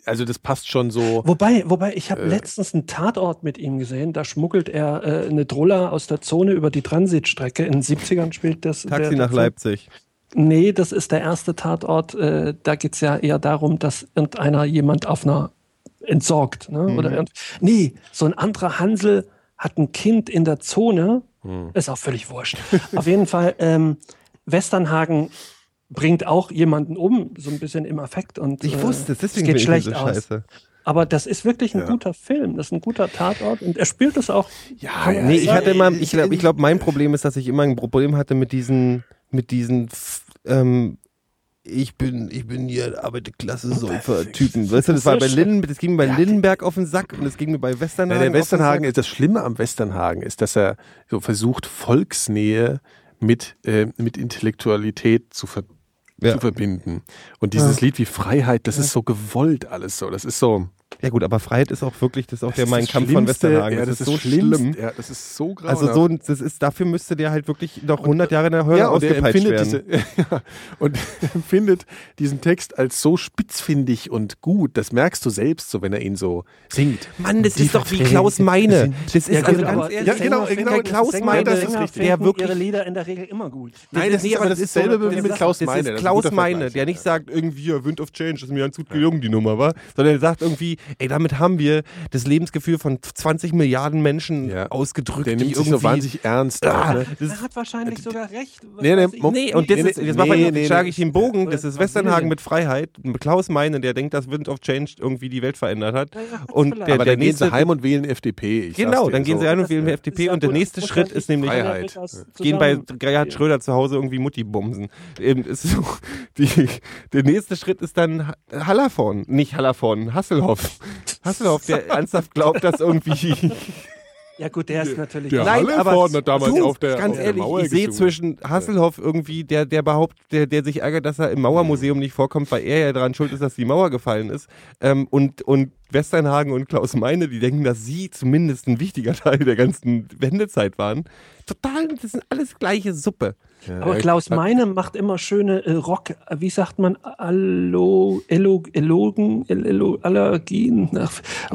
Also das passt schon so. Wobei, wobei, ich habe Äh. letztens einen Tatort mit ihm gesehen. Da schmuggelt er äh, eine Drulla aus der Zone über die Transitstrecke. In den 70ern spielt das. Taxi der- nach der- Leipzig. Nee, das ist der erste Tatort. Äh, da geht es ja eher darum, dass irgendeiner jemand auf einer entsorgt. Ne? Oder irgend nee, so ein anderer Hansel hat ein Kind in der Zone. Ist auch völlig wurscht. auf jeden Fall, ähm, Westernhagen bringt auch jemanden um, so ein bisschen im Affekt. Und, Ich äh, wusste es, deswegen es geht bin ich schlecht so aus. scheiße. Aber das ist wirklich ein Ja. guter Film, das ist ein guter Tatort und er spielt es auch. Ja, ja, Nee, ich ja, hatte immer, ich glaube, ich glaub, mein Problem ist, dass ich immer ein Problem hatte mit diesen, mit diesen, ähm, ich bin, ich bin hier Arbeiterklasse-Säufer-Typen. Weißt du, das war bei Linden, das ging mir bei Lindenberg auf den Sack und das ging mir bei Ja, Westernhagen. der auf den Westernhagen Sack. ist das Schlimme am Westernhagen ist, dass er so versucht Volksnähe mit äh, mit Intellektualität zu, ver Ja. zu verbinden. Und dieses Lied wie Freiheit, das ist so gewollt alles so. Das ist so. Ja gut, aber Freiheit ist auch wirklich, das ist auch das der ist Mein Kampf von Schlimmste. Westernhagen. Ja, das, das, ist so schlimm. schlimm. Ja, das ist so grauenhaft. Also so, das ist, dafür müsste der halt wirklich noch 100 Jahre in der Hölle ja, und ausgepeitscht empfindet werden. diese, ja, und er empfindet diesen Text als so spitzfindig und gut. Das merkst du selbst, so wenn er ihn so singt. Mann, das ist doch wie Klaus Meine. Das ist Ja, also gut, ganz ehrlich. Ja, genau, Sänger genau, Klaus Sänger Meine, das ist richtig. Der wirklich- ihre Lieder in der Regel immer gut. Nein, das ist aber ist dasselbe wie mit Klaus ist Meine. Das ist Klaus Meine, der nicht sagt irgendwie Wind of Change, das ist mir ganz gut gelungen, die Nummer, war, sondern er sagt irgendwie, ey, damit haben wir das Lebensgefühl von 20 Milliarden Menschen Ja. ausgedrückt, Der die nimmt sich irgendwie so wahnsinnig ernst. Ah, auch, ne? das Er hat wahrscheinlich sogar recht. Nee, nee, Nee, und das Nee, ist, nee, jetzt nee, nee, schlage ich den Bogen, Oder das ist Westernhagen mit Freiheit, mit Klaus Meine, der denkt, dass Wind of Change irgendwie die Welt verändert hat. Ja, Und vielleicht. der, Aber der dann gehen nächste, sie heim und wählen FDP. Ich genau, dann gehen so. sie ein und wählen FDP und der nächste Schritt ist nämlich Freiheit. gehen bei Gerhard Schröder zu Hause irgendwie Mutti bumsen. Die, der nächste Schritt ist dann Ha- Hallervorn, nicht Hallervorn, Hasselhoff. Hasselhoff, der ernsthaft glaubt, dass irgendwie. Ja gut, der ist natürlich. der Nein, aber vorne damals du, auf der- ganz auf der ehrlich, Mauer ich sehe zwischen Hasselhoff irgendwie, der, der behauptet, der, der sich ärgert, dass er im Mauermuseum nicht vorkommt, weil er ja daran schuld ist, dass die Mauer gefallen ist. Ähm, und, und Westernhagen und Klaus Meine, die denken, dass sie zumindest ein wichtiger Teil der ganzen Wendezeit waren. Total, das sind alles gleiche Suppe. Ja, Aber er- Klaus Meine macht immer schöne äh, Rock, wie sagt man, Allo, Elo, Elogen, El- Elo, Allergien,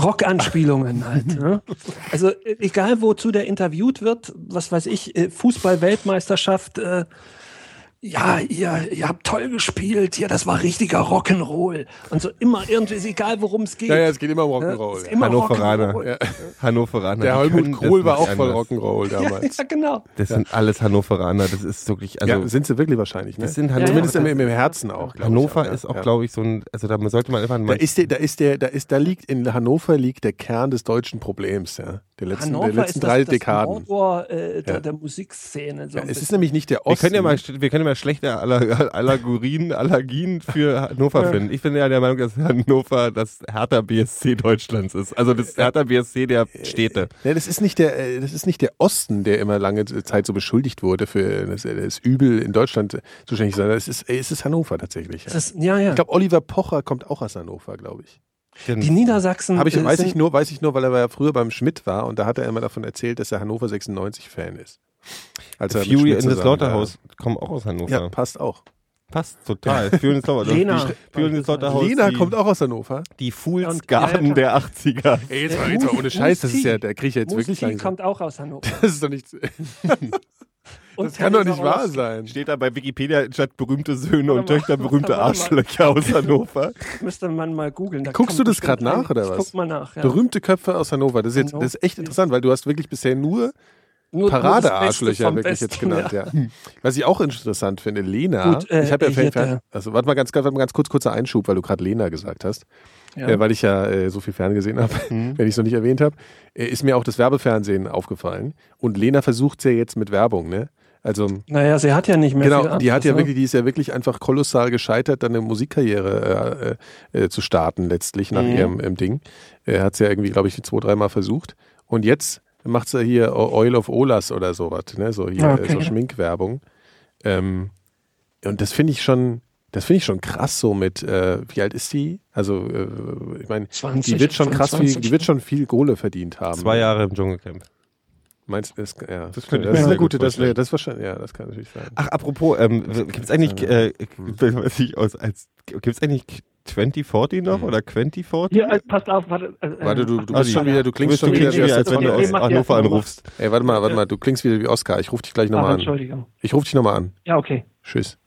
Rock-Anspielungen halt. ne? Also äh, egal wozu der interviewt wird, was weiß ich, äh, Fußball-Weltmeisterschaft, äh, ja, ihr, ihr habt toll gespielt, ja, das war richtiger Rock'n'Roll. Und so immer irgendwie, ist egal worum es geht. Ja, ja, es geht immer um? Rock'n'Roll. Ja. immer Hannoveraner. Rock'n'Roll. Ja. Hannoveraner. Der Helmut Kohl war auch voll. Rock'n'Roll Ja, damals. ja, genau. Das sind alles Hannoveraner. Das ist wirklich, also ja, sind sie wirklich wahrscheinlich. Ne? das sind ja. Hannover. Zumindest im, im Herzen auch. Hannover ich, ja. ist auch, Ja. glaube ich, so ein, also da sollte man einfach Da mal. ist der, da ist der, da ist, da liegt in Hannover liegt der Kern des deutschen Problems, ja. Der letzten, Hannover der letzten ist das, drei das Dekaden. Mordor, äh, der, Ja. der Musikszene. So Ja, es ist nämlich nicht der wir Osten. können ja mal, wir können ja mal schlechte Aller- Allergorien, Allergien für Hannover Ja. finden. Ich bin ja der Meinung, dass Hannover das Hertha BSC Deutschlands ist. Also das Hertha BSC der Städte. Ja, das ist nicht der, äh, das ist nicht der Osten, der immer lange Zeit so beschuldigt wurde für das, das Übel in Deutschland äh, zuständig, sondern es ist, äh, es ist Hannover tatsächlich. Ja. Ist, ja, ja. Ich glaube, Oliver Pocher kommt auch aus Hannover, glaube ich. Die Niedersachsen. Ich, weiß ich nur, weiß ich nur, weil er ja früher beim Schmidt war und da hat er immer davon erzählt, dass er Hannover 96 Fan ist. Als er Fury in the Slaughterhouse kommen auch aus Hannover. Ja, passt auch. Passt total. Fury in the Slaughterhouse. Lena. Die- Fury in the Slaughterhouse. Lena die, kommt auch aus Hannover. Die Und- Fools ja, ja, Garden der 80er. Ey, jetzt mal, jetzt mal ohne Scheiß, das ist ja, der kriege ich jetzt wirklich Musti langsam. kommt auch aus Hannover. Das ist doch nicht, Und das kann doch nicht wahr sein. Steht da bei Wikipedia statt berühmte Söhne und Töchter berühmte. Arschlöcher aus Hannover. Müsste man mal googeln. Guckst du das grad nach, oder ich was? Guck mal nach. Ja. Berühmte Köpfe aus Hannover. Das ist, jetzt, Hannover. das ist echt interessant, weil du hast wirklich bisher nur Paradearschlöcher wirklich jetzt genannt. Ja. Was ich auch interessant finde, Lena. Gut, äh, ich habe ja Fan, der- also warte mal ganz, warte mal ganz kurz, kurzer Einschub, weil du gerade Lena gesagt hast. Ja. Äh, weil ich ja äh, so viel Fern gesehen habe, Mhm. wenn ich es noch nicht erwähnt habe, äh, ist mir auch das Werbefernsehen aufgefallen. Und Lena versucht es ja jetzt mit Werbung, ne? Also Naja, sie hat ja nicht mehr viel Genau, die hat ja ne? wirklich, die ist ja wirklich einfach kolossal gescheitert, dann eine Musikkarriere äh, äh, zu starten letztlich nach Mhm. ihrem im Ding. Äh, hat sie ja irgendwie, glaube ich, zwei, dreimal versucht. Und jetzt macht sie hier Oil of Olas oder sowas, ne? So hier Ah, okay. äh, so Schminkwerbung. Ähm, und das finde ich schon, das finde ich schon krass so mit, äh, wie alt ist die? Also, äh, ich meine, 20, die wird schon krass viel, 25. die wird schon viel Kohle verdient haben. Zwei Jahre im Dschungelcamp. Meinst du, das, ja, Das das, könnte ich das ist sehr eine gut gute, das, das ist wahrscheinlich, ja, das kann natürlich sein. Ach, apropos, ähm, gibt es eigentlich, äh, weiß ich aus, als, gibt's eigentlich 2040 noch oder 2040? Hier, äh, passt auf, warte. Äh, Warte, du, du bist schon wieder, du klingst bist schon wieder als wenn du aus Hannover anrufst. Ey, warte mal, warte mal, du klingst wieder wie Oskar. Ich rufe dich gleich nochmal an. Entschuldigung. Ich rufe dich nochmal an. Ja, okay. Tschüss.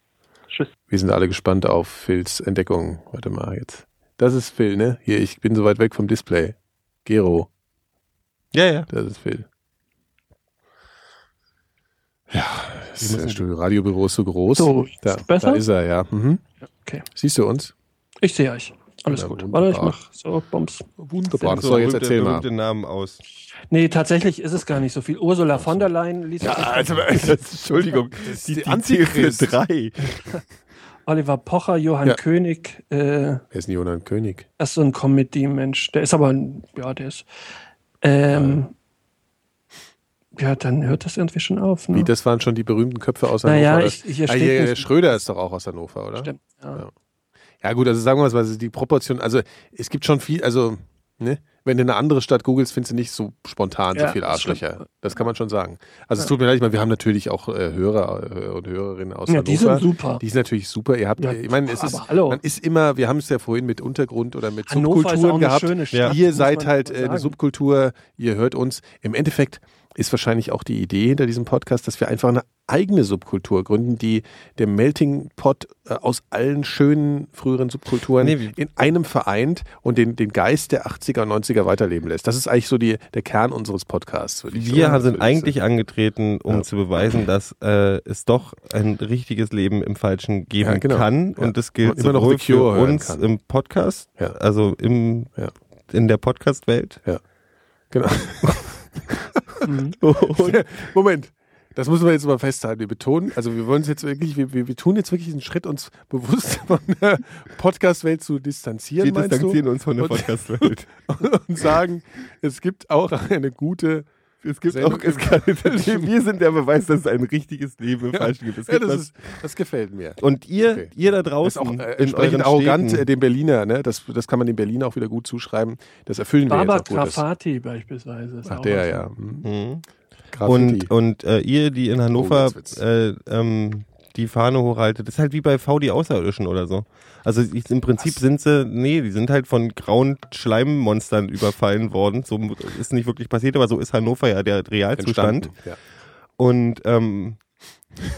Tschüss. Wir sind alle gespannt auf Phils Entdeckung. Warte mal jetzt. Das ist Phil, ne? Hier, ich bin so weit weg vom Display. Gero, Ja, ja. das ist Phil. Ja, das das Radiobüro ist so groß. So, da, ist besser? da ist er, ja. Mhm. Okay. Siehst du uns? Ich sehe euch. Alles Ja, gut. wunderbar. Warte, ich mach so Bums. Wunderbar. So So, jetzt berühmte- erzähl mal. berühmte Namen aus. Nee, tatsächlich ist es gar nicht so viel. Ursula von der Leyen, liest Ja, also, Entschuldigung, ist die, die Antichrist Antichrist. drei. Oliver Pocher, Johann Ja. König, äh, Wer ist denn Jonas König? das ist so ein Comedy-Mensch. Der ist aber, ein- ja, der ist, ähm, ja, dann hört das irgendwie schon auf. Ne? Wie, das waren schon die berühmten Köpfe aus Hannover? Naja, ich, hier ah, hier, nicht. Schröder ist doch auch aus Hannover, oder? Stimmt, ja. Ja. Ja, gut, also sagen wir mal, also die Proportion, also es gibt schon viel, also, ne, wenn du eine andere Stadt googelst, findest du nicht so spontan so Ja, viele das Arschlöcher. stimmt. Das kann man schon sagen. Also es Ja. tut mir leid, ich meine, wir haben natürlich auch äh, Hörer äh, und Hörerinnen aus Ja, Hannover. die sind super. Die ist natürlich super. Ihr habt, Ja, ich meine, es ist, hallo. man ist immer, wir haben es ja vorhin mit Untergrund oder mit Hannover Subkulturen gehabt. Ihr seid halt äh, eine. Subkultur, ihr hört uns. Im Endeffekt ist wahrscheinlich auch die Idee hinter diesem Podcast, dass wir einfach eine eigene Subkultur gründen, die der Melting Pot äh, aus allen schönen früheren Subkulturen Nee, in einem vereint und den, den Geist der 80er und 90er weiterleben lässt. Das ist eigentlich so die, der Kern unseres Podcasts. Wir so- sind eigentlich sagen. angetreten, um Ja. zu beweisen, dass äh, es doch ein richtiges Leben im Falschen geben Ja, genau. kann. Ja. Und das gilt immer noch sowohl für uns kann. im Podcast, Ja. also im, Ja. in der Podcast-Welt. Genau. Mhm. Moment. Das müssen wir jetzt mal festhalten. Wir betonen, also wir wollen es jetzt wirklich, wir, wir, wir tun jetzt wirklich einen Schritt, uns bewusst von der Podcast-Welt zu distanzieren, Wir distanzieren uns von der Und- Podcast-Welt. du? Und sagen, es gibt auch eine gute, Es gibt Sendung auch, es kann, wir sind der Beweis, dass es ein richtiges Leben im. Falschen gibt. Es ja, das, ist, das gefällt mir. und ihr, Okay. ihr da draußen auch äh, in euren arrogant Städten, äh, dem Berliner, ne? Das, das kann man dem Berliner auch wieder gut zuschreiben. Das erfüllen wir Barbara jetzt auch gut. Das, Grafati beispielsweise. Ist ach, auch der, ja. Hm. Mhm. Graffiti. Und, und äh, ihr, die in Hannover jetzt wird's. äh, ähm, die Fahne hochhaltet, das ist halt wie bei V die Außerirdischen oder so. Also ich, im Prinzip sind sie, nee, die sind halt von grauen Schleimmonstern überfallen worden. So ist nicht wirklich passiert, aber so ist Hannover ja der Realzustand. Ja. Und, ähm,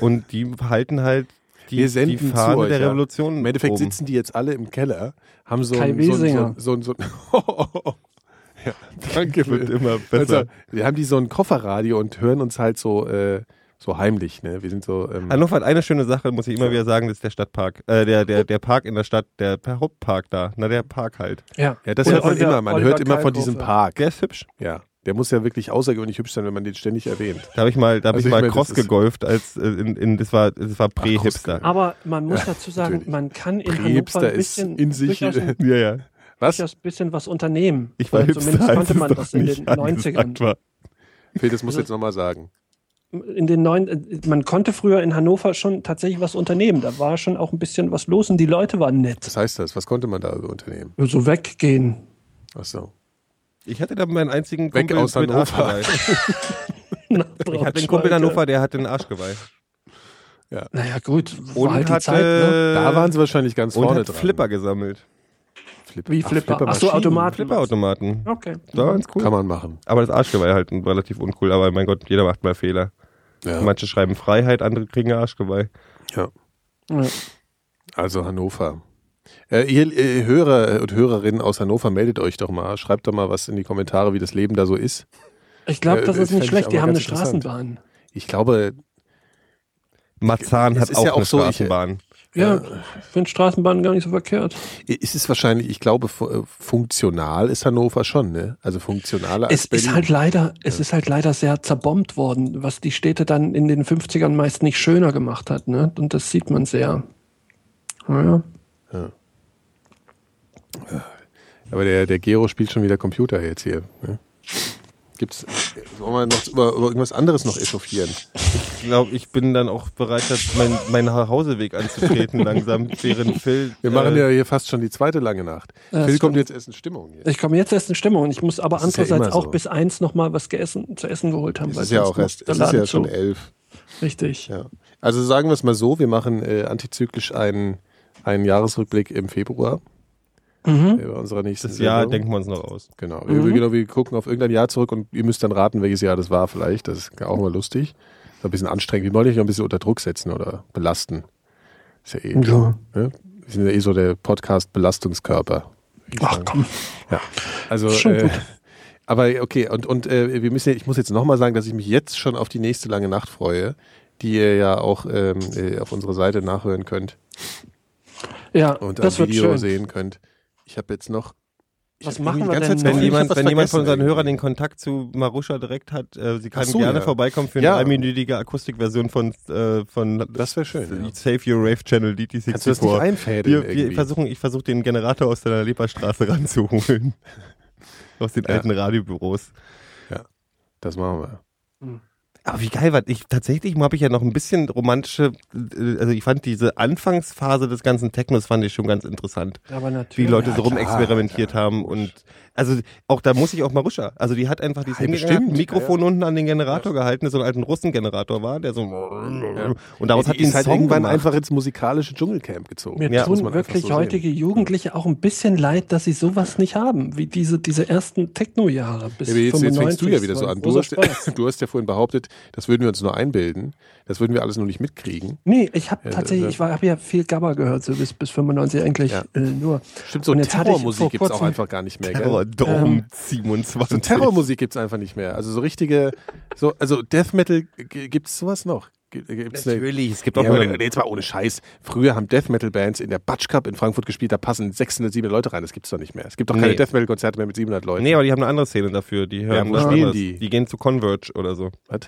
und die halten halt die, Wir senden die zu Fahne euch, der ja. Revolution. Im Endeffekt oben. sitzen die jetzt alle im Keller, haben so ein, so, ein- so, Wesinger. ein- so, ein- so, ein- ja, danke. wird immer besser. Also, wir haben die so ein Kofferradio und hören uns halt so, äh, so heimlich. Ne? Wir sind so. Ähm, Hannover hat eine schöne Sache, muss ich immer wieder sagen, das ist der Stadtpark. Äh, der, der, der Park in der Stadt, der Hauptpark da. Na, der Park halt. Ja. ja, das Und hört man immer. Man Oliver hört immer von diesem Park. Der ist hübsch. Ja, der muss ja wirklich außergewöhnlich hübsch sein, wenn man den ständig erwähnt. Da habe ich mal, da habe Also ich ich mal Cross gegolft, als äh, in, in, das war, das war Prä-Hipster. Aber man muss dazu sagen, natürlich. man kann in Hannover ein bisschen, in sich. durchaus, ein, ja, ja. Was? durchaus ein bisschen was unternehmen. Ich war Oder Hipster, Zumindest konnte es man das in nicht den angesagt 90ern. War. Phil, das muss Also- jetzt nochmal sagen. In den neun, äh, man konnte früher in Hannover schon tatsächlich was unternehmen. Da war schon auch ein bisschen was los und die Leute waren nett. Was heißt das? Was konnte man da unternehmen? So weggehen. Ach so. Ich hatte da meinen einzigen Weg Kumpel aus mit Hannover. Arschgeweih. Ich hatte einen Kumpel in Hannover, der hatte einen Arschgeweih. Naja, gut. War Und halt die hatte, Zeit, ne? Da waren sie wahrscheinlich ganz und vorne hat dran. Flipper gesammelt. Flip Wie Ach, Flipper. Ach so. Automaten. Flipperautomaten. Okay. Da war ganz cool. Kann man machen. Aber das Arschgeweih halt relativ uncool. Aber mein Gott, jeder macht mal Fehler. Ja. Manche schreiben Freiheit, andere kriegen Arschgeweih. ja. Ja. Also Hannover. Äh, ihr äh, Hörer und Hörerinnen aus Hannover, meldet euch doch mal. Schreibt doch mal was in die Kommentare, wie das Leben da so ist. Ich glaube, Äh, das ist nicht ich schlecht. Die haben eine. Straßenbahn. Ich glaube, Marzahn hat ist auch ja auch eine so, ich- Straßenbahn. Ja, ich finde Straßenbahn gar nicht so verkehrt. ist es wahrscheinlich, ich glaube, äh, funktional ist Hannover schon, ne? Also funktionaler als Es ist Berlin. halt leider, es ist halt leider sehr zerbombt worden, was die Städte dann in den 50ern meist nicht schöner gemacht hat, ne? Und das sieht man sehr. Naja. Aber der, der Gero spielt schon wieder Computer jetzt hier. Ne? Gibt's, wollen wir noch über, über irgendwas anderes noch echauffieren? Ich glaube, ich bin dann auch bereit, jetzt mein, meinen Hauseweg anzutreten langsam, während Phil. Wir machen äh, ja hier fast schon die zweite lange Nacht. Ja, Phil kommt stimmt. jetzt erst in Stimmung. Hier. Ich komme jetzt erst in Stimmung und ich muss aber Das ja andererseits immer auch so. bis eins noch mal was geessen, zu essen geholt haben. Es weil ist ja auch erst, es ist ja schon zu. elf. Richtig. Ja. Also sagen wir es mal so, wir machen äh, antizyklisch einen, einen Jahresrückblick im Februar. Mhm. Äh, bei unserer nächsten Das Jahr Sendung. denken wir uns noch aus. Genau. Wir, Mhm. wir, genau. wir gucken auf irgendein Jahr zurück und ihr müsst dann raten, welches Jahr das war vielleicht. Das ist auch mal lustig. So ein bisschen anstrengend. Wir wollen euch noch ein bisschen unter Druck setzen oder belasten. Ist ja eh. Ja. Ne? Wir sind ja eh so der Podcast-Belastungskörper. Ach komm. Ja. Also, Schon äh, gut. aber okay, und, und äh, wir müssen ich muss jetzt nochmal sagen, dass ich mich jetzt schon auf die nächste lange Nacht freue, die ihr ja auch ähm, äh, auf unserer Seite nachhören könnt Ja, und das ein wird Video schön. sehen könnt. Ich habe jetzt noch. Was machen wir denn Zeit Wenn jemand, wenn jemand von unseren Hörern den. Kontakt zu Marusha direkt hat, äh, sie kann so, gerne ja. vorbeikommen für eine Ja. einminütige Akustikversion von, äh, von Das wäre schön. Ja. Save Your Rave Channel DT64. Kannst du das nicht einfädeln? wir, wir irgendwie? versuchen, ich versuche den Generator aus der Leberstraße ranzuholen. aus den Ja. alten Radiobüros. Das machen wir. Aber wie geil war ich tatsächlich habe ich ja noch ein bisschen romantische äh, also ich fand diese Anfangsphase des ganzen Technos fand ich schon ganz interessant. Aber natürlich. Wie Leute Ja, so rumexperimentiert haben und also auch da muss ich auch Maruscha, also die hat einfach dieses Ja, Mikrofon ja, unten an den Generator gehalten, der so ein alten Russengenerator war, der so und daraus hat die halt Song irgendwann gemacht. einfach ins musikalische Dschungelcamp gezogen. Mir Ja, tun wirklich so heutige sehen. Jugendliche auch ein bisschen leid, dass sie sowas nicht haben, wie diese, diese ersten Techno-Jahre bis Ja, jetzt, jetzt fängst du 95. ja wieder so an. Du hast, du hast ja vorhin behauptet, das würden wir uns nur einbilden. Das würden wir alles nur nicht mitkriegen. Nee, ich habe Ja, tatsächlich, das- ich habe ja viel Gabba gehört, so bis, bis 95 eigentlich Ja. äh, nur. Stimmt, so Und Terrormusik vor gibt es auch kurzem- einfach gar nicht mehr. Terror Gell? Dome Ähm, 27. So Terrormusik gibt es einfach nicht mehr. Also so richtige, so, also Death Metal, gibt es sowas noch? Gibt es Natürlich, es gibt Ja, auch aber nur jetzt mal ohne Scheiß. Früher haben Death Metal Bands in der Batsch Cup in Frankfurt gespielt, da passen 600, 700 Leute rein. Das gibt's doch nicht mehr. Es gibt doch keine Nee. Death Metal Konzerte mehr mit 700 Leuten. Nee, aber die haben eine andere Szene dafür. Die hören wo was spielen anderes. die? Die gehen zu Converge oder so. Was?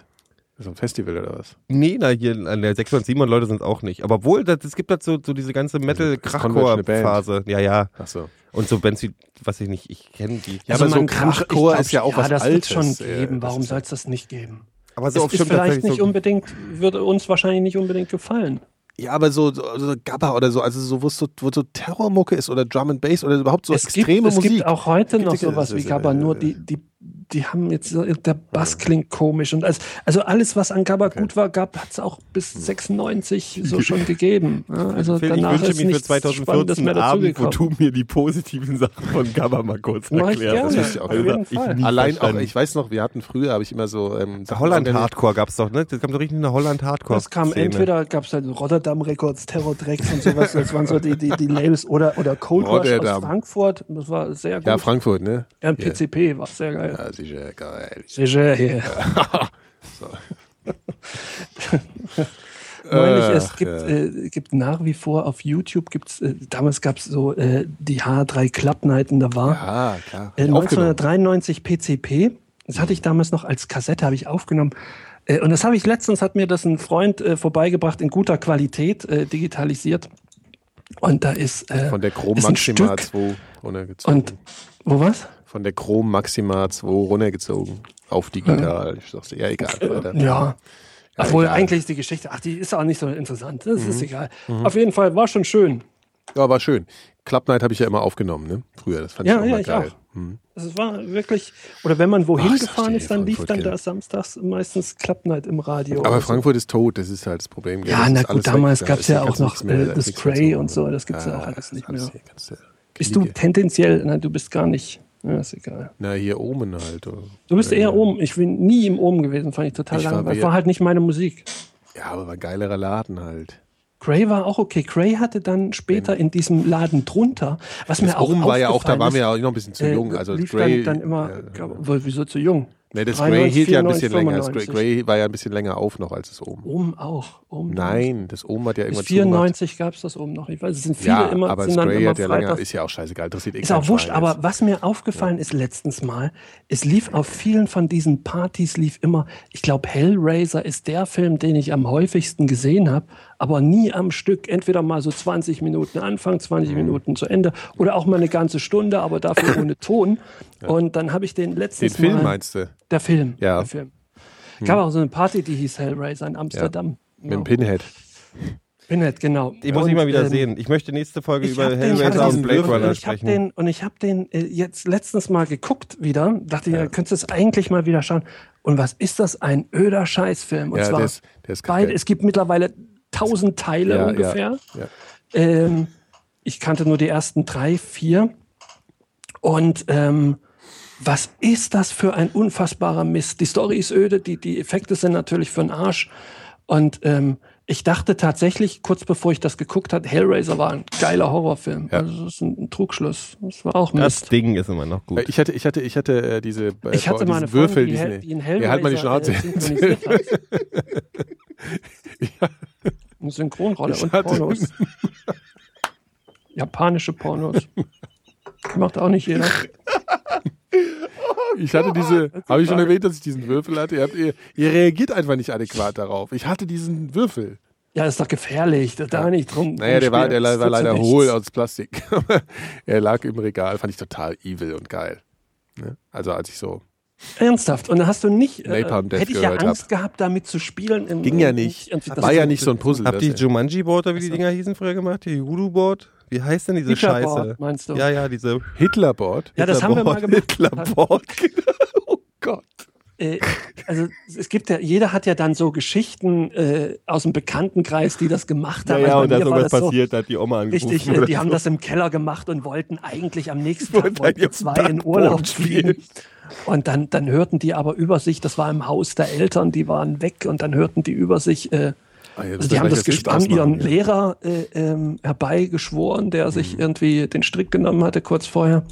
Das ist ein Festival oder was? Nee, na, hier an der 600, 700 Leute sind es auch nicht. Aber obwohl, das, es gibt halt so, so diese ganze Metal-Krachcore-Phase. Ja, ja. Ach so. Und so Bands wie, was ich nicht, ich kenne die. Ja, aber so ich glaub, ist ja auch was das Altes. wird schon geben. das Warum ja- soll es das nicht geben? Aber Es ist vielleicht nicht so, unbedingt, würde uns wahrscheinlich nicht unbedingt gefallen. Ja, aber so, so, so Gabba oder so, also so, wo es so, wo so Terrormucke ist oder Drum and Bass oder überhaupt so es gibt, extreme es Musik. gibt auch heute Gibt noch es- sowas es- wie es- Gabba, nur die, die, die haben jetzt, so- der Bass klingt komisch und alles, also alles, was an Gabba gut war, gab, hat es auch bis 96 so schon gegeben. Ja, also Phil, ich danach wünsche ist mir für nichts Spannendes 2014 mehr einen Abend, wo du mir die positiven Sachen von Gabba mal kurz ich erklärst. ich auch Allein auch, ich weiß noch, wir hatten früher, habe ich immer so ähm, Holland. Hardcore gab's doch, ne? Das kam doch richtig eine Holland Hardcore. Das kam Szene. entweder, gab es halt Rotterdam Records, Terror Drecks und sowas, das waren so die, die, die Labels, oder, oder Cold Rush aus Rotterdam. Frankfurt, das war sehr gut. Ja, Frankfurt, ne? Ja, PCP war sehr geil. Ja, sicher, geil. Sicher, ja. So. Neulich, Ach, es gibt, ja. äh, gibt nach wie vor auf YouTube, gibt's, äh, damals gab es so äh, die H3 Club Nighten, da war Ah, klar. äh, Aufgenommen. 1993 PCP. Das hatte ich damals noch als Kassette, habe ich aufgenommen. Äh, und das habe ich letztens, hat mir das ein Freund äh, vorbeigebracht, in guter Qualität, äh, digitalisiert. Und da ist, äh, Von der Chrom ist ein Maxima Stück. 2 runtergezogen. Und wo was? Von der Chrom Maxima 2 runtergezogen. Auf digital. Ich sag's dir, ja, egal. Weiter. Ja. Obwohl egal. eigentlich ist die Geschichte, ach, die ist auch nicht so interessant. Das ist egal. Auf jeden Fall war schon schön. Ja, war schön. Club Night habe ich ja immer aufgenommen, ne? Früher, das fand Ja, ich auch ja, mal ich geil. auch. Hm. Es war wirklich, oder wenn man wohin Ach, gefahren ist, dann lief Frankfurt, dann da samstags meistens Club Night im Radio. Aber oder so. Frankfurt ist tot, das ist halt das Problem. Ja, Das na gut, damals gab's ist ja auch noch, mehr, Cray zu und so, das gibt's ja auch das alles nicht mehr. Bist du tendenziell, nein, du bist gar nicht, ja, ist egal. Na, hier oben halt. oh. Du bist Ja, eher ja. oben. Ich bin nie im Oben gewesen, fand ich total war langweilig. mehr- War halt nicht meine Musik. Ja, aber war geilerer Laden halt. Cray war auch okay. Cray hatte dann später in diesem Laden drunter, was mir Das auch oben war ja auch, da waren wir ja auch noch ein bisschen zu äh, jung. Also Gray, dann, dann immer, ja, wohl, wieso zu jung? Nee, das 93, Gray hielt ja ein bisschen 94, länger. Das 95. Gray war ja ein bisschen länger auf noch als das oben. Oben auch. Oben Nein, das oben hat ja Bis irgendwann zugemacht. 94 gab es das oben noch. Ich weiß, es sind viele Ja, immer, aber sind das immer hat ja länger, ist ja auch scheißegal, interessiert eh Ist auch wurscht, aber was mir aufgefallen ist letztens mal, es lief auf vielen von diesen Partys lief immer, ich glaube Hellraiser ist der Film, den ich am häufigsten gesehen habe, aber nie am Stück, entweder mal so 20 Minuten Anfang, 20 Mhm. Minuten zu Ende oder auch mal eine ganze Stunde, aber dafür ohne Ton. Und dann habe ich den Den letztens Film mal, meinst du? der Film, Ja. der Film. Gab auch so eine Party, die hieß Hellraiser in Amsterdam. Mit dem Pinhead. Pinhead, genau. Die muss ich mal wieder ähm, sehen. Ich möchte nächste Folge Ich über den- Hellraiser ich und den- Blade Runner ich sprechen. den und ich habe den äh, jetzt letztens mal geguckt wieder. Dachte ich, ja. könntest du es eigentlich mal wieder schauen. Und was ist das? Ein öder Scheißfilm. Und Ja, zwar der ist, der ist beide. Es gibt mittlerweile tausend Teile Ja, ungefähr. Ja, ja. Ähm, ich kannte nur die ersten drei, vier. Und ähm, was ist das für ein unfassbarer Mist? Die Story ist öde, die, die Effekte sind natürlich für den Arsch. Und ähm, ich dachte tatsächlich, kurz bevor ich das geguckt habe, Hellraiser war ein geiler Horrorfilm. Ja. Also das ist ein, ein Trugschluss. Das war auch Das Mist. Ding ist immer noch Äh, gut. Ich hatte, ich hatte, ich hatte äh, diese, äh, Ich hatte diesen mal eine Würfel, Freundin, die, diesen, Hel- die in Hellraiser ja, halt mal die Schnauze. äh, hat. Eine Synchronrolle Ich und Pornos. Japanische Pornos. Macht auch nicht jeder. Ich hatte diese, habe ich schon erwähnt, dass ich diesen Würfel hatte? Ihr, habt, ihr, ihr reagiert einfach nicht adäquat darauf. Ich hatte diesen Würfel. Ja, ist doch gefährlich. Da da nicht drum. Naja, der war, der war Das leider hohl aus Plastik. Er lag im Regal, fand ich total evil und geil. Ne? Also als ich so, Ernsthaft. Und dann hast du nicht. Äh, Napalm Death hätte ich ja gehört Angst gehabt, damit zu spielen. Im, ging ja nicht. War so- ja nicht so ein Puzzle. Habt ihr das- Jumanji-Board, oder wie die Dinger hießen früher gemacht? Die Voodoo-Board? Wie heißt denn diese Hitlerboard, Scheiße? meinst du? Ja, ja, diese Hitlerboard? Ja, das haben wir mal gemacht. Hitlerboard. Oh Gott. Äh, also es gibt ja, jeder hat ja dann so Geschichten äh, aus dem Bekanntenkreis, die das gemacht Ja, haben. ja, Also bei und da ist irgendwas so, passiert, da hat die Oma angerufen. Richtig, äh, oder die haben so. das im Keller gemacht und wollten eigentlich am nächsten Tag wollten zwei in Urlaub spielen. Und dann, dann hörten die aber über sich, das war im Haus der Eltern, die waren weg und dann hörten die über sich, äh, Ah, ja, also die haben das Gespann ihren ausmachen. Lehrer äh, ähm, herbeigeschworen, der Mhm. sich irgendwie den Strick genommen hatte kurz vorher.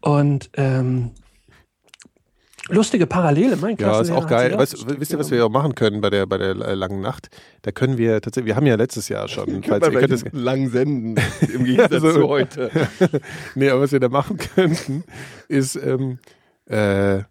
Und ähm, lustige Parallele, mein Ja, ist auch geil. sie Weißt, wisst ihr, was wir auch machen können bei der, bei der äh, langen Nacht? Da können wir tatsächlich, wir haben ja letztes Jahr schon, falls ihr könnt es, lang senden, im Gegensatz Ja, zu heute. nee, aber was wir da machen könnten, ist, ähm, äh,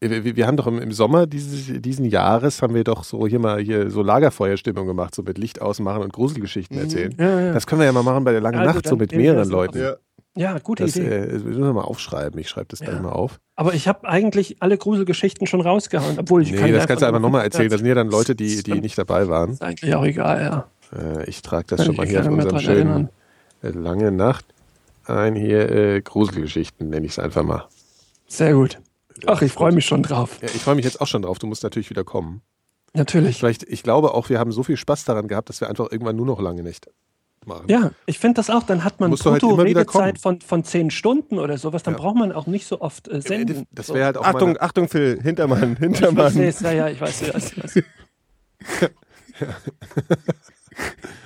wir, wir haben doch im, im Sommer dieses, diesen Jahres haben wir doch so hier mal hier so Lagerfeuerstimmung gemacht, so mit Licht ausmachen und Gruselgeschichten erzählen. Ja, ja. Das können wir ja mal machen bei der langen Also Nacht, so mit mehreren Leuten. auf. Ja, gute Das Idee. äh, müssen wir mal aufschreiben. Ich schreibe das gleich Ja. mal auf. Aber ich habe eigentlich alle Gruselgeschichten schon rausgehauen, obwohl ich Nee, kann das kannst du einfach nochmal erzählen. Das sind ja dann Leute, die, die nicht dabei waren. Ist eigentlich auch egal, ja. Äh, ich trage das Kann schon mal hier auf unserem schönen erinnern. lange Nacht ein. Hier äh, Gruselgeschichten nenne ich es einfach mal. Sehr gut. Ach, ich freue mich schon drauf. Ja, ich freue mich jetzt auch schon drauf. Du musst natürlich wieder kommen. Natürlich. Vielleicht, ich glaube auch, wir haben so viel Spaß daran gehabt, dass wir einfach irgendwann nur noch lange Nächte machen. Ja, ich finde das auch. Dann hat man du halt Brutto-Redezeit von, von zehn Stunden oder sowas. Dann Ja. braucht man auch nicht so oft äh, senden. Das wäre halt auch Achtung, meine, Achtung, Phil, Hintermann, Ich Hintermann. sehe es, ja, ja, ich weiß, ich weiß.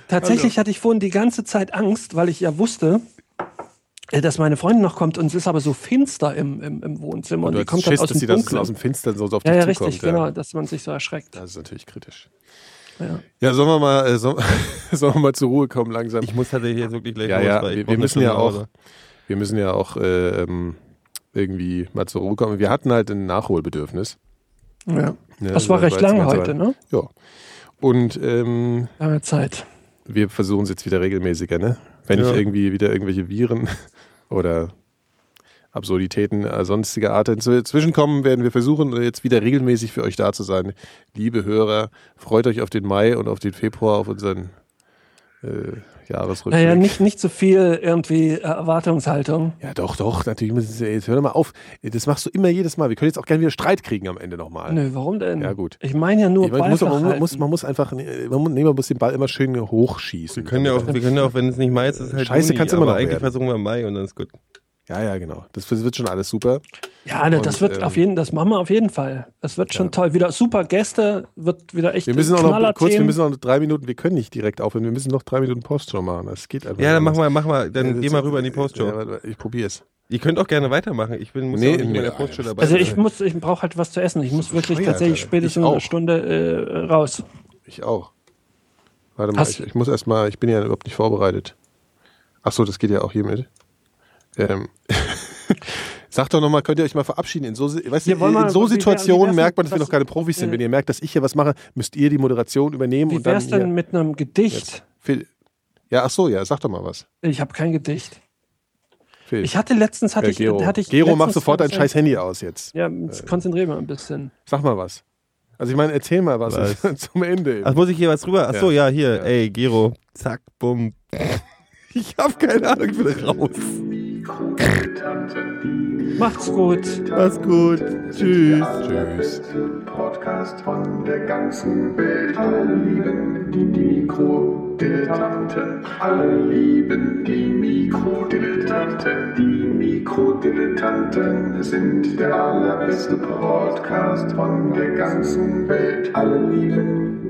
Tatsächlich hatte ich vorhin die ganze Zeit Angst, weil ich ja wusste, dass meine Freundin noch kommt und es ist aber so finster im, im, im Wohnzimmer und, du die hast kommt Schiss, dann aus dass dem dann Dunkeln. aus dem Finstern so auf ja, dich ja, zukommt. richtig, genau, dass man sich so erschreckt. Das ist natürlich kritisch. Ja. Ja, sollen wir mal, äh, sollen, sollen wir mal zur Ruhe kommen langsam? Ich muss tatsächlich jetzt wirklich gleich Ja, los, ja, ich wir- wir müssen ja auch-. Wir müssen ja auch äh, ähm, irgendwie mal zur Ruhe kommen. Wir hatten halt ein Nachholbedürfnis. Ja. Ne? Das war Also, recht lang heute, ne? Ja. Und ähm, Lange Zeit. wir versuchen es jetzt wieder regelmäßiger, ne? Wenn Ja. nicht irgendwie wieder irgendwelche Viren oder Absurditäten äh, sonstiger Art dazwischenkommen, werden wir versuchen, jetzt wieder regelmäßig für euch da zu sein. Liebe Hörer, freut euch auf den Mai und auf den Februar, auf unseren äh, Jahresrückblick. Naja, nicht, nicht so viel irgendwie äh, Erwartungshaltung. Ja, doch, doch, natürlich müssen Sie, jetzt hör doch mal auf. Das machst du immer jedes Mal. Wir können jetzt auch gerne wieder Streit kriegen am Ende nochmal. Nö, warum denn? Ja, gut. Ich meine ja nur Ich meine, man, muss, Ball man, muss, man muss einfach, man muss, nee, man muss den Ball immer schön hochschießen. Wir können ja auch, wir können ja auch, wenn es nicht Mai ist, ist es halt Scheiße Juni, kann's immer aber noch eigentlich werden. versuchen wir Mai und dann ist gut. Ja, ja, genau. Das wird schon alles super. Ja, ne, das Und, wird ähm, auf jeden, das machen wir auf jeden Fall. Das wird schon toll. Wieder super Gäste, wird wieder echt Wir müssen auch noch kurz, wir müssen noch drei Minuten, wir können nicht direkt aufhören, wir müssen noch drei Minuten Postshow machen. Das geht einfach Ja, dann nicht machen wir, machen wir, dann anders. geh mal rüber in die Postshow. Ja, ich probier's. Ihr könnt auch gerne weitermachen. Ich bin, muss Nee, ja auch nicht nee, in der Postshow dabei Also ich muss, ich brauche halt was zu essen. Ich muss wirklich tatsächlich spätestens eine Stunde äh, raus. Ich auch. Warte mal, Hast- ich, ich muss erst mal, ich bin ja überhaupt nicht vorbereitet. Ach so, das geht ja auch hiermit. Ähm. Sagt doch nochmal, könnt ihr euch mal verabschieden? In so, weißt mal- in so Situationen merkt man, dass wir noch keine Profis sind. äh, Wenn ihr merkt, dass ich hier was mache, müsst ihr die Moderation übernehmen Wie und dann wär's denn mit einem Gedicht? Phil, ja, ach so, ja, sag doch mal was. Ich habe kein Gedicht. Phil. Ich hatte letztens hatte ja, ich, Gero, hatte ich Gero mach sofort dein ich scheiß Handy aus jetzt. Ja, jetzt konzentriere mal ein bisschen. Sag mal was. Also ich meine, erzähl mal was, Was? zum Ende. Ach, muss ich hier was rüber? Ach so, ja, hier. Ja. Ey, Gero. Zack, bumm. Ich hab keine Ahnung, ich bin raus. Macht's gut. Mach's gut. Tschüss. Tschüss. Podcast von der ganzen Welt. Alle lieben die Mikrodilettanten. Alle lieben die Mikrodilettanten. Die Mikrodilettanten sind der allerbeste Podcast von der ganzen Welt. Alle lieben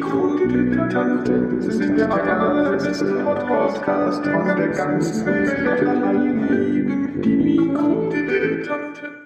Mikrodilettanten sind der allerbeste Podcast von der ganzen Welt. Alle lieben die Mikrodilettanten.